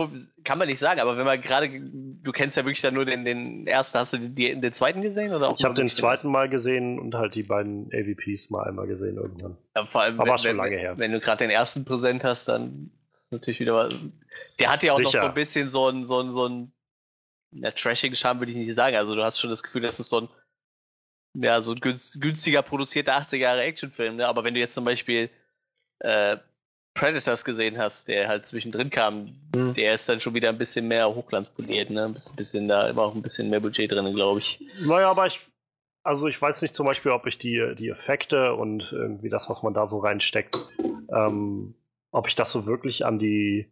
kann man nicht sagen, aber wenn man gerade, du kennst ja wirklich dann nur den, den ersten, hast du die, den zweiten gesehen? Oder ich habe den zweiten mal gesehen und halt die beiden AVPs mal einmal gesehen irgendwann. Ja, vor allem, aber wenn, schon lange her. Wenn du gerade den ersten präsent hast, dann ist natürlich wieder. Der hat ja auch Sicher. noch so ein bisschen so ein, so ein, so ein, ja, trashing Charme würde ich nicht sagen. Also du hast schon das Gefühl, das ist so ein, ja, so ein günstiger produzierter 80er Jahre Actionfilm, ne? Aber wenn du jetzt zum Beispiel äh, Predators gesehen hast, der halt zwischendrin kam, mhm. der ist dann schon wieder ein bisschen mehr hochglanzpoliert, ne? Ein bisschen, da war auch ein bisschen mehr Budget drin, glaube ich. Naja, aber ich, also ich weiß nicht zum Beispiel, ob ich die, die Effekte und irgendwie das, was man da so reinsteckt, ähm, ob ich das so wirklich an die,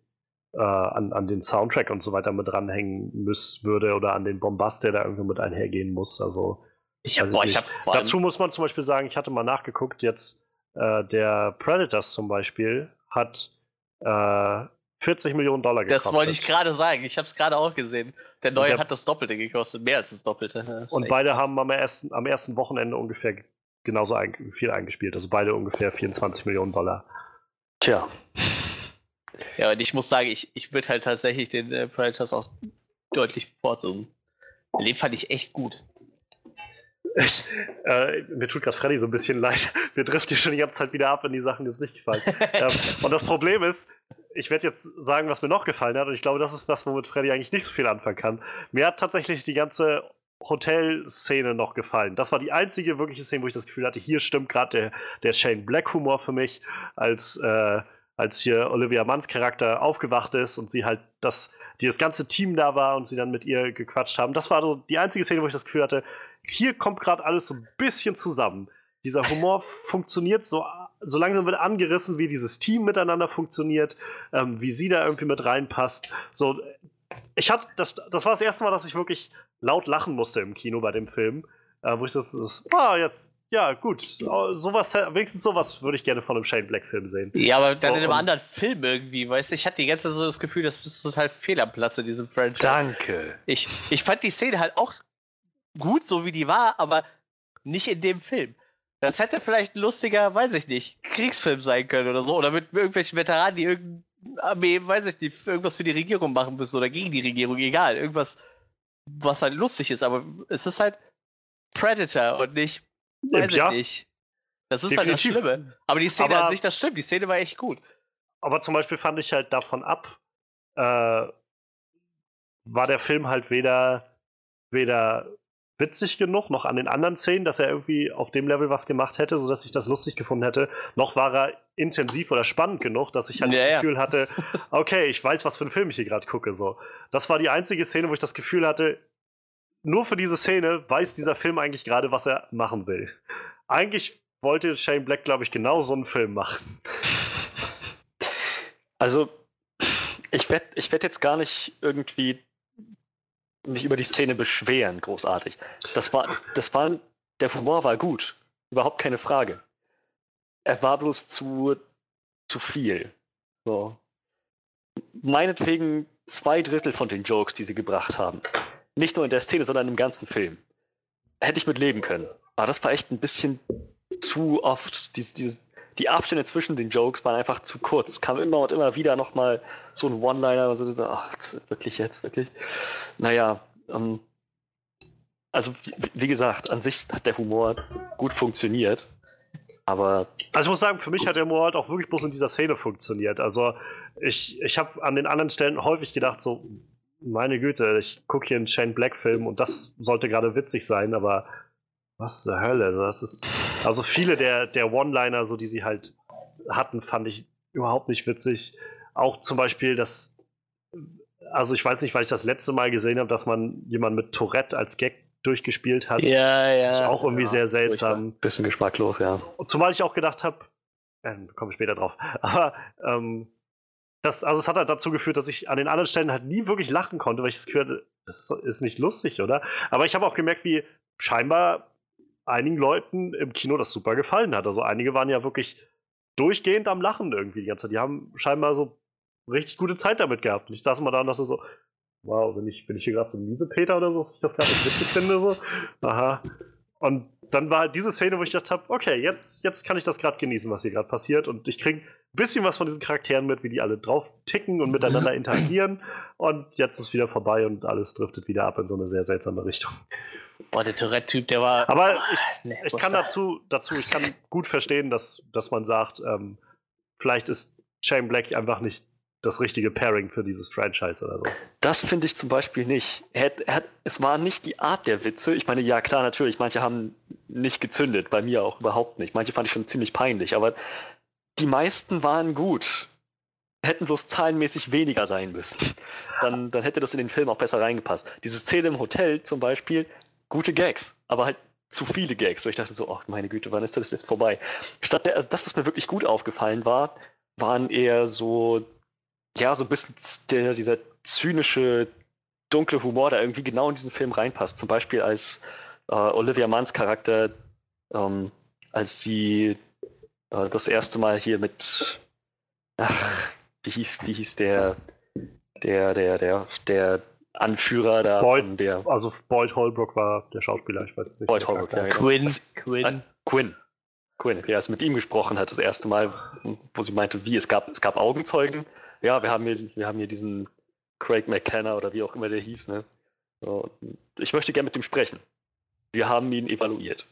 äh, an, an den Soundtrack und so weiter mit dranhängen müssen würde oder an den Bombast, der da irgendwie mit einhergehen muss. Also ich habe, ich hab Dazu muss man zum Beispiel sagen, ich hatte mal nachgeguckt, jetzt äh, der Predators zum Beispiel hat äh, 40 Millionen Dollar gekostet. Das wollte ich gerade sagen. Ich habe es gerade auch gesehen. Der neue der, hat das Doppelte gekostet, mehr als das Doppelte. Das und beide krass. haben am ersten, am ersten Wochenende ungefähr genauso ein, viel eingespielt. Also beide ungefähr 24 Millionen Dollar. Tja. Ja, und ich muss sagen, ich, ich würde halt tatsächlich den äh, Predators auch deutlich bevorzugen. Den fand ich echt gut. Ich, äh, mir tut gerade Freddy so ein bisschen leid. [laughs] Wir driften hier schon die ganze Zeit wieder ab, wenn die Sachen jetzt nicht gefallen. [laughs] ähm, und das Problem ist, ich werde jetzt sagen, was mir noch gefallen hat. Und ich glaube, das ist was, womit Freddy eigentlich nicht so viel anfangen kann. Mir hat tatsächlich die ganze Hotelszene noch gefallen. Das war die einzige wirkliche Szene, wo ich das Gefühl hatte, hier stimmt gerade der, der Shane Black Humor für mich, als, äh, als hier Olivia Manns Charakter aufgewacht ist und sie halt das, die das ganze Team da war und sie dann mit ihr gequatscht haben. Das war so die einzige Szene, wo ich das Gefühl hatte, hier kommt gerade alles so ein bisschen zusammen. Dieser Humor funktioniert so, so langsam wird angerissen, wie dieses Team miteinander funktioniert, ähm, wie sie da irgendwie mit reinpasst. So, ich hatte, das, das war das erste Mal, dass ich wirklich laut lachen musste im Kino bei dem Film, äh, wo ich das, das ah, jetzt, ja, gut, sowas, wenigstens sowas würde ich gerne von einem Shane Black-Film sehen. Ja, aber dann so, in einem anderen Film irgendwie, weißt du, ich hatte die ganze Zeit so das Gefühl, das ist total fehl am Platz in diesem Franchise. Danke. Ich, ich fand die Szene halt auch gut, so wie die war, aber nicht in dem Film. Das hätte vielleicht ein lustiger, weiß ich nicht, Kriegsfilm sein können oder so. Oder mit irgendwelchen Veteranen, die irgendeine Armee, weiß ich nicht, irgendwas für die Regierung machen müssen oder gegen die Regierung, egal. Irgendwas, was halt lustig ist. Aber es ist halt Predator und nicht, weiß ja. ich nicht. Das ist Definitiv. halt das Schlimme. Aber die Szene aber, an sich, das stimmt. Die Szene war echt gut. Aber zum Beispiel fand ich halt davon ab, äh, war der Film halt weder, weder witzig genug, noch an den anderen Szenen, dass er irgendwie auf dem Level was gemacht hätte, sodass ich das lustig gefunden hätte. Noch war er intensiv oder spannend genug, dass ich halt ja, das Gefühl ja. hatte, [laughs] okay, ich weiß, was für einen Film ich hier gerade gucke. So. Das war die einzige Szene, wo ich das Gefühl hatte, nur für diese Szene weiß dieser Film eigentlich gerade, was er machen will. Eigentlich wollte Shane Black, glaube ich, genau so einen Film machen. Also, ich werde ich werd jetzt gar nicht irgendwie mich über die Szene beschweren, großartig. Das war, das war, der Humor war gut, überhaupt keine Frage. Er war bloß zu, zu viel. So. Meinetwegen zwei Drittel von den Jokes, die sie gebracht haben. Nicht nur in der Szene, sondern im ganzen Film. Hätte ich mit leben können. Aber das war echt ein bisschen zu oft. Diese, diese, die Abstände zwischen den Jokes waren einfach zu kurz. Es kam immer und immer wieder nochmal so ein One-Liner, so dieser, ach, wirklich jetzt, wirklich. Naja, ähm, also wie, wie gesagt, an sich hat der Humor gut funktioniert. Aber. Also ich muss sagen, für mich hat der Humor halt auch wirklich bloß in dieser Szene funktioniert. Also ich, ich habe an den anderen Stellen häufig gedacht, so, meine Güte, ich gucke hier einen Shane Black-Film und das sollte gerade witzig sein, aber was zur Hölle? Das ist, also viele der, der One-Liner, so die sie halt hatten, fand ich überhaupt nicht witzig. Auch zum Beispiel das, also ich weiß nicht, weil ich das letzte Mal gesehen habe, dass man jemanden mit Tourette als Gag durchgespielt hat. Ja, ja. Ist auch irgendwie ja, sehr seltsam. Bisschen geschmacklos, ja. zumal ich auch gedacht habe, äh, komme später drauf, [laughs] aber ähm, das, also es hat halt dazu geführt, dass ich an den anderen Stellen halt nie wirklich lachen konnte, weil ich das Gefühl hatte, das ist nicht lustig, oder? Aber ich habe auch gemerkt, wie scheinbar einigen Leuten im Kino das super gefallen hat. Also einige waren ja wirklich durchgehend am Lachen irgendwie die ganze Zeit. Die haben scheinbar so richtig gute Zeit damit gehabt. Und ich saß mal da und dachte so, wow, bin ich, bin ich hier gerade so ein Miesepeter oder so, dass ich das gerade nicht witzig finde, so. Aha. Und dann war halt diese Szene, wo ich dachte habe, okay, jetzt, jetzt kann ich das gerade genießen, was hier gerade passiert. Und ich kriege ein bisschen was von diesen Charakteren mit, wie die alle drauf ticken und miteinander [laughs] interagieren. Und jetzt ist wieder vorbei und alles driftet wieder ab in so eine sehr seltsame Richtung. Boah, der Tourette-Typ, der war. Aber ich, nee, ich kann dazu, dazu, ich kann gut verstehen, dass, dass man sagt, ähm, vielleicht ist Shane Black einfach nicht das richtige Pairing für dieses Franchise oder so. Das finde ich zum Beispiel nicht. Er, er, es war nicht die Art der Witze. Ich meine, ja klar, natürlich, manche haben nicht gezündet, bei mir auch überhaupt nicht. Manche fand ich schon ziemlich peinlich, aber die meisten waren gut. hätten bloß zahlenmäßig weniger sein müssen. Dann, dann hätte das in den Film auch besser reingepasst. Diese Szene im Hotel zum Beispiel, gute Gags, aber halt zu viele Gags, wo ich dachte so, ach meine Güte, wann ist das jetzt vorbei? Statt der, also das, was mir wirklich gut aufgefallen war, waren eher so, ja, so ein bisschen der, dieser zynische, dunkle Humor, der irgendwie genau in diesen Film reinpasst. Zum Beispiel als äh, Olivia Manns Charakter, ähm, als sie äh, das erste Mal hier mit, ach, wie hieß, wie hieß der, der, der, der, der Anführer da Boyd, von der. Also Boyd Holbrook war der Schauspieler, ich weiß es nicht. Boyd Holbrook, ja, genau. Quinn. Also, Quinn. also, Quinn. Quinn, ja, als mit ihm gesprochen hat, das erste Mal, wo sie meinte, wie, es gab, es gab Augenzeugen. Ja, wir haben hier, wir haben hier diesen Craig McKenna oder wie auch immer der hieß, ne? Ich möchte gerne mit ihm sprechen. Wir haben ihn evaluiert.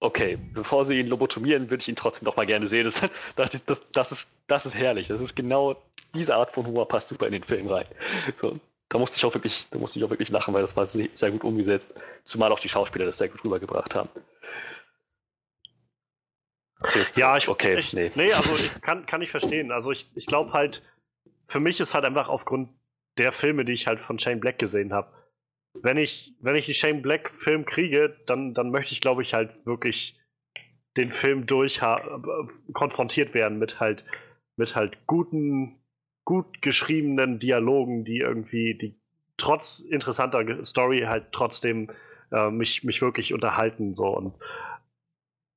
Okay, bevor sie ihn lobotomieren, würde ich ihn trotzdem noch mal gerne sehen. Das, das, das, das, ist, das ist herrlich. Das ist genau diese Art von Humor passt super in den Film rein. So, da musste ich auch wirklich, da musste ich auch wirklich lachen, weil das war sehr gut umgesetzt. Zumal auch die Schauspieler das sehr gut rübergebracht haben. Ja, ich, okay, ich, nee. nee, also ich kann, kann ich verstehen. Also ich, ich glaube halt, für mich ist halt einfach aufgrund der Filme, die ich halt von Shane Black gesehen habe, wenn ich, wenn ich die Shane Black-Film kriege, dann, dann möchte ich, glaube ich, halt wirklich den Film durch konfrontiert werden mit halt, mit halt guten, gut geschriebenen Dialogen, die irgendwie, die trotz interessanter Story halt trotzdem äh, mich, mich wirklich unterhalten. So. Und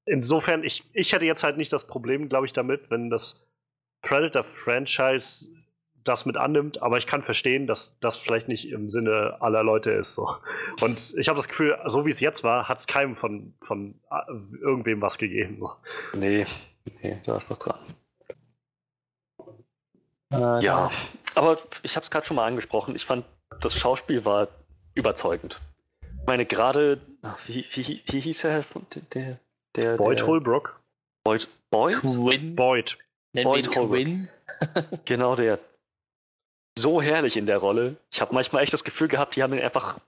insofern, ich, ich hätte jetzt halt nicht das Problem, glaube ich, damit, wenn das Predator-Franchise das mit annimmt, aber ich kann verstehen, dass das vielleicht nicht im Sinne aller Leute ist. So. Und ich habe das Gefühl, so wie es jetzt war, hat es keinem von, von äh, irgendwem was gegeben. So. Nee, nee, da ist was dran. Äh, ja, aber ich habe es gerade schon mal angesprochen. Ich fand, das Schauspiel war überzeugend. Ich meine, gerade, wie, wie, wie hieß er? Der, der, Boyd der, Holbrook. Boyd? Boyd? Quinn. Boyd. Boyd Holbrook. [laughs] genau der so herrlich in der Rolle. Ich habe manchmal echt das Gefühl gehabt, die haben ihn einfach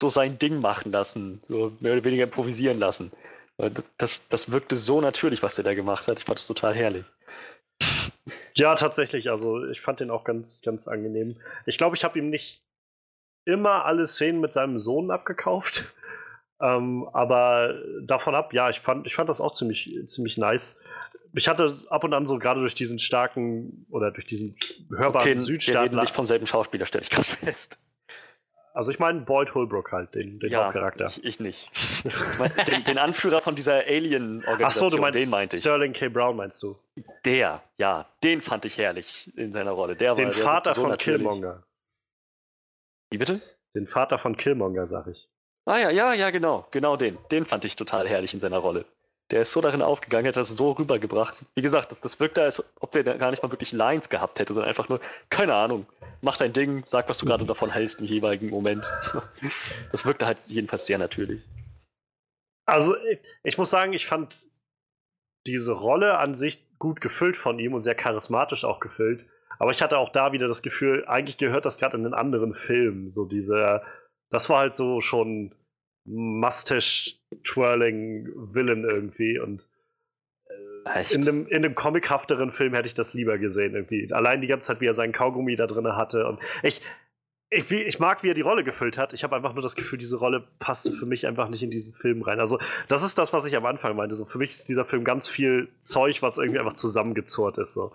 so sein Ding machen lassen, so mehr oder weniger improvisieren lassen. Das, das wirkte so natürlich, was der da gemacht hat. Ich fand das total herrlich. Ja, tatsächlich. Also ich fand den auch ganz, ganz angenehm. Ich glaube, ich habe ihm nicht immer alle Szenen mit seinem Sohn abgekauft. Ähm, aber davon ab, ja, ich fand, ich fand das auch ziemlich, ziemlich nice ich hatte ab und an so gerade durch diesen starken oder durch diesen hörbaren okay, Südstaatler. Wir reden nicht vom selben Schauspieler, stelle ich gerade fest. Also ich meine Boyd Holbrook halt, den, den ja, Hauptcharakter. Ich, ich nicht. [laughs] Den, den, Anführer von dieser Alien-Organisation, so, du meinst den meinte ich. Sterling K. Brown meinst du? Der, ja, den fand ich herrlich in seiner Rolle. Der den war, Vater so von natürlich. Killmonger. Wie bitte? Den Vater von Killmonger, sag ich. Ah ja, ja, ja, genau, genau den. Den fand ich total herrlich in seiner Rolle. Der ist so darin aufgegangen, hat das so rübergebracht. Wie gesagt, das, das wirkt da, als ob der gar nicht mal wirklich Lines gehabt hätte, sondern einfach nur, keine Ahnung, mach dein Ding, sag, was du gerade davon hältst im jeweiligen Moment. [laughs] Das wirkte halt jedenfalls sehr natürlich. Also, ich muss sagen, ich fand diese Rolle an sich gut gefüllt von ihm und sehr charismatisch auch gefüllt. Aber ich hatte auch da wieder das Gefühl, eigentlich gehört das gerade in einen anderen Film. So diese, das war halt so schon Mustache-twirling Villain irgendwie. Und äh, in einem, in einem comichafteren Film hätte ich das lieber gesehen irgendwie. Allein die ganze Zeit, wie er seinen Kaugummi da drin hatte. Und ich, ich, ich, mag, wie er die Rolle gefüllt hat. Ich habe einfach nur das Gefühl, diese Rolle passte für mich einfach nicht in diesen Film rein. Also, das ist das, was ich am Anfang meinte. So, für mich ist dieser Film ganz viel Zeug, was irgendwie einfach zusammengezurrt ist. So.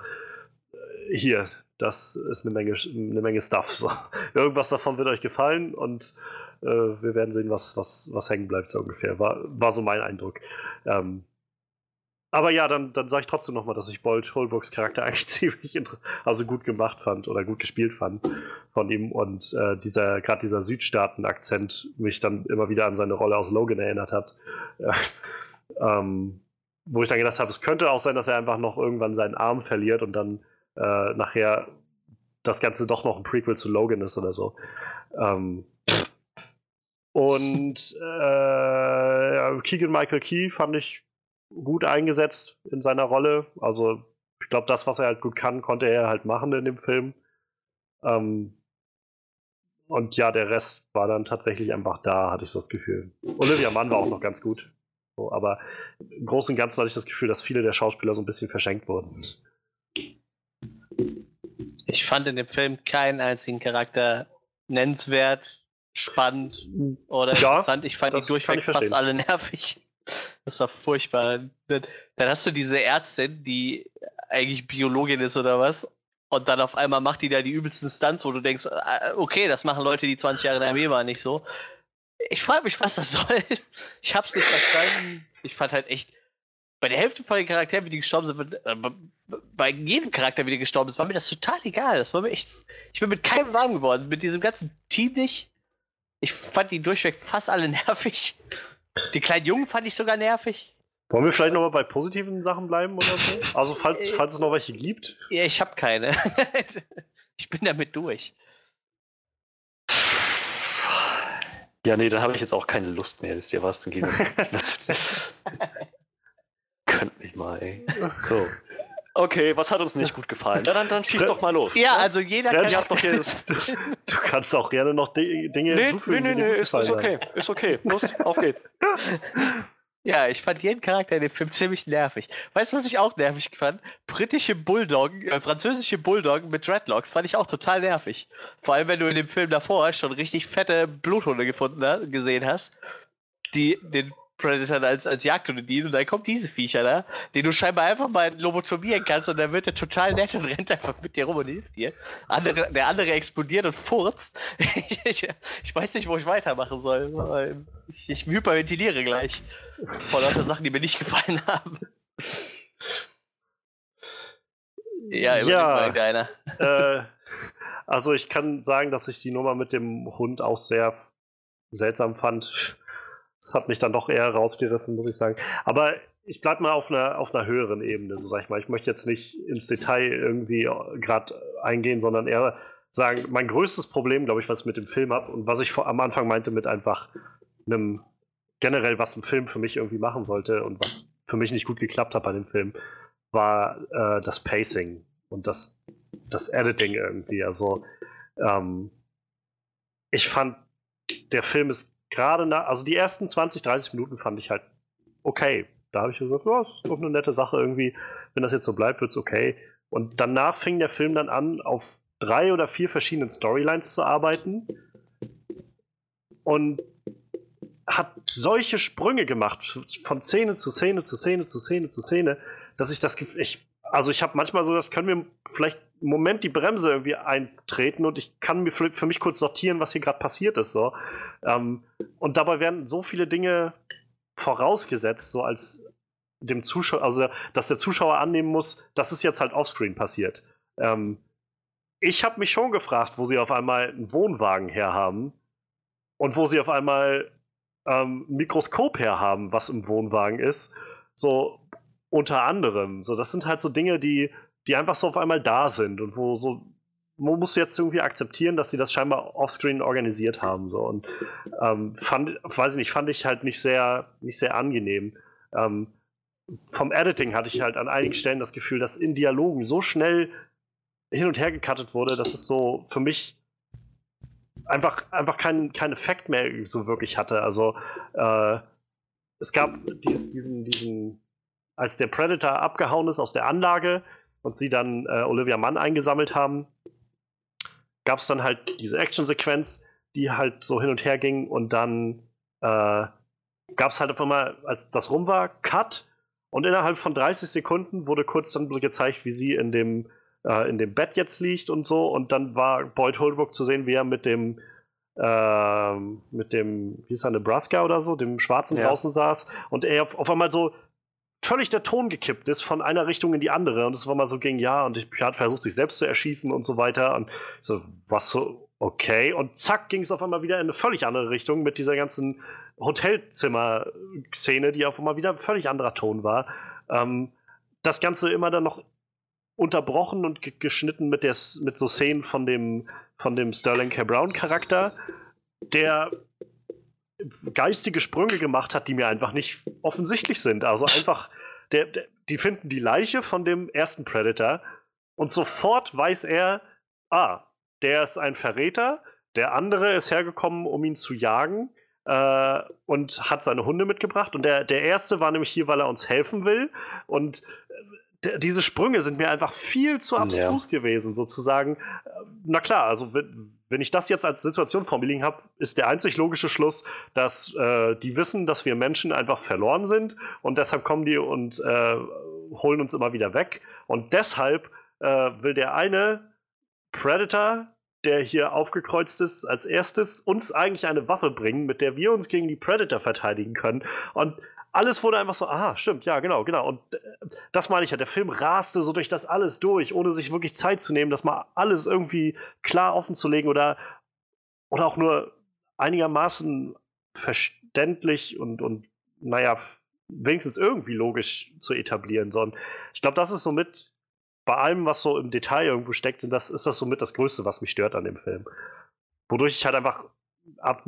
Äh, hier, das ist eine Menge, eine Menge Stuff. So. [laughs] Irgendwas davon wird euch gefallen und äh, wir werden sehen, was, was, was hängen bleibt, so ungefähr. War, war so mein Eindruck. Ähm, aber ja, dann, dann sage ich trotzdem nochmal, dass ich Bolt Holbrooks Charakter [laughs] eigentlich ziemlich also gut gemacht fand oder gut gespielt fand von ihm und äh, dieser gerade dieser Südstaaten-Akzent mich dann immer wieder an seine Rolle aus Logan erinnert hat. Äh, [laughs] ähm, wo ich dann gedacht habe, es könnte auch sein, dass er einfach noch irgendwann seinen Arm verliert und dann äh, nachher das Ganze doch noch ein Prequel zu Logan ist oder so. Ähm, und äh, Keegan Michael Key fand ich gut eingesetzt in seiner Rolle. Also ich glaube, das, was er halt gut kann, konnte er halt machen in dem Film. Ähm, und ja, der Rest war dann tatsächlich einfach da, hatte ich so das Gefühl. Olivia Mann war auch noch ganz gut. So, aber im Großen und Ganzen hatte ich das Gefühl, dass viele der Schauspieler so ein bisschen verschenkt wurden. Ich fand in dem Film keinen einzigen Charakter nennenswert, spannend oder Ja, interessant. Ich fand die durchweg fast alle [laughs] nervig. Das war furchtbar. Dann dann hast du diese Ärztin, die eigentlich Biologin ist oder was. Und dann auf einmal macht die da die übelsten Stunts, wo du denkst, äh, okay, das machen Leute, die 20 Jahre in der Armee waren, nicht so. Ich frage mich, was das [laughs] soll. Ich hab's nicht verstanden. Ich fand halt echt, bei der Hälfte von den Charakteren, wie die gestorben sind, äh, bei jedem Charakter, wie der gestorben ist, war mir das total egal. Das war mir echt, ich bin mit keinem warm geworden, mit diesem ganzen Team nicht. Ich fand die durchweg fast alle [laughs] nervig. Die kleinen Jungen fand ich sogar nervig. Wollen wir vielleicht nochmal bei positiven Sachen bleiben oder so? Also, falls, falls es noch welche gibt. Ja, ich habe keine. [laughs] ich bin damit durch. Ja, nee, dann habe ich jetzt auch keine Lust mehr. Wisst ihr was? Dann gehen wir [laughs] jetzt. Mal, ey. [laughs] So. Okay, was hat uns nicht gut gefallen? Ja, dann, dann schieß doch mal los. Ja, also jeder Ja, kann doch jedes. [laughs] Du kannst auch gerne noch Di- Dinge Nee, nee, hinzufügen, nee, nee, gut ist, ist okay. Ist okay. Los, auf geht's. [laughs] Ja, ich fand jeden Charakter in dem Film ziemlich nervig. Weißt du, was ich auch nervig fand? Britische Bulldoggen, äh, französische Bulldoggen mit Dreadlocks fand ich auch total nervig. Vor allem, wenn du in dem Film davor schon richtig fette Bluthunde gefunden ha gesehen hast, die den Predator als, als Jagdhunde dienen und dann kommt diese Viecher da, den du scheinbar einfach mal lobotomieren kannst und dann wird er total nett und rennt einfach mit dir rum und hilft dir. Andere, der andere explodiert und furzt. [laughs] ich, ich weiß nicht, wo ich weitermachen soll. Ich, ich hyperventiliere gleich. Vor lauter Sachen, die mir nicht gefallen haben. Ja, Ja. mal äh, also ich kann sagen, dass ich die Nummer mit dem Hund auch sehr seltsam fand. Das hat mich dann doch eher rausgerissen, muss ich sagen. Aber ich bleibe mal auf einer, auf einer höheren Ebene, so sag ich mal. Ich möchte jetzt nicht ins Detail irgendwie gerade eingehen, sondern eher sagen, mein größtes Problem, glaube ich, was ich mit dem Film habe und was ich vor, am Anfang meinte mit einfach einem generell, was ein Film für mich irgendwie machen sollte und was für mich nicht gut geklappt hat bei dem Film, war äh, das Pacing und das, das Editing irgendwie. Also ähm, ich fand, der Film ist gerade nach, also die ersten 20, 30 Minuten fand ich halt okay. Da habe ich gesagt, ja, ist doch eine nette Sache irgendwie. Wenn das jetzt so bleibt, wird's okay. Und danach fing der Film dann an, auf drei oder vier verschiedenen Storylines zu arbeiten. Und hat solche Sprünge gemacht, von Szene zu Szene zu Szene zu Szene zu Szene, dass ich das ich, also ich habe manchmal so, das können wir vielleicht einen Moment die Bremse irgendwie eintreten und ich kann mir für, für mich kurz sortieren, was hier gerade passiert ist. So. Ähm, und dabei werden so viele Dinge vorausgesetzt, so als dem Zuschauer, also dass der Zuschauer annehmen muss, dass es jetzt halt offscreen passiert. Ähm, ich habe mich schon gefragt, wo sie auf einmal einen Wohnwagen herhaben und wo sie auf einmal ähm, ein Mikroskop herhaben, was im Wohnwagen ist. So unter anderem. So, das sind halt so Dinge, die, die einfach so auf einmal da sind und wo so man muss jetzt irgendwie akzeptieren, dass sie das scheinbar offscreen organisiert haben. So. Und ähm, fand, weiß ich nicht, fand ich halt nicht sehr, nicht sehr angenehm. Ähm, vom Editing hatte ich halt an einigen Stellen das Gefühl, dass in Dialogen so schnell hin und her gecuttet wurde, dass es so für mich einfach, einfach keinen kein Effekt mehr so wirklich hatte. Also äh, es gab diesen, diesen, diesen, als der Predator abgehauen ist aus der Anlage und sie dann äh, Olivia Mann eingesammelt haben, gab es dann halt diese Actionsequenz, die halt so hin und her ging und dann äh, gab es halt auf einmal, als das rum war, Cut. Und innerhalb von 30 Sekunden wurde kurz dann gezeigt, wie sie in dem, äh, in dem Bett jetzt liegt und so. Und dann war Boyd Holbrook zu sehen, wie er mit dem äh, mit dem, wie ist er, Nebraska oder so, dem Schwarzen Ja. draußen saß. Und er auf, auf einmal so völlig der Ton gekippt ist von einer Richtung in die andere und es war mal so ging, ja, und ich hat versucht, sich selbst zu erschießen und so weiter und so, was so, okay, und zack, ging es auf einmal wieder in eine völlig andere Richtung mit dieser ganzen Hotelzimmer-Szene, die auf einmal wieder ein völlig anderer Ton war. Ähm, das Ganze immer dann noch unterbrochen und ge- geschnitten mit, der, mit so Szenen von dem, von dem Sterling K. Brown-Charakter, der geistige Sprünge gemacht hat, die mir einfach nicht offensichtlich sind. Also einfach, der, der, die finden die Leiche von dem ersten Predator und sofort weiß er, ah, der ist ein Verräter, der andere ist hergekommen, um ihn zu jagen äh, und hat seine Hunde mitgebracht. Und der, der erste war nämlich hier, weil er uns helfen will. Und äh, diese Sprünge sind mir einfach viel zu abstrus ja. gewesen, sozusagen. Na klar, also wenn, wenn ich das jetzt als Situation vor habe, ist der einzig logische Schluss, dass äh, die wissen, dass wir Menschen einfach verloren sind und deshalb kommen die und äh, holen uns immer wieder weg. Und deshalb äh, will der eine Predator, der hier aufgekreuzt ist, als erstes uns eigentlich eine Waffe bringen, mit der wir uns gegen die Predator verteidigen können. Und alles wurde einfach so, aha, stimmt, ja, genau, genau. Und äh, das meine ich ja, der Film raste so durch das alles durch, ohne sich wirklich Zeit zu nehmen, das mal alles irgendwie klar offen zu legen oder, oder auch nur einigermaßen verständlich und, und naja, wenigstens irgendwie logisch zu etablieren. Sondern ich glaube, das ist somit bei allem, was so im Detail irgendwo steckt, das, ist das somit das Größte, was mich stört an dem Film. Wodurch ich halt einfach ab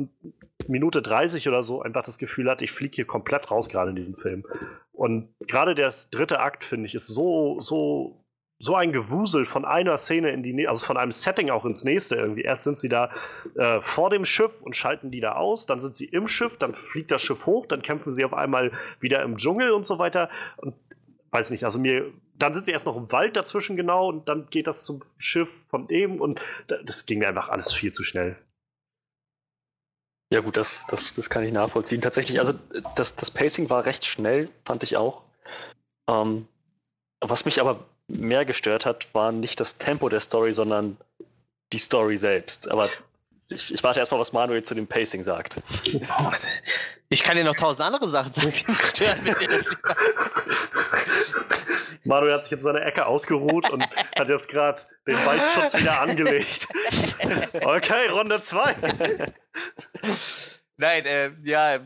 Minute 30 oder so einfach das Gefühl hatte, ich fliege hier komplett raus gerade in diesem Film. Und gerade der dritte Akt, finde ich, ist so, so, so ein Gewusel von einer Szene in die, also von einem Setting auch ins nächste irgendwie. Erst sind sie da äh, vor dem Schiff und schalten die da aus, dann sind sie im Schiff, dann fliegt das Schiff hoch, dann kämpfen sie auf einmal wieder im Dschungel und so weiter. Und weiß nicht, also mir, dann sind sie erst noch im Wald dazwischen genau und dann geht das zum Schiff von dem und das ging mir einfach alles viel zu schnell. Ja, gut, das, das, das kann ich nachvollziehen. Tatsächlich, also das, das Pacing war recht schnell, fand ich auch. Ähm, was mich aber mehr gestört hat, war nicht das Tempo der Story, sondern die Story selbst. Aber ich, ich warte erstmal, was Manuel zu dem Pacing sagt. Ich kann dir noch tausend andere Sachen sagen, die mich stören, [laughs] Manuel hat sich jetzt in seiner Ecke ausgeruht und hat jetzt gerade den Weißschutz wieder angelegt. [laughs] Okay, Runde 2. Nein, äh, ja. Äh,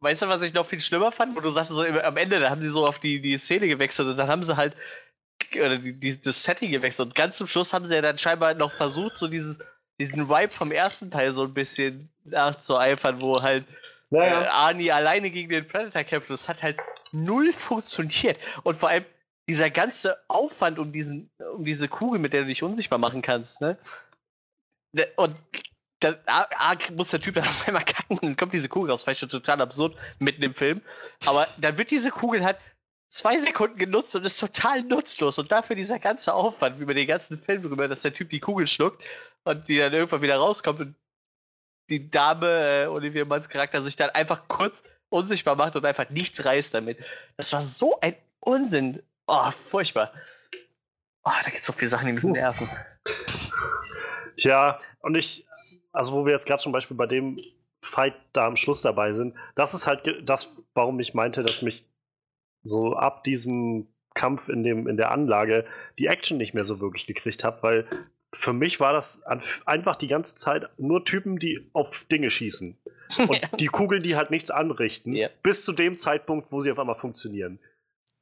weißt du, was ich noch viel schlimmer fand? Wo du sagst, so am Ende, da haben sie so auf die, die Szene gewechselt und dann haben sie halt oder die, die, das Setting gewechselt und ganz zum Schluss haben sie ja dann scheinbar noch versucht, so dieses, diesen Vibe vom ersten Teil so ein bisschen nachzueifern, wo halt naja. äh, Arnie alleine gegen den Predator kämpft. Das hat halt null funktioniert. Und vor allem dieser ganze Aufwand um diesen, um diese Kugel, mit der du dich unsichtbar machen kannst, ne? Und dann A, A, muss der Typ dann [laughs] auf einmal kacken und dann kommt diese Kugel raus. Vielleicht schon total absurd mitten im Film. Aber dann wird diese Kugel halt zwei Sekunden genutzt und ist total nutzlos. Und dafür dieser ganze Aufwand über den ganzen Film drüber, dass der Typ die Kugel schluckt und die dann irgendwann wieder rauskommt und die Dame, äh, Olivia Manns Charakter, sich dann einfach kurz unsichtbar macht und einfach nichts reißt damit. Das war so ein Unsinn. Oh, furchtbar. Oh, da gibt es so viele Sachen, die mich nerven. Tja, und ich, also wo wir jetzt gerade zum Beispiel bei dem Fight da am Schluss dabei sind, das ist halt das, warum ich meinte, dass mich so ab diesem Kampf in, dem, in der Anlage die Action nicht mehr so wirklich gekriegt habe, weil für mich war das einfach die ganze Zeit nur Typen, die auf Dinge schießen. [laughs] Und ja. die Kugeln, die halt nichts anrichten, ja. bis zu dem Zeitpunkt, wo sie auf einmal funktionieren.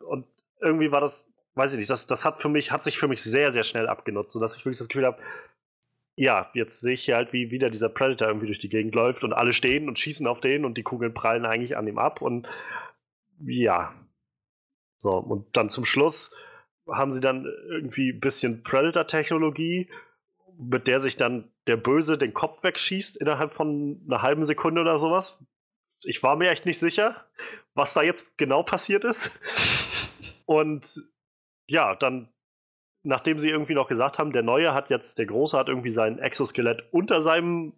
Und irgendwie war das, weiß ich nicht, das, das hat für mich, hat sich für mich sehr, sehr schnell abgenutzt, sodass ich wirklich das Gefühl habe, ja, jetzt sehe ich hier halt, wie wieder dieser Predator irgendwie durch die Gegend läuft und alle stehen und schießen auf den und die Kugeln prallen eigentlich an ihm ab und ja. So, und dann zum Schluss haben sie dann irgendwie ein bisschen Predator-Technologie, mit der sich dann der Böse den Kopf wegschießt innerhalb von einer halben Sekunde oder sowas. Ich war mir echt nicht sicher, was da jetzt genau passiert ist. Und ja, dann, nachdem sie irgendwie noch gesagt haben, der Neue hat jetzt, der Große hat irgendwie sein Exoskelett unter seinem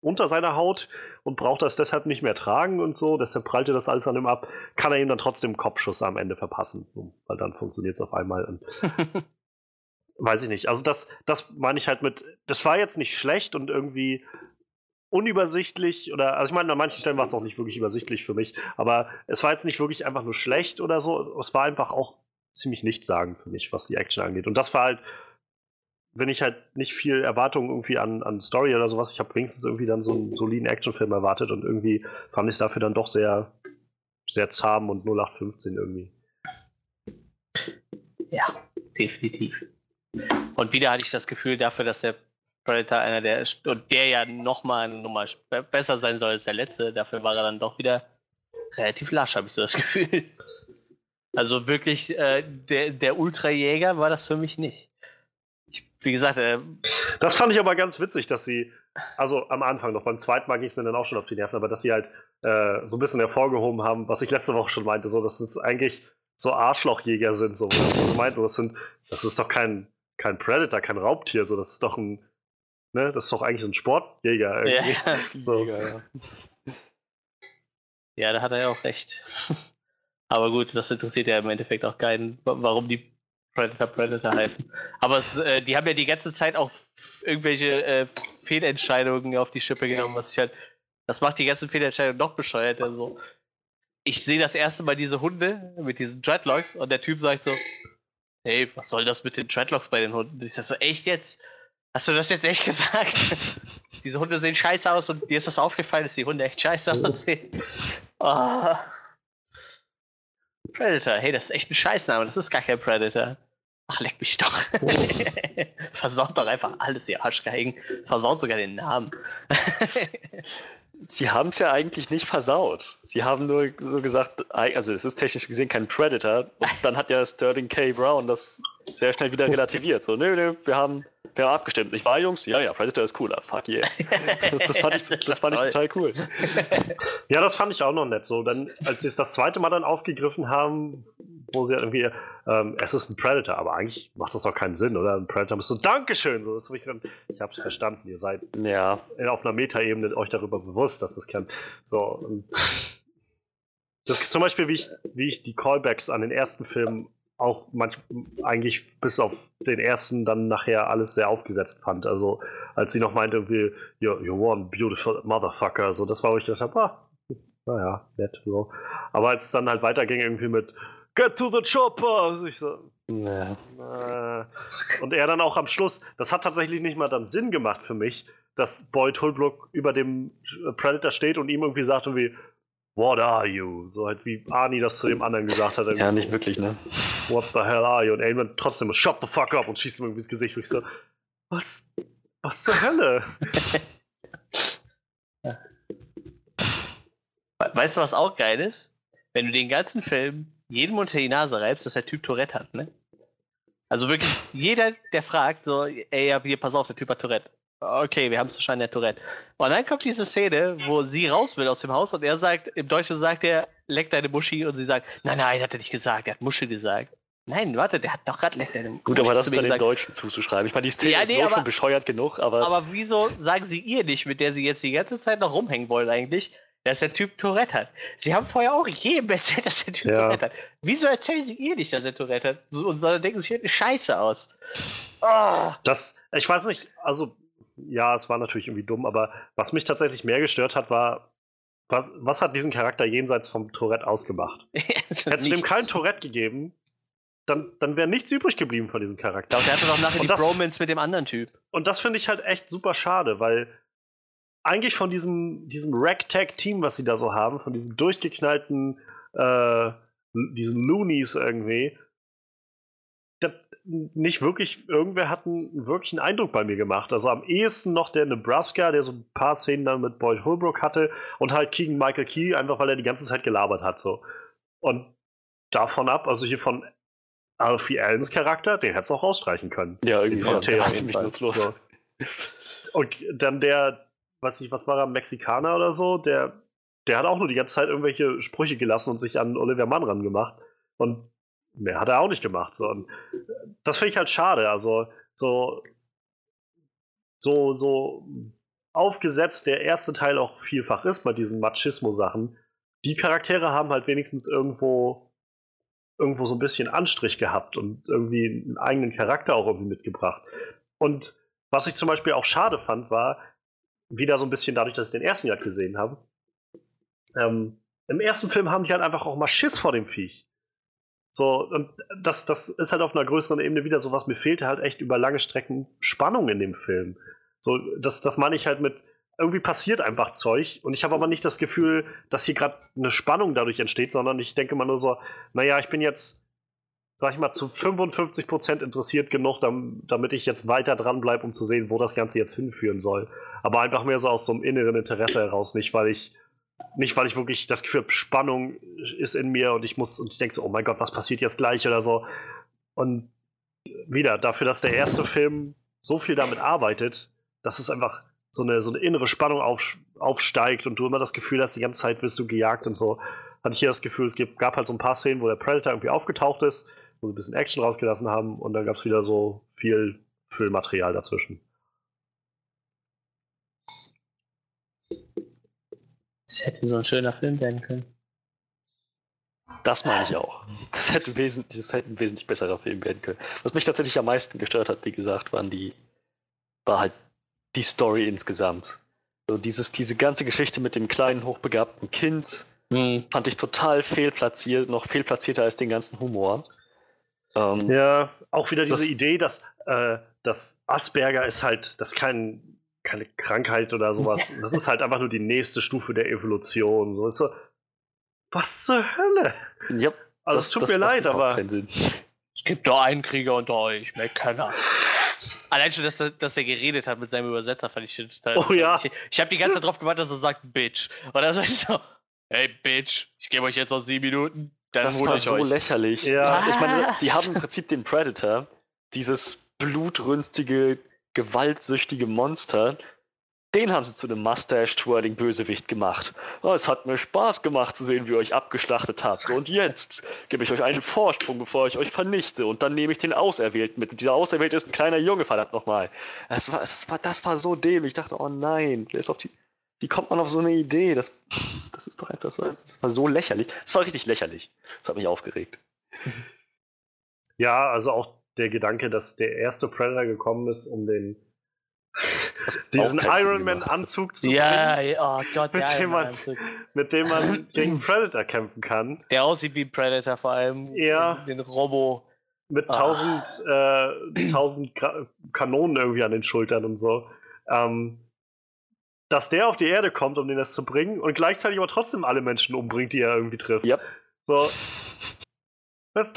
unter seiner Haut und braucht das deshalb nicht mehr tragen und so, deshalb prallte das alles an ihm ab, kann er ihm dann trotzdem Kopfschuss am Ende verpassen, weil dann funktioniert es auf einmal. Und [laughs] weiß ich nicht. Also das, das meine ich halt mit, das war jetzt nicht schlecht und irgendwie unübersichtlich oder, also ich meine, an manchen Stellen war es auch nicht wirklich übersichtlich für mich, aber es war jetzt nicht wirklich einfach nur schlecht oder so, es war einfach auch ziemlich nichtssagend für mich, was die Action angeht. Und das war halt wenn ich halt nicht viel Erwartung irgendwie an, an Story oder sowas, ich habe wenigstens irgendwie dann so einen soliden Actionfilm erwartet und irgendwie fand ich es dafür dann doch sehr, sehr zahm und 0815 irgendwie. Ja, definitiv. Und wieder hatte ich das Gefühl dafür, dass der Predator einer der und der ja nochmal eine besser sein soll als der letzte, dafür war er dann doch wieder relativ lasch, habe ich so das [laughs] Gefühl. Also wirklich, äh, der, der Ultrajäger war das für mich nicht wie gesagt, äh, das fand ich aber ganz witzig, dass sie, also am Anfang noch, beim zweiten Mal ging es mir dann auch schon auf die Nerven, aber dass sie halt äh, so ein bisschen hervorgehoben haben, was ich letzte Woche schon meinte, so dass es eigentlich so Arschlochjäger sind, so wo du meint, das sind, das ist doch kein, kein Predator, kein Raubtier, so das ist doch ein, ne, das ist doch eigentlich ein Sportjäger irgendwie. [laughs] Ja, So. Mega, ja. ja, da hat er ja auch recht. [laughs] Aber gut, das interessiert ja im Endeffekt auch keinen, wa- warum die Predator Predator heißen. Aber es, äh, die haben ja die ganze Zeit auch irgendwelche äh, Fehlentscheidungen auf die Schippe genommen, was ich halt. Das macht die ganzen Fehlentscheidungen noch bescheuerter. So. Ich sehe das erste Mal diese Hunde mit diesen Dreadlocks und der Typ sagt so: Hey, was soll das mit den Dreadlocks bei den Hunden? Ich sag so: Echt jetzt? Hast du das jetzt echt [laughs] gesagt? Diese Hunde sehen scheiße aus und dir ist das aufgefallen, dass die Hunde echt scheiße aussehen. Oh. Predator, hey, das ist echt ein Scheißname, das ist gar kein Predator. Ach, leck mich doch. [laughs] Versaut doch einfach alles, ihr Arschgeigen. Versaut sogar den Namen. [laughs] Sie haben es ja eigentlich nicht versaut. Sie haben nur so gesagt, also es ist technisch gesehen kein Predator. Und dann hat ja Sterling K. Brown das sehr schnell wieder relativiert. So, nö, nö, wir haben, wir haben abgestimmt. Nicht wahr, Jungs? Ja, ja, Predator ist cooler. Fuck yeah. Das, das fand, ich, das fand ich total cool. Ja, das fand ich auch noch nett. So, dann, als sie es das zweite Mal dann aufgegriffen haben, wo sie irgendwie, ähm, es ist ein Predator, aber eigentlich macht das doch keinen Sinn, oder? Ein Predator ist so, Dankeschön. So, das hab ich dann, ich hab's verstanden, ihr seid Ja, auf einer Metaebene euch darüber bewusst, dass das kann. So. und Das ist zum Beispiel, wie ich, wie ich die Callbacks an den ersten Film auch manch, eigentlich bis auf den ersten dann nachher alles sehr aufgesetzt fand. Also als sie noch meinte, irgendwie, you're, you're one beautiful motherfucker, so das war, wo ich gedacht habe, ah, naja, nett, so. Aber als es dann halt weiterging, irgendwie mit Get to the chopper, ich so, ja. äh, Und er dann auch am Schluss, das hat tatsächlich nicht mal dann Sinn gemacht für mich, dass Boyd Holbrook über dem Predator steht und ihm irgendwie sagt irgendwie, What are you? So halt wie Arnie das zu dem anderen gesagt hat. ja, nicht wirklich, ne? What the hell are you? Und Eamon trotzdem shut the fuck up und schießt ihm irgendwie ins Gesicht. Und ich so, was, was zur Hölle? We- Weißt du, was auch geil ist? Wenn du den ganzen Film jedem unter die Nase reibst, dass der Typ Tourette hat, ne? Also wirklich, jeder, der fragt, so, ey, ja, hier, pass auf, der Typ hat Tourette. Okay, wir haben es wahrscheinlich der Tourette. Und dann kommt diese Szene, wo sie raus will aus dem Haus und er sagt, im Deutschen sagt er, leck deine Muschi und sie sagt, nein, nein, hat er nicht gesagt, er hat Muschi gesagt. Nein, warte, der hat doch gerade leck deine Gut, aber das ist dann gesagt. Deutschen zuzuschreiben. Ich meine, die Szene Ja, ist nee, so aber- schon bescheuert genug, aber, Aber wieso sagen sie ihr nicht, mit der sie jetzt die ganze Zeit noch rumhängen wollen eigentlich, dass der Typ Tourette hat? Sie haben vorher auch jedem erzählt, dass der Typ Ja. Tourette hat. Wieso erzählen sie ihr nicht, dass er Tourette hat? Und sondern denken sich scheiße aus. Oh, Das, ich weiß nicht, also, ja, es war natürlich irgendwie dumm, aber was mich tatsächlich mehr gestört hat, war, was, was hat diesen Charakter jenseits vom Tourette ausgemacht? [laughs] Hättest du dem kein Tourette gegeben, dann, dann wäre nichts übrig geblieben von diesem Charakter. glaube, der hatte doch nachher Und die das- Bromance mit dem anderen Typ. Und das finde ich halt echt super schade, weil eigentlich von diesem, diesem Ragtag-Team, was sie da so haben, von diesem durchgeknallten, äh, diesen Loonies irgendwie, nicht wirklich, irgendwer hat einen wirklichen Eindruck bei mir gemacht. Also am ehesten noch der Nebraska, der so ein paar Szenen dann mit Boyd Holbrook hatte und halt Keegan Michael Key, einfach weil er die ganze Zeit gelabert hat. So. Und davon ab, also hier von Alfie Allens Charakter, den hättest du auch rausstreichen können. ja, irgendwie Fall. nutzlos. So. Und dann der, was ich, was war er, Mexikaner oder so, der, der hat auch nur die ganze Zeit irgendwelche Sprüche gelassen und sich an Oliver Mann ran gemacht. Und mehr hat er auch nicht gemacht. So. Und das finde ich halt schade. Also, so, so, so aufgesetzt der erste Teil auch vielfach ist bei diesen Machismo-Sachen. Die Charaktere haben halt wenigstens irgendwo irgendwo so ein bisschen Anstrich gehabt und irgendwie einen eigenen Charakter auch irgendwie mitgebracht. Und was ich zum Beispiel auch schade fand, war, wieder so ein bisschen dadurch, dass ich den ersten Jahr gesehen habe, ähm, im ersten Film haben die halt einfach auch mal Schiss vor dem Viech. So, und das, das ist halt auf einer größeren Ebene wieder so was, mir fehlte halt echt über lange Strecken Spannung in dem Film. So, das, das meine ich halt mit, irgendwie passiert einfach Zeug und ich habe aber nicht das Gefühl, dass hier gerade eine Spannung dadurch entsteht, sondern ich denke mal nur so, naja, ich bin jetzt, sag ich mal, zu 55% interessiert genug, dam damit ich jetzt weiter dranbleibe, um zu sehen, wo das Ganze jetzt hinführen soll. Aber einfach mehr so aus so einem inneren Interesse heraus, nicht weil ich, nicht weil ich wirklich das Gefühl habe, Spannung ist in mir und ich muss, und ich denke so, oh mein Gott, was passiert jetzt gleich oder so. Und wieder, dafür, dass der erste Film so viel damit arbeitet, dass es einfach so eine, so eine innere Spannung auf, aufsteigt und du immer das Gefühl hast, die ganze Zeit wirst du gejagt und so. Hatte ich hier das Gefühl, es gab halt so ein paar Szenen, wo der Predator irgendwie aufgetaucht ist, wo sie ein bisschen Action rausgelassen haben und dann gab es wieder so viel Füllmaterial dazwischen. Das hätte so ein schöner Film werden können. Das meine ich auch. Das hätte, wesentlich, das hätte ein wesentlich besserer Film werden können. Was mich tatsächlich am meisten gestört hat, wie gesagt, waren die, war halt die Story insgesamt. So dieses, diese ganze Geschichte mit dem kleinen, hochbegabten Kind hm. fand ich total fehlplatziert, noch fehlplatzierter als den ganzen Humor. Ähm, ja, auch wieder diese das, Idee, dass, äh, dass Asperger ist halt, das ist kein, keine Krankheit oder sowas. Das ist halt einfach nur die nächste Stufe der Evolution. So ist so, was zur Hölle? Ja, also das, es tut mir leid, aber. Es gibt doch einen Krieger unter euch, mehr keiner. Allein schon, dass er, dass er geredet hat mit seinem Übersetzer, fand ich total. Oh ja. Ich, ich habe die ganze Zeit drauf gewartet, dass er sagt, Bitch. Und dann sagt so, hey Bitch, ich gebe euch jetzt noch sieben Minuten. Dann das war so euch. lächerlich. Ja. Ich meine, die haben im Prinzip den Predator, dieses blutrünstige, gewaltsüchtige Monster, den haben sie zu einem Mustache-Twirling-Bösewicht gemacht. Oh, es hat mir Spaß gemacht zu sehen, wie ihr euch abgeschlachtet habt. Und jetzt gebe ich euch einen Vorsprung, bevor ich euch vernichte. Und dann nehme ich den Auserwählten mit. Dieser Auserwählte ist ein kleiner Junge, verdammt nochmal. Das war, das, war, das war so dämlich. Ich dachte, oh nein, ist auf die, wie kommt man auf so eine Idee? Das, das ist doch einfach so, das war so lächerlich. Das war richtig lächerlich. Das hat mich aufgeregt. Ja, also auch der Gedanke, dass der erste Predator gekommen ist, um den [laughs] diesen Iron Man Anzug zu ja, bringen, ja, oh Gott, mit, dem man, mit dem man [laughs] gegen Predator kämpfen kann. Der aussieht wie Predator vor allem. Ja. Den Robo. Mit tausend, äh, tausend Kanonen irgendwie an den Schultern und so. Ähm, dass der auf die Erde kommt, um den das zu bringen und gleichzeitig aber trotzdem alle Menschen umbringt, die er irgendwie trifft. Yep. So. [laughs] Was,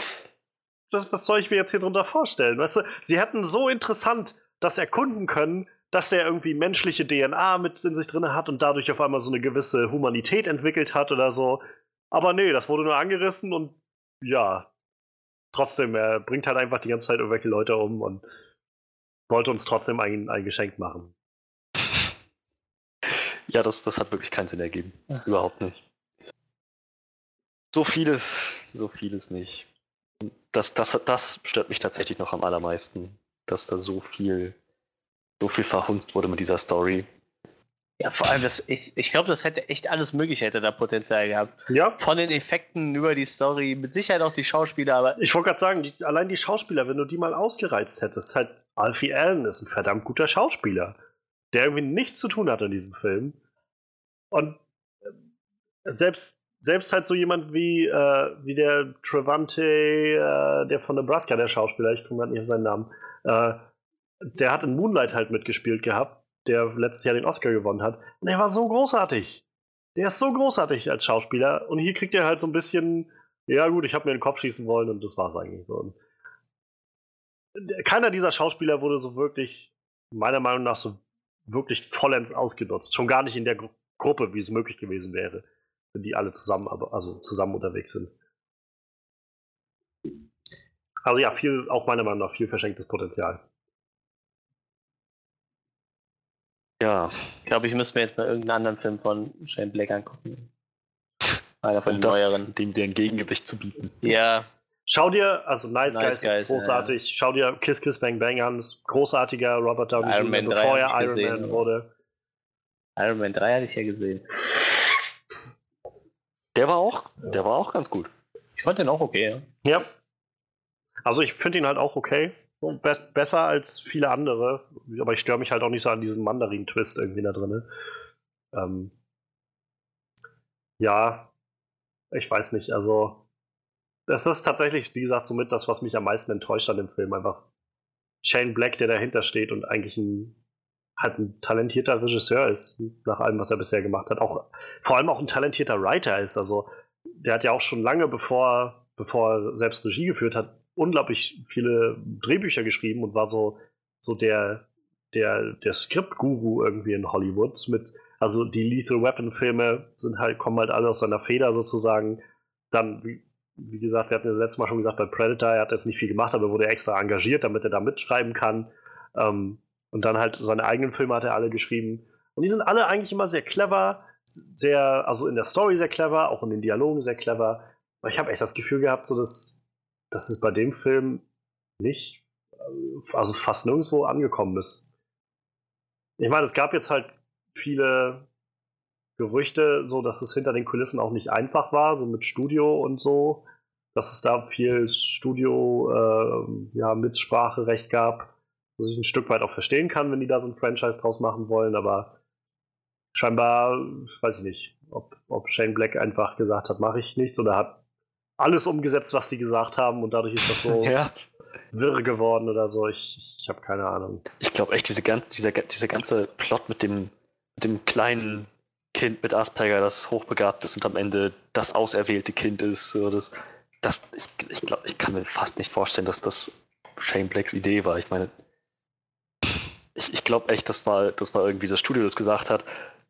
was, was soll ich mir jetzt hier drunter vorstellen? Weißt du, sie hätten so interessant das erkunden können, dass der irgendwie menschliche DNA mit in sich drin hat und dadurch auf einmal so eine gewisse Humanität entwickelt hat oder so. Aber nee, das wurde nur angerissen und ja, trotzdem, er bringt halt einfach die ganze Zeit irgendwelche Leute um und wollte uns trotzdem ein, ein Geschenk machen. [laughs] Ja, das, das hat wirklich keinen Sinn ergeben. Ja. Überhaupt nicht. So vieles, so vieles nicht. Das, das, das stört mich tatsächlich noch am allermeisten dass da so viel, so viel verhunzt wurde mit dieser Story. Ja, vor allem, das, ich, ich glaube, das hätte echt alles möglich, hätte da Potenzial gehabt. Ja. Von den Effekten über die Story, mit Sicherheit auch die Schauspieler, aber. Ich wollte gerade sagen, die, allein die Schauspieler, wenn du die mal ausgereizt hättest, halt, Alfie Allen ist ein verdammt guter Schauspieler, der irgendwie nichts zu tun hat in diesem Film. Und äh, selbst, selbst halt so jemand wie, äh, wie der Trevante, äh, der von Nebraska, der Schauspieler, ich komme gerade nicht auf seinen Namen, äh, der hat in Moonlight halt mitgespielt gehabt, der letztes Jahr den Oscar gewonnen hat. Und er war so großartig. Der ist so großartig als Schauspieler. Und hier kriegt er halt so ein bisschen, ja gut, ich habe mir den Kopf schießen wollen und das war's eigentlich so. Und keiner dieser Schauspieler wurde so wirklich, meiner Meinung nach, so wirklich vollends ausgenutzt. Schon gar nicht in der Gru Gruppe, wie es möglich gewesen wäre, wenn die alle zusammen, also zusammen unterwegs sind. Also ja, viel, auch meiner Meinung nach, viel verschenktes Potenzial. Ja. Ich glaube, ich müsste mir jetzt mal irgendeinen anderen Film von Shane Black angucken. Einer von um den neueren. Dem dir ein Gegengewicht zu bieten. Ja. Schau dir, also Nice, nice Guys, Guys, ist großartig. Ja. Schau dir Kiss Kiss Bang Bang an, ist großartiger Robert Downey Iron Jr., bevor er Iron gesehen, Man wurde. Iron Man 3 hatte ich ja gesehen. Der war auch, der war auch ganz gut. Ich fand den auch okay, ja. Ja, also ich finde ihn halt auch okay. Be besser als viele andere. Aber ich störe mich halt auch nicht so an diesem Mandarin-Twist irgendwie da drin. Ähm, ja, ich weiß nicht. Also, das ist tatsächlich, wie gesagt, somit das, was mich am meisten enttäuscht an dem Film. Einfach Shane Black, der dahinter steht und eigentlich ein, halt ein talentierter Regisseur ist, nach allem, was er bisher gemacht hat. Auch, vor allem auch ein talentierter Writer ist. Also, der hat ja auch schon lange, bevor, bevor er selbst Regie geführt hat, unglaublich viele Drehbücher geschrieben und war so, so der, der, der Skriptguru irgendwie in Hollywood mit, also die Lethal Weapon Filme sind halt, kommen halt alle aus seiner Feder sozusagen. Dann, wie, wie gesagt, wir hatten ja letztes Mal schon gesagt, bei Predator, er hat jetzt nicht viel gemacht, aber wurde extra engagiert, damit er da mitschreiben kann. Ähm, Und dann halt seine eigenen Filme hat er alle geschrieben. Und die sind alle eigentlich immer sehr clever, sehr, also in der Story sehr clever, auch in den Dialogen sehr clever. Aber ich habe echt das Gefühl gehabt, so dass, dass es bei dem Film nicht, also fast nirgendwo angekommen ist. Ich meine, es gab jetzt halt viele Gerüchte, so dass es hinter den Kulissen auch nicht einfach war, so mit Studio und so, dass es da viel Studio, äh, ja, Mitspracherecht gab, was ich ein Stück weit auch verstehen kann, wenn die da so ein Franchise draus machen wollen, aber scheinbar, weiß ich nicht, ob, ob Shane Black einfach gesagt hat, mache ich nichts oder hat alles umgesetzt, was die gesagt haben und dadurch ist das so [laughs] ja. wirr geworden oder so. Ich, ich habe keine Ahnung. Ich glaube echt, diese ganze, dieser, dieser ganze Plot mit dem, mit dem kleinen Kind mit Asperger, das hochbegabt ist und am Ende das auserwählte Kind ist, so das, das ich, ich glaube, ich kann mir fast nicht vorstellen, dass das Shane Blacks Idee war. Ich meine, ich, ich glaube echt, das war, das war irgendwie das Studio, das gesagt hat,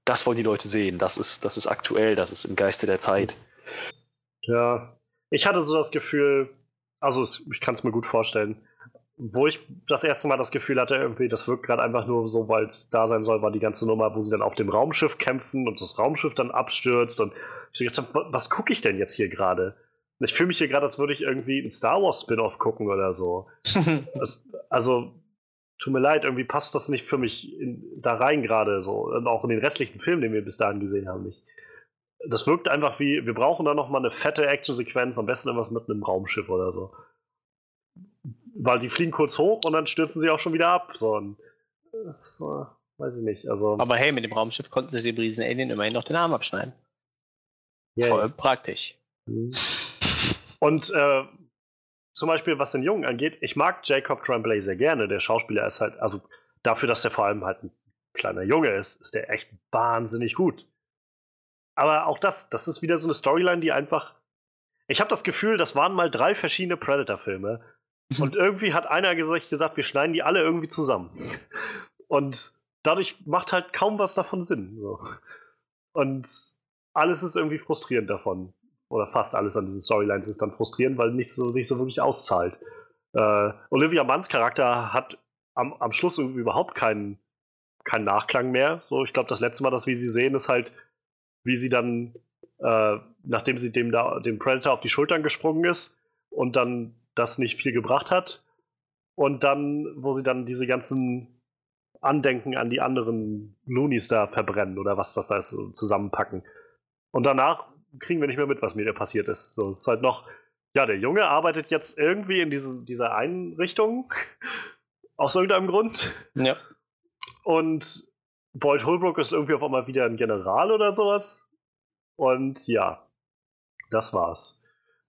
das wollen die Leute sehen, das ist, das ist aktuell, das ist im Geiste der Zeit. Ja, ich hatte so das Gefühl, also ich kann es mir gut vorstellen, wo ich das erste Mal das Gefühl hatte, irgendwie, das wirkt gerade einfach nur so, weil es da sein soll, war die ganze Nummer, wo sie dann auf dem Raumschiff kämpfen und das Raumschiff dann abstürzt und ich dachte, was gucke ich denn jetzt hier gerade? Ich fühle mich hier gerade, als würde ich irgendwie einen Star Wars Spin-off gucken oder so. [laughs] das, also, tut mir leid, irgendwie passt das nicht für mich in, da rein gerade so. Und auch in den restlichen Filmen, den wir bis dahin gesehen haben, nicht das wirkt einfach wie, wir brauchen da noch mal eine fette Actionsequenz, am besten irgendwas mit einem Raumschiff oder so. Weil sie fliegen kurz hoch und dann stürzen sie auch schon wieder ab. So, und das, äh, weiß ich nicht. Also, Aber hey, mit dem Raumschiff konnten sie dem riesen Alien immerhin noch den Arm abschneiden. Yeah. Voll praktisch. Mhm. Und äh, zum Beispiel, was den Jungen angeht, ich mag Jacob Tremblay sehr gerne. Der Schauspieler ist halt, also dafür, dass er vor allem halt ein kleiner Junge ist, ist der echt wahnsinnig gut. Aber auch das, das ist wieder so eine Storyline, die einfach. Ich habe das Gefühl, das waren mal drei verschiedene Predator-Filme. [laughs] Und irgendwie hat einer gesagt, wir schneiden die alle irgendwie zusammen. Und dadurch macht halt kaum was davon Sinn. So. Und alles ist irgendwie frustrierend davon. Oder fast alles an diesen Storylines ist dann frustrierend, weil nichts so, sich so wirklich auszahlt. Äh, Olivia Manns Charakter hat am, am Schluss überhaupt keinen, keinen Nachklang mehr. So, ich glaube, das letzte Mal, dass wir sie sehen, ist halt wie sie dann, äh, nachdem sie dem, da, dem Predator auf die Schultern gesprungen ist und dann das nicht viel gebracht hat. Und dann, wo sie dann diese ganzen Andenken an die anderen Loonies da verbrennen oder was das da ist, zusammenpacken. Und danach kriegen wir nicht mehr mit, was mit ihr passiert ist. So, es ist halt noch, ja, der Junge arbeitet jetzt irgendwie in diesem, dieser Einrichtung. [laughs] Aus irgendeinem Grund. Ja. Und Boyd Holbrook ist irgendwie auf einmal wieder ein General oder sowas. Und ja, das war's.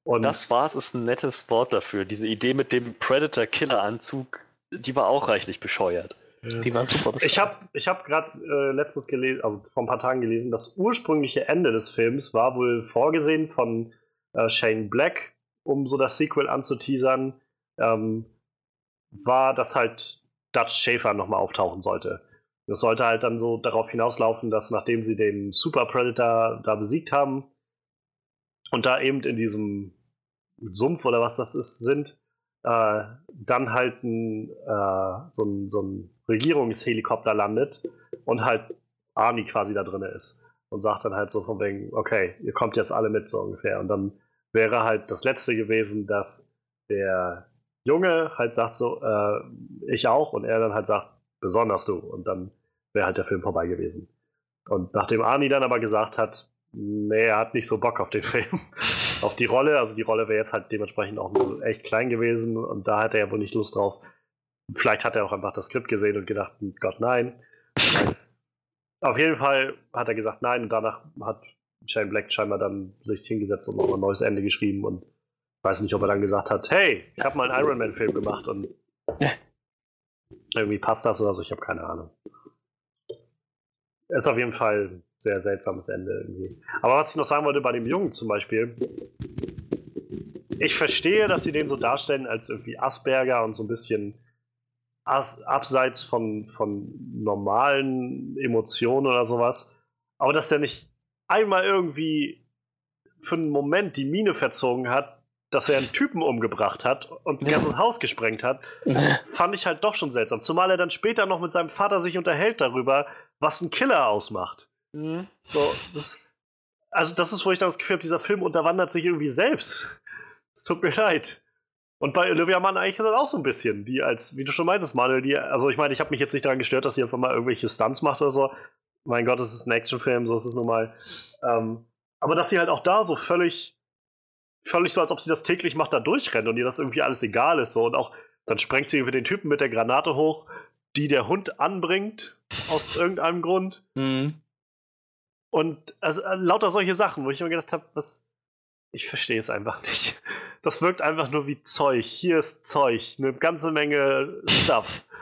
Und das war's ist ein nettes Wort dafür. Diese Idee mit dem Predator-Killer-Anzug, die war auch reichlich bescheuert. Die war super bescheuert. Ich habe ich hab gerade äh, letztens gelesen, also vor ein paar Tagen gelesen, das ursprüngliche Ende des Films war wohl vorgesehen von äh, Shane Black, um so das Sequel anzuteasern, ähm, war, dass halt Dutch Schaefer nochmal auftauchen sollte. Das sollte halt dann so darauf hinauslaufen, dass nachdem sie den Super Predator da besiegt haben und da eben in diesem Sumpf oder was das ist, sind, äh, dann halt ein, äh, so, ein, so ein Regierungshelikopter landet und halt Arnie quasi da drin ist und sagt dann halt so von wegen, okay, ihr kommt jetzt alle mit so ungefähr. Und dann wäre halt das Letzte gewesen, dass der Junge halt sagt so, äh, ich auch, und er dann halt sagt, besonders du. Und dann wäre halt der Film vorbei gewesen. Und nachdem Arnie dann aber gesagt hat, nee, er hat nicht so Bock auf den [laughs] Film, auf die Rolle, also die Rolle wäre jetzt halt dementsprechend auch nur echt klein gewesen und da hat er ja wohl nicht Lust drauf. Vielleicht hat er auch einfach das Skript gesehen und gedacht, Gott, nein. Auf jeden Fall hat er gesagt nein und danach hat Shane Black scheinbar dann sich hingesetzt und noch ein neues Ende geschrieben und weiß nicht, ob er dann gesagt hat, hey, ich habe mal einen Iron Man Film gemacht und irgendwie passt das oder so, ich habe keine Ahnung. Ist auf jeden Fall sehr seltsames Ende irgendwie. Aber was ich noch sagen wollte bei dem Jungen zum Beispiel, ich verstehe, dass sie den so darstellen als irgendwie Asperger und so ein bisschen as abseits von, von normalen Emotionen oder sowas. Aber dass der nicht einmal irgendwie für einen Moment die Mine verzogen hat, dass er einen Typen umgebracht hat und ein [laughs] ganzes Haus gesprengt hat, [laughs] fand ich halt doch schon seltsam. Zumal er dann später noch mit seinem Vater sich unterhält darüber, was ein Killer ausmacht. Mhm. So, das, also das ist, wo ich dann das Gefühl habe, dieser Film unterwandert sich irgendwie selbst. Es tut mir leid. Und bei Olivia Mann eigentlich ist das auch so ein bisschen, die als, wie du schon meintest, Manuel, die, also ich meine, ich habe mich jetzt nicht daran gestört, dass sie einfach mal irgendwelche Stunts macht oder so. Mein Gott, es ist ein Actionfilm, so ist es nun mal. Ähm, aber dass sie halt auch da so völlig, völlig so, als ob sie das täglich macht, da durchrennt und ihr das irgendwie alles egal ist. So. Und auch, dann sprengt sie irgendwie den Typen mit der Granate hoch, die der Hund anbringt, aus irgendeinem Grund. Mhm. Und also, äh, lauter solche Sachen, wo ich mir gedacht habe, was. Ich verstehe es einfach nicht. [laughs] Das wirkt einfach nur wie Zeug. Hier ist Zeug. Eine ganze Menge Stuff. [laughs]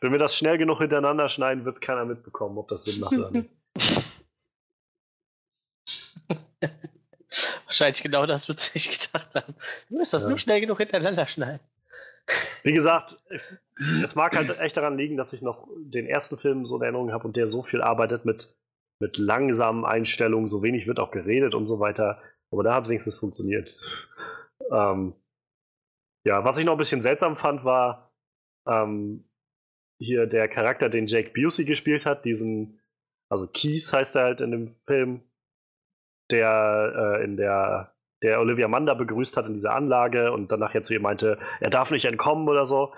Wenn wir das schnell genug hintereinander schneiden, wird es keiner mitbekommen, ob das Sinn macht oder nicht. [laughs] Wahrscheinlich genau das wird sich gedacht haben. Du musst das ja. nur schnell genug hintereinander schneiden. Wie gesagt, es mag halt echt daran liegen, dass ich noch den ersten Film so in Erinnerung habe und der so viel arbeitet mit, mit langsamen Einstellungen, so wenig wird auch geredet und so weiter. Aber da hat es wenigstens funktioniert. Ähm, ja, was ich noch ein bisschen seltsam fand, war ähm, hier der Charakter, den Jake Busey gespielt hat, diesen, also Keys heißt er halt in dem Film, der äh, in der der Olivia Manda begrüßt hat in dieser Anlage und dann nachher zu ihr meinte, er darf nicht entkommen oder so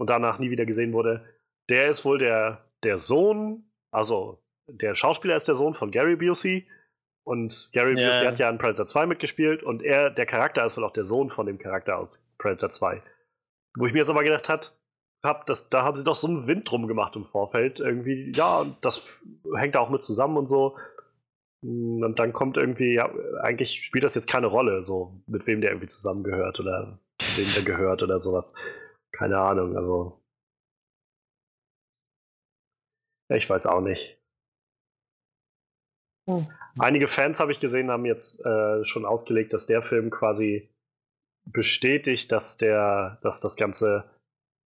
und danach nie wieder gesehen wurde. Der ist wohl der, der Sohn, also der Schauspieler ist der Sohn von Gary Busey und Gary ja. Busey hat ja in Predator 2 mitgespielt und er, der Charakter ist wohl auch der Sohn von dem Charakter aus Predator 2. Wo ich mir jetzt aber gedacht hat, hab, das, da haben sie doch so einen Wind drum gemacht im Vorfeld. Irgendwie, ja, das hängt auch mit zusammen und so. Hm, und dann kommt irgendwie, ja, eigentlich spielt das jetzt keine Rolle, so mit wem der irgendwie zusammengehört oder zu wem der gehört oder sowas. Keine Ahnung, also. Ich weiß auch nicht. Hm. Einige Fans habe ich gesehen, haben jetzt äh, schon ausgelegt, dass der Film quasi bestätigt, dass der, dass das Ganze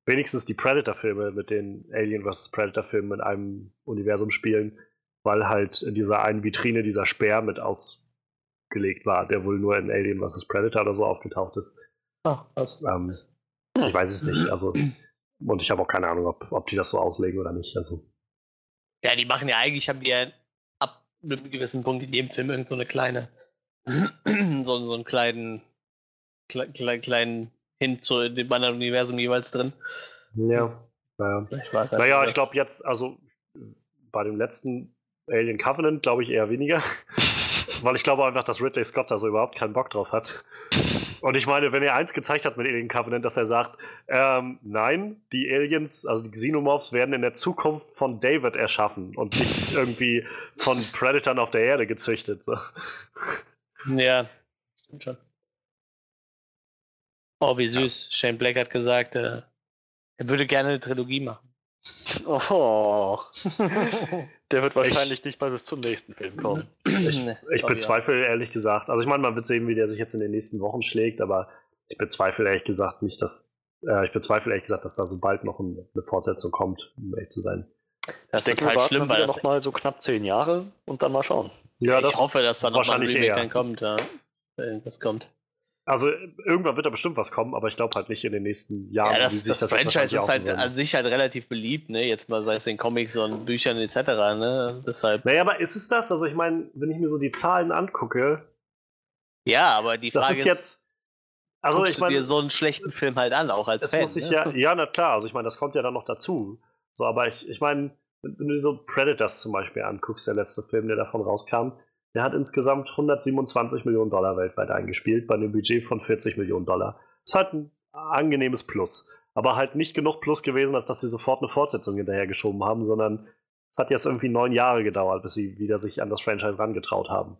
wenigstens die Predator-Filme mit den Alien vs. Predator-Filmen in einem Universum spielen, weil halt in dieser einen Vitrine dieser Speer mit ausgelegt war, der wohl nur in Alien vs. Predator oder so aufgetaucht ist. Ach, was? Ähm, ich weiß es nicht. Also, [clears throat] und ich habe auch keine Ahnung, ob, ob die das so auslegen oder nicht. Also. Ja, die machen ja eigentlich, haben die ja ab einem gewissen Punkt in jedem Film irgend so eine kleine, [clears throat] so, so einen kleinen, kle, kle, kleinen hin zu dem anderen Universum jeweils drin. Ja, naja. Naja, ich glaube jetzt, also bei dem letzten Alien Covenant glaube ich eher weniger. [laughs] Weil ich glaube einfach, dass Ridley Scott da so überhaupt keinen Bock drauf hat. Und ich meine, wenn er eins gezeigt hat mit Alien Covenant, dass er sagt, ähm, nein, die Aliens, also die Xenomorphs werden in der Zukunft von David erschaffen und nicht irgendwie von Predators auf der Erde gezüchtet. So. Ja, stimmt schon. Oh, wie süß. Ja. Shane Black hat gesagt, äh, er würde gerne eine Trilogie machen. Oh. Der wird wahrscheinlich ich, nicht mal bis zum nächsten Film kommen. Ich, ich bezweifle ehrlich gesagt, also ich meine, man wird sehen, wie der sich jetzt in den nächsten Wochen schlägt, aber ich bezweifle ehrlich gesagt nicht, dass äh, ich bezweifle ehrlich gesagt, dass da so bald noch eine Fortsetzung kommt, um ehrlich zu sein. Das ist denke, total schlimm, weil das noch mal so knapp zehn Jahre und dann mal schauen. Ja, ich hoffe, dass da noch mal ein Remake kommt, ja. Wenn das kommt. Also irgendwann wird da bestimmt was kommen, aber ich glaube halt nicht in den nächsten Jahren. Ja, das, das, das Franchise ist halt an sich halt relativ beliebt, ne? Jetzt mal sei es in Comics und Büchern etc. Ne? Deshalb. Naja, aber ist es das? Also ich meine, wenn ich mir so die Zahlen angucke. Ja, aber die Frage das ist jetzt. Also ich meine, so einen schlechten Film halt an, auch als Fan. Muss ich ne? ja, ja, na klar. Also ich meine, das kommt ja dann noch dazu. So, aber ich, ich meine, wenn du dir so Predators zum Beispiel anguckst, der letzte Film, der davon rauskam, der hat insgesamt 127 Millionen Dollar weltweit eingespielt, bei einem Budget von 40 Millionen Dollar. Ist halt ein angenehmes Plus. Aber halt nicht genug Plus gewesen, als dass sie sofort eine Fortsetzung hinterhergeschoben haben, sondern es hat jetzt irgendwie neun Jahre gedauert, bis sie wieder sich an das Franchise rangetraut haben.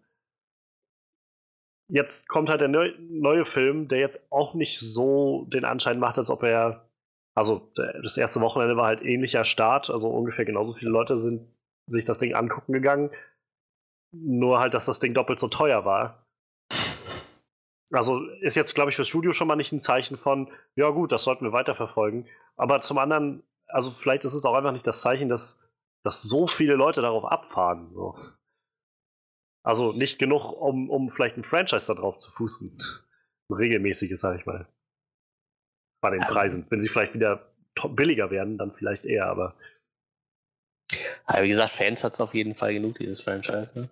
Jetzt kommt halt der neu, neue Film, der jetzt auch nicht so den Anschein macht, als ob er. Also, das erste Wochenende war halt ähnlicher Start, also ungefähr genauso viele Leute sind sich das Ding angucken gegangen. Nur halt, dass das Ding doppelt so teuer war. Also ist jetzt, glaube ich, fürs Studio schon mal nicht ein Zeichen von, ja gut, das sollten wir weiterverfolgen. Aber zum anderen, also vielleicht ist es auch einfach nicht das Zeichen, dass, dass so viele Leute darauf abfahren. So. Also nicht genug, um, um vielleicht ein Franchise da drauf zu fußen. Ein regelmäßiges, sag ich mal. Bei den Preisen. Wenn sie vielleicht wieder billiger werden, dann vielleicht eher, aber. Aber wie gesagt, Fans hat es auf jeden Fall genug, dieses Franchise. Ne?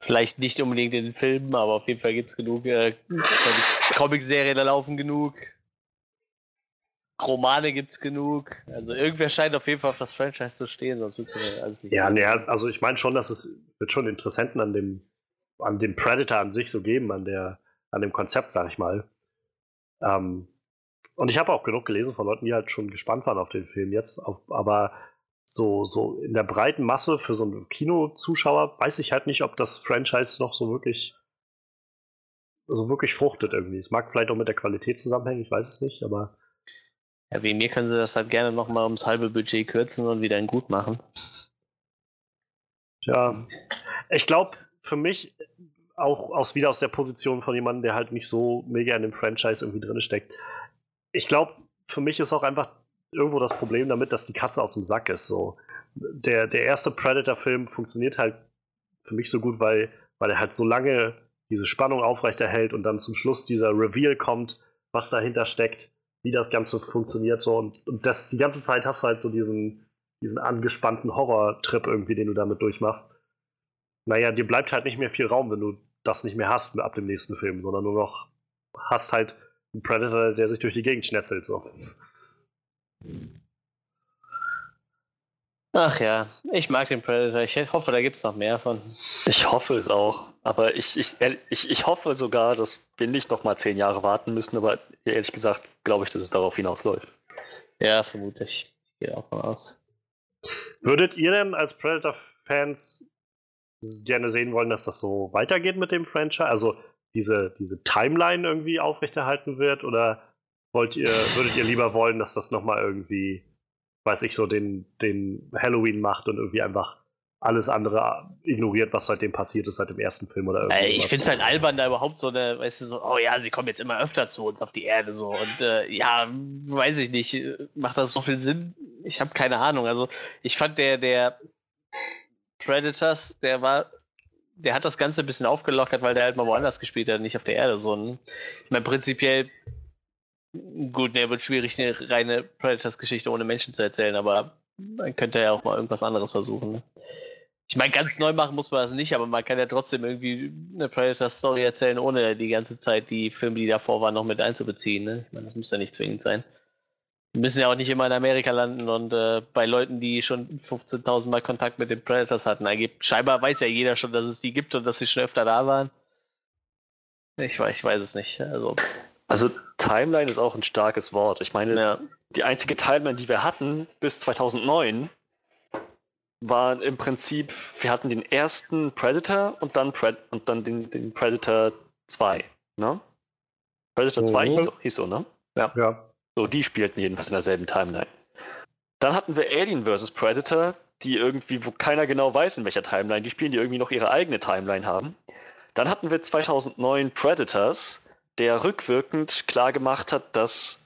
Vielleicht nicht unbedingt in den Filmen, aber auf jeden Fall gibt es genug. Äh, [laughs] Comic-Serien, da laufen genug. Romane gibt es genug. Also irgendwer scheint auf jeden Fall auf das Franchise zu stehen, sonst wird es alles nicht. Ja, nee, also ich meine schon, dass es wird schon Interessenten an dem, an dem Predator an sich so geben, an der, an dem Konzept, sag ich mal. Ähm, und ich habe auch genug gelesen von Leuten, die halt schon gespannt waren auf den Film jetzt. Auf, aber so, so in der breiten Masse für so einen Kinozuschauer weiß ich halt nicht, ob das Franchise noch so wirklich, so wirklich fruchtet irgendwie. Es mag vielleicht auch mit der Qualität zusammenhängen, ich weiß es nicht, aber. Ja, wie mir können sie das halt gerne nochmal ums halbe Budget kürzen und wieder ein Gut machen. Tja, ich glaube, für mich auch aus, wieder aus der Position von jemandem, der halt nicht so mega in dem Franchise irgendwie drin steckt. Ich glaube, für mich ist auch einfach irgendwo das Problem damit, dass die Katze aus dem Sack ist. So. Der, der erste Predator-Film funktioniert halt für mich so gut, weil, weil er halt so lange diese Spannung aufrechterhält und dann zum Schluss dieser Reveal kommt, was dahinter steckt, wie das Ganze funktioniert. So. Und, und das, die ganze Zeit hast du halt so diesen, diesen angespannten Horror-Trip irgendwie, den du damit durchmachst. Naja, dir bleibt halt nicht mehr viel Raum, wenn du das nicht mehr hast ab dem nächsten Film, sondern nur noch hast halt einen Predator, der sich durch die Gegend schnetzelt. So. Ach ja, ich mag den Predator. Ich hoffe, da gibt es noch mehr von. Ich hoffe es auch. Aber ich, ich, ich, ich hoffe sogar, dass wir nicht noch mal zehn Jahre warten müssen. Aber ehrlich gesagt glaube ich, dass es darauf hinausläuft. Ja, vermutlich. Ich gehe auch mal aus. Würdet ihr denn als Predator-Fans gerne sehen wollen, dass das so weitergeht mit dem Franchise? Also diese, diese Timeline irgendwie aufrechterhalten wird? Oder wollt ihr, würdet ihr lieber wollen, dass das nochmal irgendwie, weiß ich so, den, den Halloween macht und irgendwie einfach alles andere ignoriert, was seitdem passiert ist, seit dem ersten Film oder irgendwas. Ich finde es halt albern, da überhaupt so eine, weißt du, so, oh ja, sie kommen jetzt immer öfter zu uns auf die Erde so und äh, ja, weiß ich nicht, macht das so viel Sinn? Ich habe keine Ahnung. Also ich fand der, der Predators, der war, der hat das Ganze ein bisschen aufgelockert, weil der halt mal woanders gespielt hat, nicht auf der Erde so. Ich meine, prinzipiell Gut, ne, wird schwierig, eine reine Predators-Geschichte ohne Menschen zu erzählen, aber man könnte ja auch mal irgendwas anderes versuchen. Ne? Ich meine, ganz neu machen muss man das nicht, aber man kann ja trotzdem irgendwie eine Predator-Story erzählen, ohne die ganze Zeit die Filme, die davor waren, noch mit einzubeziehen. Ne? Ich meine, das muss ja nicht zwingend sein. Wir müssen ja auch nicht immer in Amerika landen und äh, bei Leuten, die schon 15.000 Mal Kontakt mit den Predators hatten, ergibt. Scheinbar weiß ja jeder schon, dass es die gibt und dass sie schon öfter da waren. Ich weiß, ich weiß es nicht. Also, also Timeline ist auch ein starkes Wort. Ich meine, ja. die einzige Timeline, die wir hatten bis 2009, war im Prinzip, wir hatten den ersten Predator und dann, Pred und dann den, den Predator 2. Ne? Predator 2 mhm. hieß, hieß, so, ne? Ja. ja. So, die spielten jedenfalls in derselben Timeline. Dann hatten wir Alien vs. Predator, die irgendwie, wo keiner genau weiß, in welcher Timeline die spielen, die irgendwie noch ihre eigene Timeline haben. Dann hatten wir 2009 Predators, der rückwirkend klargemacht hat, dass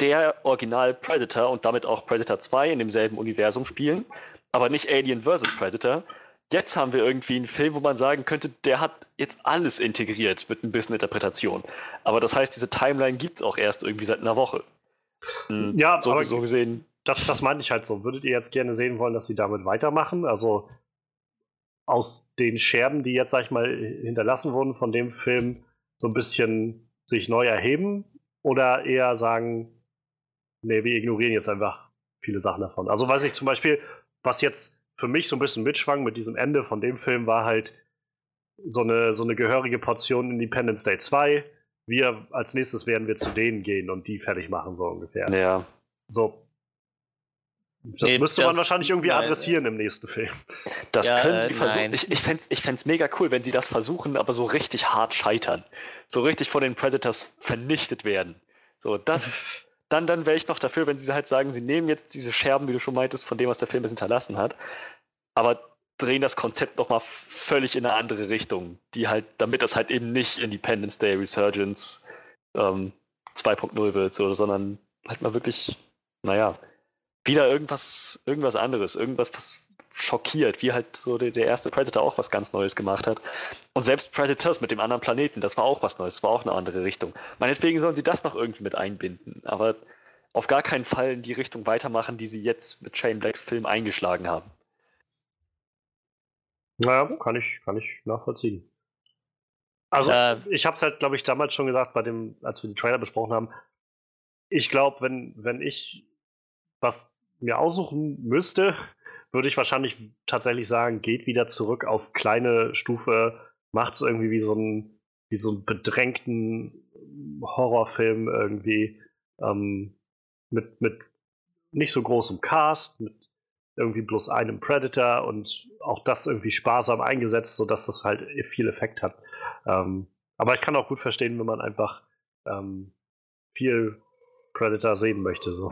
der Original Predator und damit auch Predator 2 in demselben Universum spielen, aber nicht Alien vs. Predator. Jetzt haben wir irgendwie einen Film, wo man sagen könnte, der hat jetzt alles integriert mit ein bisschen Interpretation. Aber das heißt, diese Timeline gibt es auch erst irgendwie seit einer Woche. Hm, ja, so, aber so gesehen. Das, das meinte ich halt so. Würdet ihr jetzt gerne sehen wollen, dass sie damit weitermachen? Also aus den Scherben, die jetzt, sag ich mal, hinterlassen wurden von dem Film, so ein bisschen sich neu erheben oder eher sagen, nee, wir ignorieren jetzt einfach viele Sachen davon. Also weiß ich zum Beispiel, was jetzt für mich so ein bisschen mitschwang mit diesem Ende von dem Film war halt so eine, so eine gehörige Portion Independence Day 2. Wir als nächstes werden wir zu denen gehen und die fertig machen, so ungefähr. Ja. So, das nee, müsste das, man wahrscheinlich irgendwie nein, adressieren im nächsten Film. Das ja, können sie äh, versuchen. Ich, ich fände es ich mega cool, wenn sie das versuchen, aber so richtig hart scheitern. So richtig von den Predators vernichtet werden. So, das. [laughs] dann dann wäre ich noch dafür, wenn sie halt sagen, sie nehmen jetzt diese Scherben, wie du schon meintest, von dem, was der Film es hinterlassen hat, aber drehen das Konzept nochmal völlig in eine andere Richtung. Die halt, damit das halt eben nicht Independence Day Resurgence ähm, 2.0 wird, so, sondern halt mal wirklich, naja, wieder irgendwas, irgendwas anderes, irgendwas, was schockiert, wie halt so der, der, erste Predator auch was ganz Neues gemacht hat. Und selbst Predators mit dem anderen Planeten, das war auch was Neues, das war auch eine andere Richtung. Meinetwegen sollen sie das noch irgendwie mit einbinden, aber auf gar keinen Fall in die Richtung weitermachen, die sie jetzt mit Shane Blacks Film eingeschlagen haben. Naja, kann ich, kann ich nachvollziehen. Also, äh, ich habe es halt, glaube ich, damals schon gesagt, bei dem, als wir die Trailer besprochen haben. Ich glaube, wenn, wenn ich was mir aussuchen müsste, würde ich wahrscheinlich tatsächlich sagen, geht wieder zurück auf kleine Stufe, macht es irgendwie wie so einen, wie so einen bedrängten Horrorfilm irgendwie ähm, mit, mit nicht so großem Cast, mit irgendwie bloß einem Predator und auch das irgendwie sparsam eingesetzt, sodass das halt viel Effekt hat. Ähm, aber ich kann auch gut verstehen, wenn man einfach ähm, viel Predator sehen möchte. So.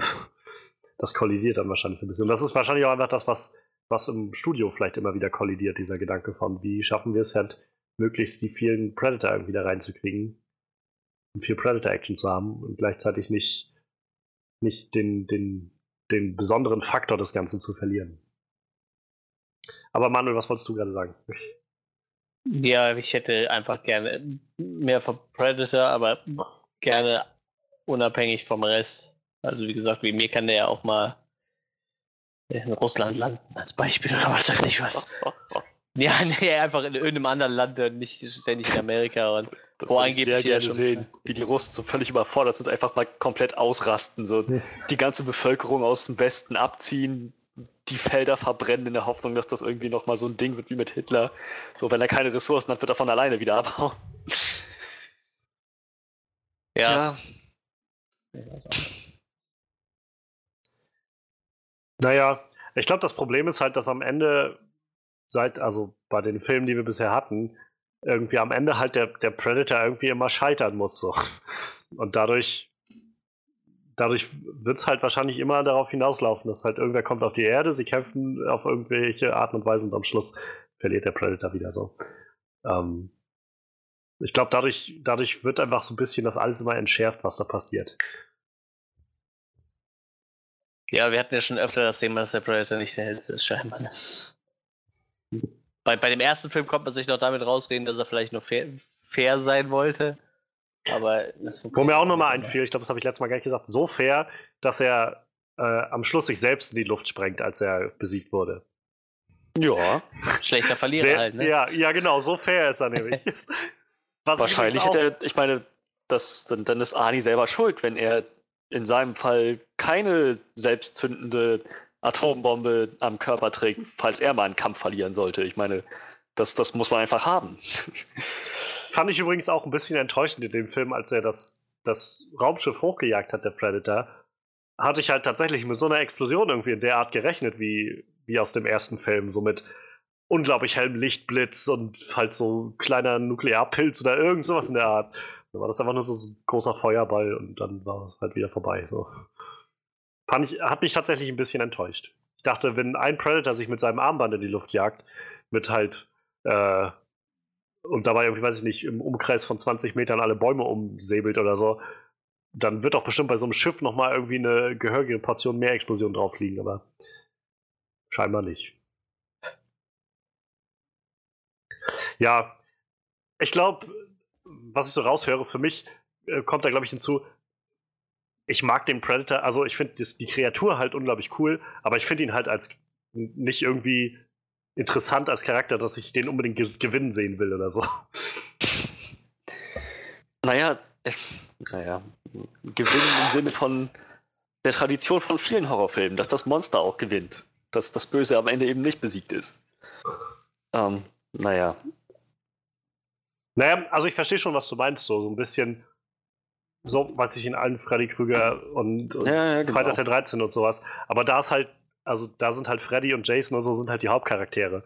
Das kollidiert dann wahrscheinlich so ein bisschen. Und das ist wahrscheinlich auch einfach das, was, was im Studio vielleicht immer wieder kollidiert, dieser Gedanke von, wie schaffen wir es halt, möglichst die vielen Predator irgendwie da reinzukriegen und viel Predator-Action zu haben und gleichzeitig nicht, nicht den, den, den besonderen Faktor des Ganzen zu verlieren. Aber Manuel, was wolltest du gerade sagen? [laughs] Ja, ich hätte einfach gerne mehr von Predator, aber gerne unabhängig vom Rest. Also wie gesagt, wie mir kann der ja auch mal in Russland landen, als Beispiel oder was weiß ich was. [laughs] Ja, nee, einfach in irgendeinem anderen Land und nicht ständig in Amerika und das wo angeblich sehr gerne sehen, wie die Russen so völlig überfordert sind, einfach mal komplett ausrasten, so die ganze Bevölkerung aus dem Westen abziehen, die Felder verbrennen in der Hoffnung, dass das irgendwie nochmal so ein Ding wird wie mit Hitler. So, wenn er keine Ressourcen hat, wird er von alleine wieder abhauen. Ja. ja. Naja, ich glaube, das Problem ist halt, dass am Ende, seit, also bei den Filmen, die wir bisher hatten, irgendwie am Ende halt der, der Predator irgendwie immer scheitern muss. So. Und dadurch dadurch wird es halt wahrscheinlich immer darauf hinauslaufen, dass halt irgendwer kommt auf die Erde, sie kämpfen auf irgendwelche Art und Weise und am Schluss verliert der Predator wieder so. Ähm, ich glaube, dadurch, dadurch wird einfach so ein bisschen das alles immer entschärft, was da passiert. Ja, wir hatten ja schon öfter das Thema, dass der Predator nicht der hellste ist, scheinbar. Ne? Bei, bei dem ersten Film kommt man sich noch damit rausreden, dass er vielleicht nur fair, fair sein wollte. Aber Wo mir auch nochmal einfiel, ich glaube, das habe ich letztes Mal gar nicht gesagt, so fair, dass er äh, am Schluss sich selbst in die Luft sprengt, als er besiegt wurde. Ja. Schlechter Verlierer Sehr, halt, ne? Ja, ja, genau, so fair ist er nämlich. [laughs] Was Wahrscheinlich hätte er, ich meine, das, dann, dann ist Ani selber schuld, wenn er in seinem Fall keine selbstzündende Atombombe am Körper trägt, falls er mal einen Kampf verlieren sollte. Ich meine, das, das muss man einfach haben. [laughs] Fand ich übrigens auch ein bisschen enttäuschend in dem Film, als er das, das Raumschiff hochgejagt hat, der Predator. Hatte ich halt tatsächlich mit so einer Explosion irgendwie in der Art gerechnet, wie, wie aus dem ersten Film. So mit unglaublich hellem Lichtblitz und halt so kleiner Nuklearpilz oder irgend sowas in der Art. Dann war das einfach nur so ein großer Feuerball und dann war es halt wieder vorbei. So. Fand ich, hat mich tatsächlich ein bisschen enttäuscht. Ich dachte, wenn ein Predator sich mit seinem Armband in die Luft jagt, mit halt äh, und dabei irgendwie, weiß ich nicht, im Umkreis von 20 Metern alle Bäume umsäbelt oder so, dann wird doch bestimmt bei so einem Schiff nochmal irgendwie eine gehörige Portion mehr Explosion drauf liegen, aber scheinbar nicht. Ja, ich glaube, was ich so raushöre, für mich äh, kommt da, glaube ich, hinzu, ich mag den Predator, also ich finde die Kreatur halt unglaublich cool, aber ich finde ihn halt als nicht irgendwie interessant als Charakter, dass ich den unbedingt ge gewinnen sehen will oder so. Naja, naja, gewinnen im Sinne von der Tradition von vielen Horrorfilmen, dass das Monster auch gewinnt, dass das Böse am Ende eben nicht besiegt ist. Ähm, naja. Naja, also ich verstehe schon, was du meinst, so, so ein bisschen so, was ich in allen Freddy Krüger und, und ja, ja, genau. Freitag der 13 und sowas. Aber da ist halt also da sind halt Freddy und Jason und so sind halt die Hauptcharaktere.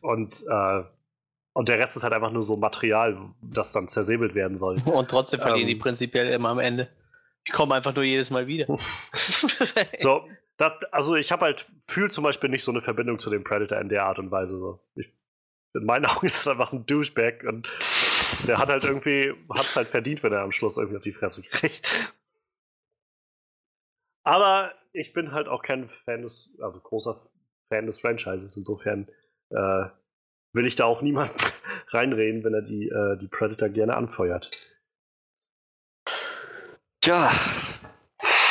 Und, äh, und der Rest ist halt einfach nur so Material, das dann zersäbelt werden soll. [laughs] Und trotzdem verlieren ähm, die prinzipiell immer am Ende. Die kommen einfach nur jedes Mal wieder. [laughs] so, das, also ich habe halt, fühle zum Beispiel nicht so eine Verbindung zu dem Predator in der Art und Weise. So. Ich, in meinen Augen ist es einfach ein Douchebag und der hat halt irgendwie, hat es halt verdient, wenn er am Schluss irgendwie auf die Fresse kriegt. Aber ich bin halt auch kein Fan des, also großer Fan des Franchises. Insofern äh, will ich da auch niemand [laughs] reinreden, wenn er die, äh, die Predator gerne anfeuert. Tja,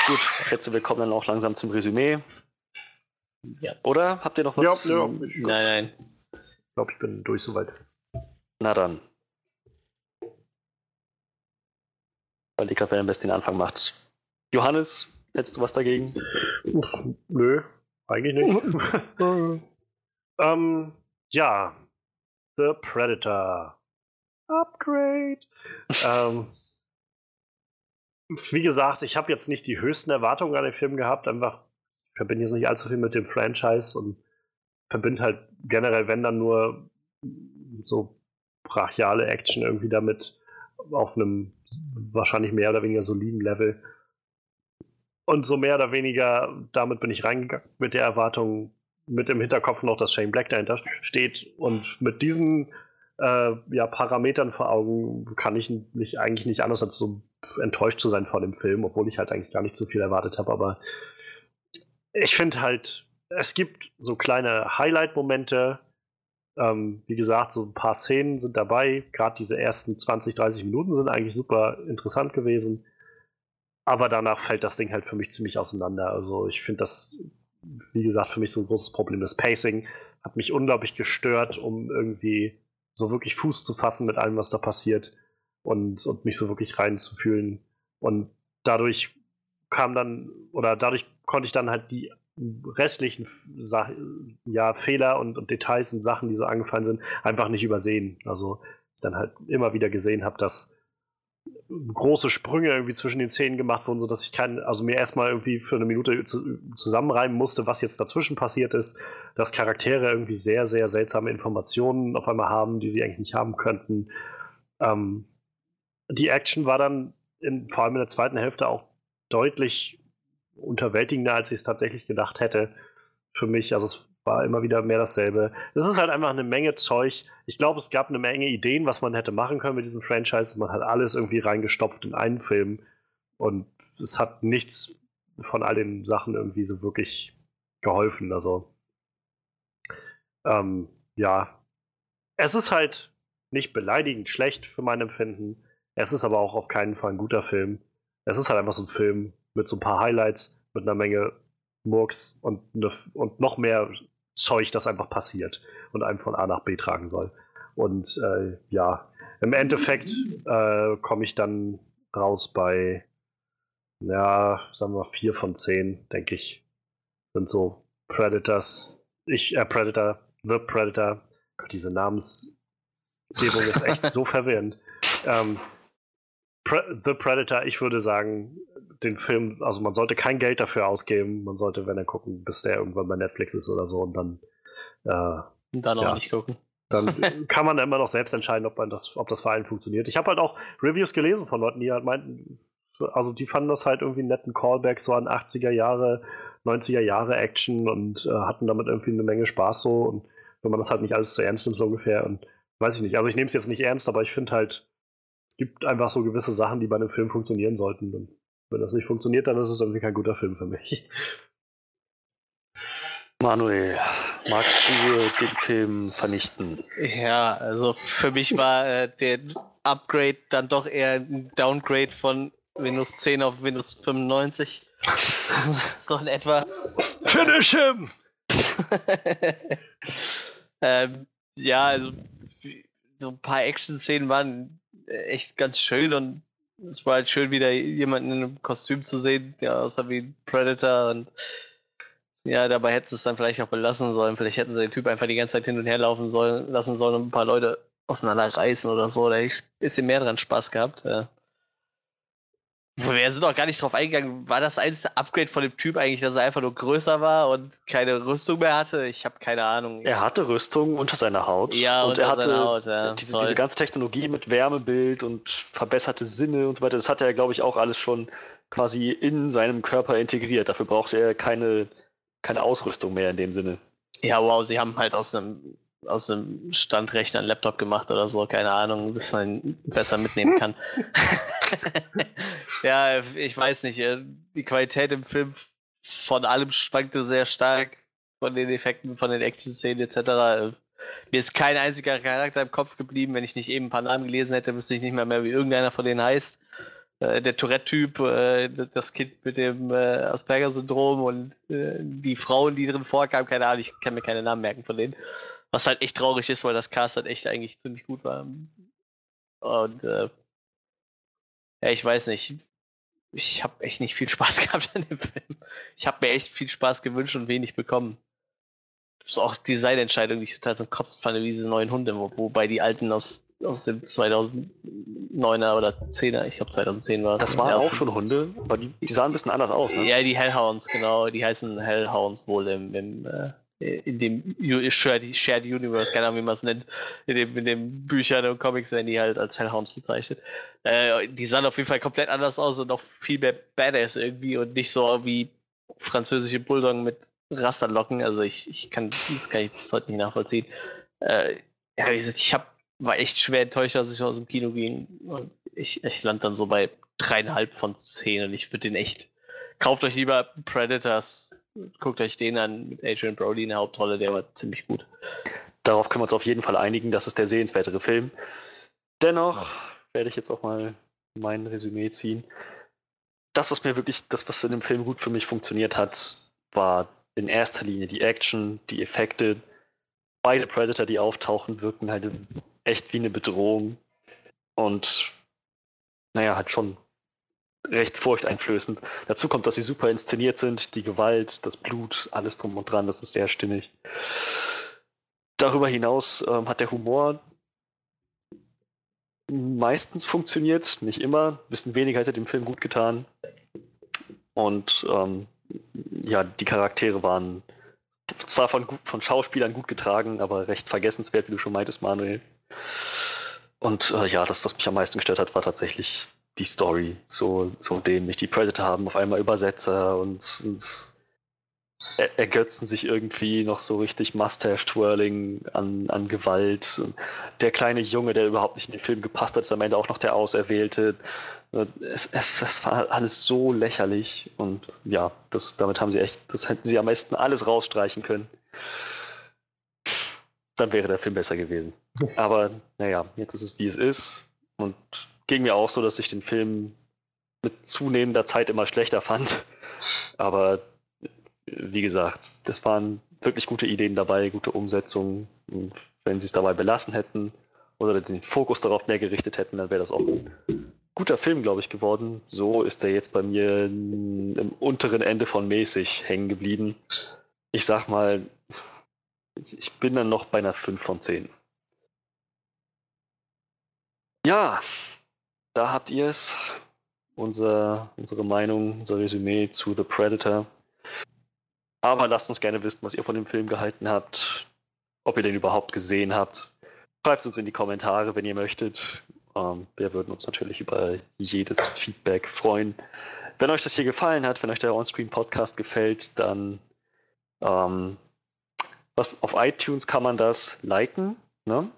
gut, ich schätze, wir kommen dann auch langsam zum Resümee. Ja. Oder? Habt ihr noch was? Ja, ja. Nein, nein. Ich glaube, ich bin durch soweit. Na dann. Weil die Kaffee am besten den Anfang macht. Johannes, hättest du was dagegen? Nö, eigentlich nicht. [laughs] ähm, ja. The Predator. Upgrade. [laughs] ähm, wie gesagt, ich habe jetzt nicht die höchsten Erwartungen an den Film gehabt. Einfach, ich verbinde jetzt nicht allzu viel mit dem Franchise und verbinde halt generell, wenn dann nur so brachiale Action irgendwie damit auf einem wahrscheinlich mehr oder weniger soliden Level. Und so mehr oder weniger, damit bin ich reingegangen mit der Erwartung, mit dem Hinterkopf noch, dass Shane Black dahinter steht. Und mit diesen äh, ja, Parametern vor Augen kann ich nicht, eigentlich nicht anders als so enttäuscht zu sein vor dem Film, obwohl ich halt eigentlich gar nicht so viel erwartet habe. Aber ich finde halt, es gibt so kleine Highlight-Momente. Ähm, wie gesagt, so ein paar Szenen sind dabei. Gerade diese ersten 20, 30 Minuten sind eigentlich super interessant gewesen. Aber danach fällt das Ding halt für mich ziemlich auseinander. Also ich finde das, wie gesagt, für mich so ein großes Problem. Das Pacing hat mich unglaublich gestört, um irgendwie so wirklich Fuß zu fassen mit allem, was da passiert und, und mich so wirklich reinzufühlen. Und dadurch kam dann, oder dadurch konnte ich dann halt die restlichen Sa ja, Fehler und, und, Details und Sachen, die so angefallen sind, einfach nicht übersehen. Also dann halt immer wieder gesehen habe, dass große Sprünge irgendwie zwischen den Szenen gemacht wurden, sodass ich kein, also mir erstmal irgendwie für eine Minute zu, zusammenreimen musste, was jetzt dazwischen passiert ist, dass Charaktere irgendwie sehr, sehr seltsame Informationen auf einmal haben, die sie eigentlich nicht haben könnten. Ähm, die Action war dann in, vor allem in der zweiten Hälfte auch deutlich unterwältigender, als ich es tatsächlich gedacht hätte für mich. Also es war immer wieder mehr dasselbe. Es ist halt einfach eine Menge Zeug. Ich glaube, es gab eine Menge Ideen, was man hätte machen können mit diesem Franchise. Man hat alles irgendwie reingestopft in einen Film und es hat nichts von all den Sachen irgendwie so wirklich geholfen. Also ähm, ja, es ist halt nicht beleidigend schlecht für mein Empfinden. Es ist aber auch auf keinen Fall ein guter Film. Es ist halt einfach so ein Film mit so ein paar Highlights, mit einer Menge Murks und, ne, und noch mehr Zeug, das einfach passiert und einem von A nach B tragen soll. Und äh, ja, im Endeffekt äh, komme ich dann raus bei, ja, sagen wir vier von zehn, denke ich. Sind so Predators. Ich, äh, Predator, The Predator. Gott, diese Namensgebung ist echt [laughs] so verwirrend. Ähm, Pre The Predator, ich würde sagen, den Film, also man sollte kein Geld dafür ausgeben. Man sollte, wenn er gucken, bis der irgendwann bei Netflix ist oder so und dann. Äh, und dann auch ja, nicht gucken. Dann [laughs] kann man immer noch selbst entscheiden, ob, man das, ob das für einen funktioniert. Ich habe halt auch Reviews gelesen von Leuten, die halt meinten, also die fanden das halt irgendwie einen netten Callback so an 80er Jahre, 90er Jahre Action und äh, hatten damit irgendwie eine Menge Spaß so. Und wenn man das halt nicht alles zu ernst nimmt, so ungefähr. Und weiß ich nicht. Also ich nehme es jetzt nicht ernst, aber ich finde halt, es gibt einfach so gewisse Sachen, die bei einem Film funktionieren sollten. Und wenn das nicht funktioniert, dann ist es irgendwie kein guter Film für mich. Manuel, magst du den Film vernichten? Ja, also für mich war äh, der Upgrade dann doch eher ein Downgrade von Windows 10 auf Windows 95. [laughs] so in etwa. Finish him! [laughs] ähm, ja, also so ein paar Action-Szenen waren echt ganz schön und es war halt schön, wieder jemanden in einem Kostüm zu sehen, der aussah wie ein Predator und ja, dabei hätte es dann vielleicht auch belassen sollen. Vielleicht hätten sie den Typ einfach die ganze Zeit hin und her laufen sollen, lassen sollen und ein paar Leute auseinanderreißen oder so. Da hätte ich ein bisschen mehr dran Spaß gehabt. Ja. Wir sind auch gar nicht drauf eingegangen. War das einzige Upgrade von dem Typ eigentlich, dass er einfach nur größer war und keine Rüstung mehr hatte? Ich habe keine Ahnung. Er hatte Rüstung unter seiner Haut. Ja, und er hatte Haut, ja. diese, diese, ganze Technologie mit Wärmebild und verbesserte Sinne und so weiter. Das hat er, glaube ich, auch alles schon quasi in seinem Körper integriert. Dafür brauchte er keine, keine Ausrüstung mehr in dem Sinne. Ja, wow, sie haben halt aus einem aus dem Standrechner einen Laptop gemacht oder so, keine Ahnung, dass man besser mitnehmen kann. [laughs] ja, ich weiß nicht. Äh, die Qualität im Film von allem schwankte sehr stark von den Effekten, von den Action-Szenen etc. Mir ist kein einziger Charakter im Kopf geblieben. Wenn ich nicht eben ein paar Namen gelesen hätte, wüsste ich nicht mehr, mehr wie irgendeiner von denen heißt. Äh, der Tourette-Typ, äh, das Kind mit dem Asperger-Syndrom und die Frauen, die drin vorkamen, keine Ahnung, ich kann mir keine Namen merken von denen. Was halt echt traurig ist, weil das Cast halt echt eigentlich ziemlich gut war. Und äh, ja, ich weiß nicht. Ich habe echt nicht viel [laughs] Spaß gehabt an dem Film. Ich habe mir echt viel Spaß gewünscht und wenig bekommen. Das ist auch Designentscheidung, die ich total zum Kotzen fand, wie diese neuen Hunde, wo, wobei die alten aus, aus dem 2009er oder 10er, ich glaube 2010 war es. Das waren auch schon Hunde, aber die, die, sahen ein bisschen anders aus, ne? Ja, die Hellhounds, genau. Die heißen Hellhounds wohl im, im äh, in dem Shared, Shared Universe, keine Ahnung, wie man es nennt, in dem, in den Büchern und Comics werden die halt als Hellhounds bezeichnet. Äh, die sahen auf jeden Fall komplett anders aus und noch viel mehr Badass irgendwie und nicht so wie französische Bulldoggen mit Rasterlocken. Also ich, ich kann das kann ich bis heute nicht nachvollziehen. Äh, ja, wie gesagt, ich hab, war echt schwer enttäuscht, als ich aus dem Kino ging. Und ich, ich lande dann so bei dreieinhalb von zehn und ich würde den echt. Kauft euch lieber Predators guckt euch den an mit Adrian Brody in der Hauptrolle, der war ziemlich gut. Darauf können wir uns auf jeden Fall einigen, das ist der sehenswertere Film. Dennoch werde ich jetzt auch mal mein Resümee ziehen. Das, was mir wirklich, das, was in dem Film gut für mich funktioniert hat, war in erster Linie die Action, die Effekte. Beide Predator, die auftauchen, wirken halt echt wie eine Bedrohung. Und naja, halt schon recht furchteinflößend. Dazu kommt, dass sie super inszeniert sind, die Gewalt, das Blut, alles drum und dran, das ist sehr stimmig. Darüber hinaus ähm, hat der Humor meistens funktioniert, nicht immer. Ein bisschen weniger hätte dem Film gut getan. Und ähm, ja, die Charaktere waren zwar von, von Schauspielern gut getragen, aber recht vergessenswert, wie du schon meintest, Manuel. Und äh, ja, das, was mich am meisten gestört hat, war tatsächlich die Story so, so dämlich. Die Predator haben auf einmal Übersetzer und, und er, ergötzen sich irgendwie noch so richtig Mustache-Twirling an, an Gewalt. Der kleine Junge, der überhaupt nicht in den Film gepasst hat, ist am Ende auch noch der Auserwählte. Es, es, das war alles so lächerlich und ja, das, damit haben sie echt, das hätten sie am besten alles rausstreichen können. Dann wäre der Film besser gewesen. Aber naja, jetzt ist es wie es ist und ging mir auch so, dass ich den Film mit zunehmender Zeit immer schlechter fand. Aber wie gesagt, das waren wirklich gute Ideen dabei, gute Umsetzungen. Und wenn sie es dabei belassen hätten oder den Fokus darauf mehr gerichtet hätten, dann wäre das auch ein guter Film, glaube ich, geworden. So ist er jetzt bei mir im unteren Ende von mäßig hängen geblieben. Ich sag mal, ich bin dann noch bei einer 5 von 10. Ja, da habt ihr es. Unser, unsere Meinung, unser Resümee zu The Predator. Aber lasst uns gerne wissen, was ihr von dem Film gehalten habt, ob ihr den überhaupt gesehen habt. Schreibt es uns in die Kommentare, wenn ihr möchtet. Ähm, wir würden uns natürlich über jedes Feedback freuen. Wenn euch das hier gefallen hat, wenn euch der Onscreen-Podcast gefällt, dann ähm, was, auf iTunes kann man das liken. Ne?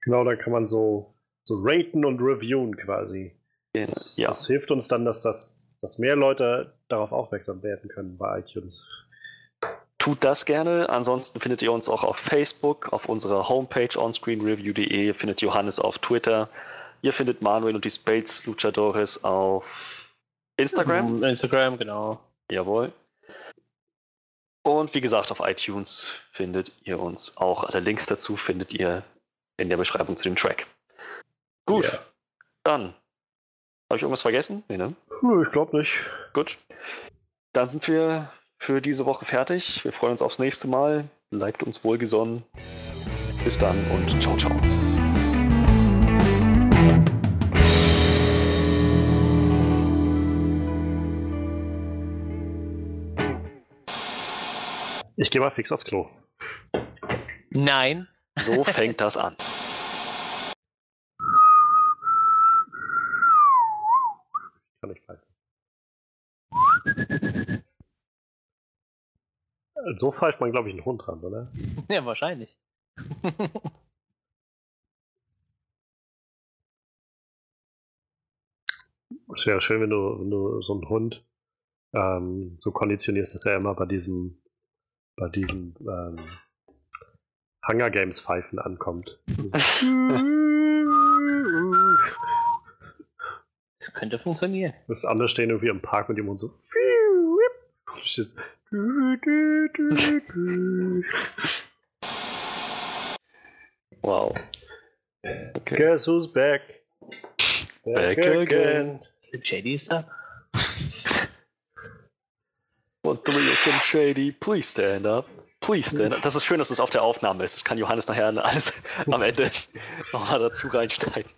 Genau, da kann man so so raten und reviewen quasi. Das, ja. das hilft uns dann, dass, das, dass mehr Leute darauf aufmerksam werden können bei iTunes. Tut das gerne. Ansonsten findet ihr uns auch auf Facebook, auf unserer Homepage onscreenreview.de. Ihr findet Johannes auf Twitter. Ihr findet Manuel und die Spades Luchadores auf Instagram. Instagram, genau. Jawohl. Und wie gesagt, auf iTunes findet ihr uns auch. Alle Links dazu findet ihr in der Beschreibung zu dem Track. Gut. Yeah. Dann. Habe ich irgendwas vergessen? Nee, ne? Ich glaube nicht. Gut. Dann sind wir für diese Woche fertig. Wir freuen uns aufs nächste Mal. Bleibt uns wohlgesonnen. Bis dann und ciao, ciao. Ich gehe mal fix aufs Klo. Nein. So fängt das an. [laughs] So pfeift man, glaube ich, einen Hund ran, oder? [laughs] Ja, wahrscheinlich. Es wäre schön, wenn du, wenn du so einen Hund ähm, so konditionierst, dass er immer bei diesem bei diesem ähm, Hunger Games Pfeifen ankommt. [laughs] Das könnte funktionieren. Das andere stehen irgendwie im Park mit ihm und so. Wow. Okay. Guess who's back? Back, back again. Slim Shady ist da. One three is [laughs] Slim Shady. Please stand up. Please stand up. Das ist schön, dass es das auf der Aufnahme ist. Das kann Johannes nachher alles am Ende [laughs] nochmal dazu reinsteigen.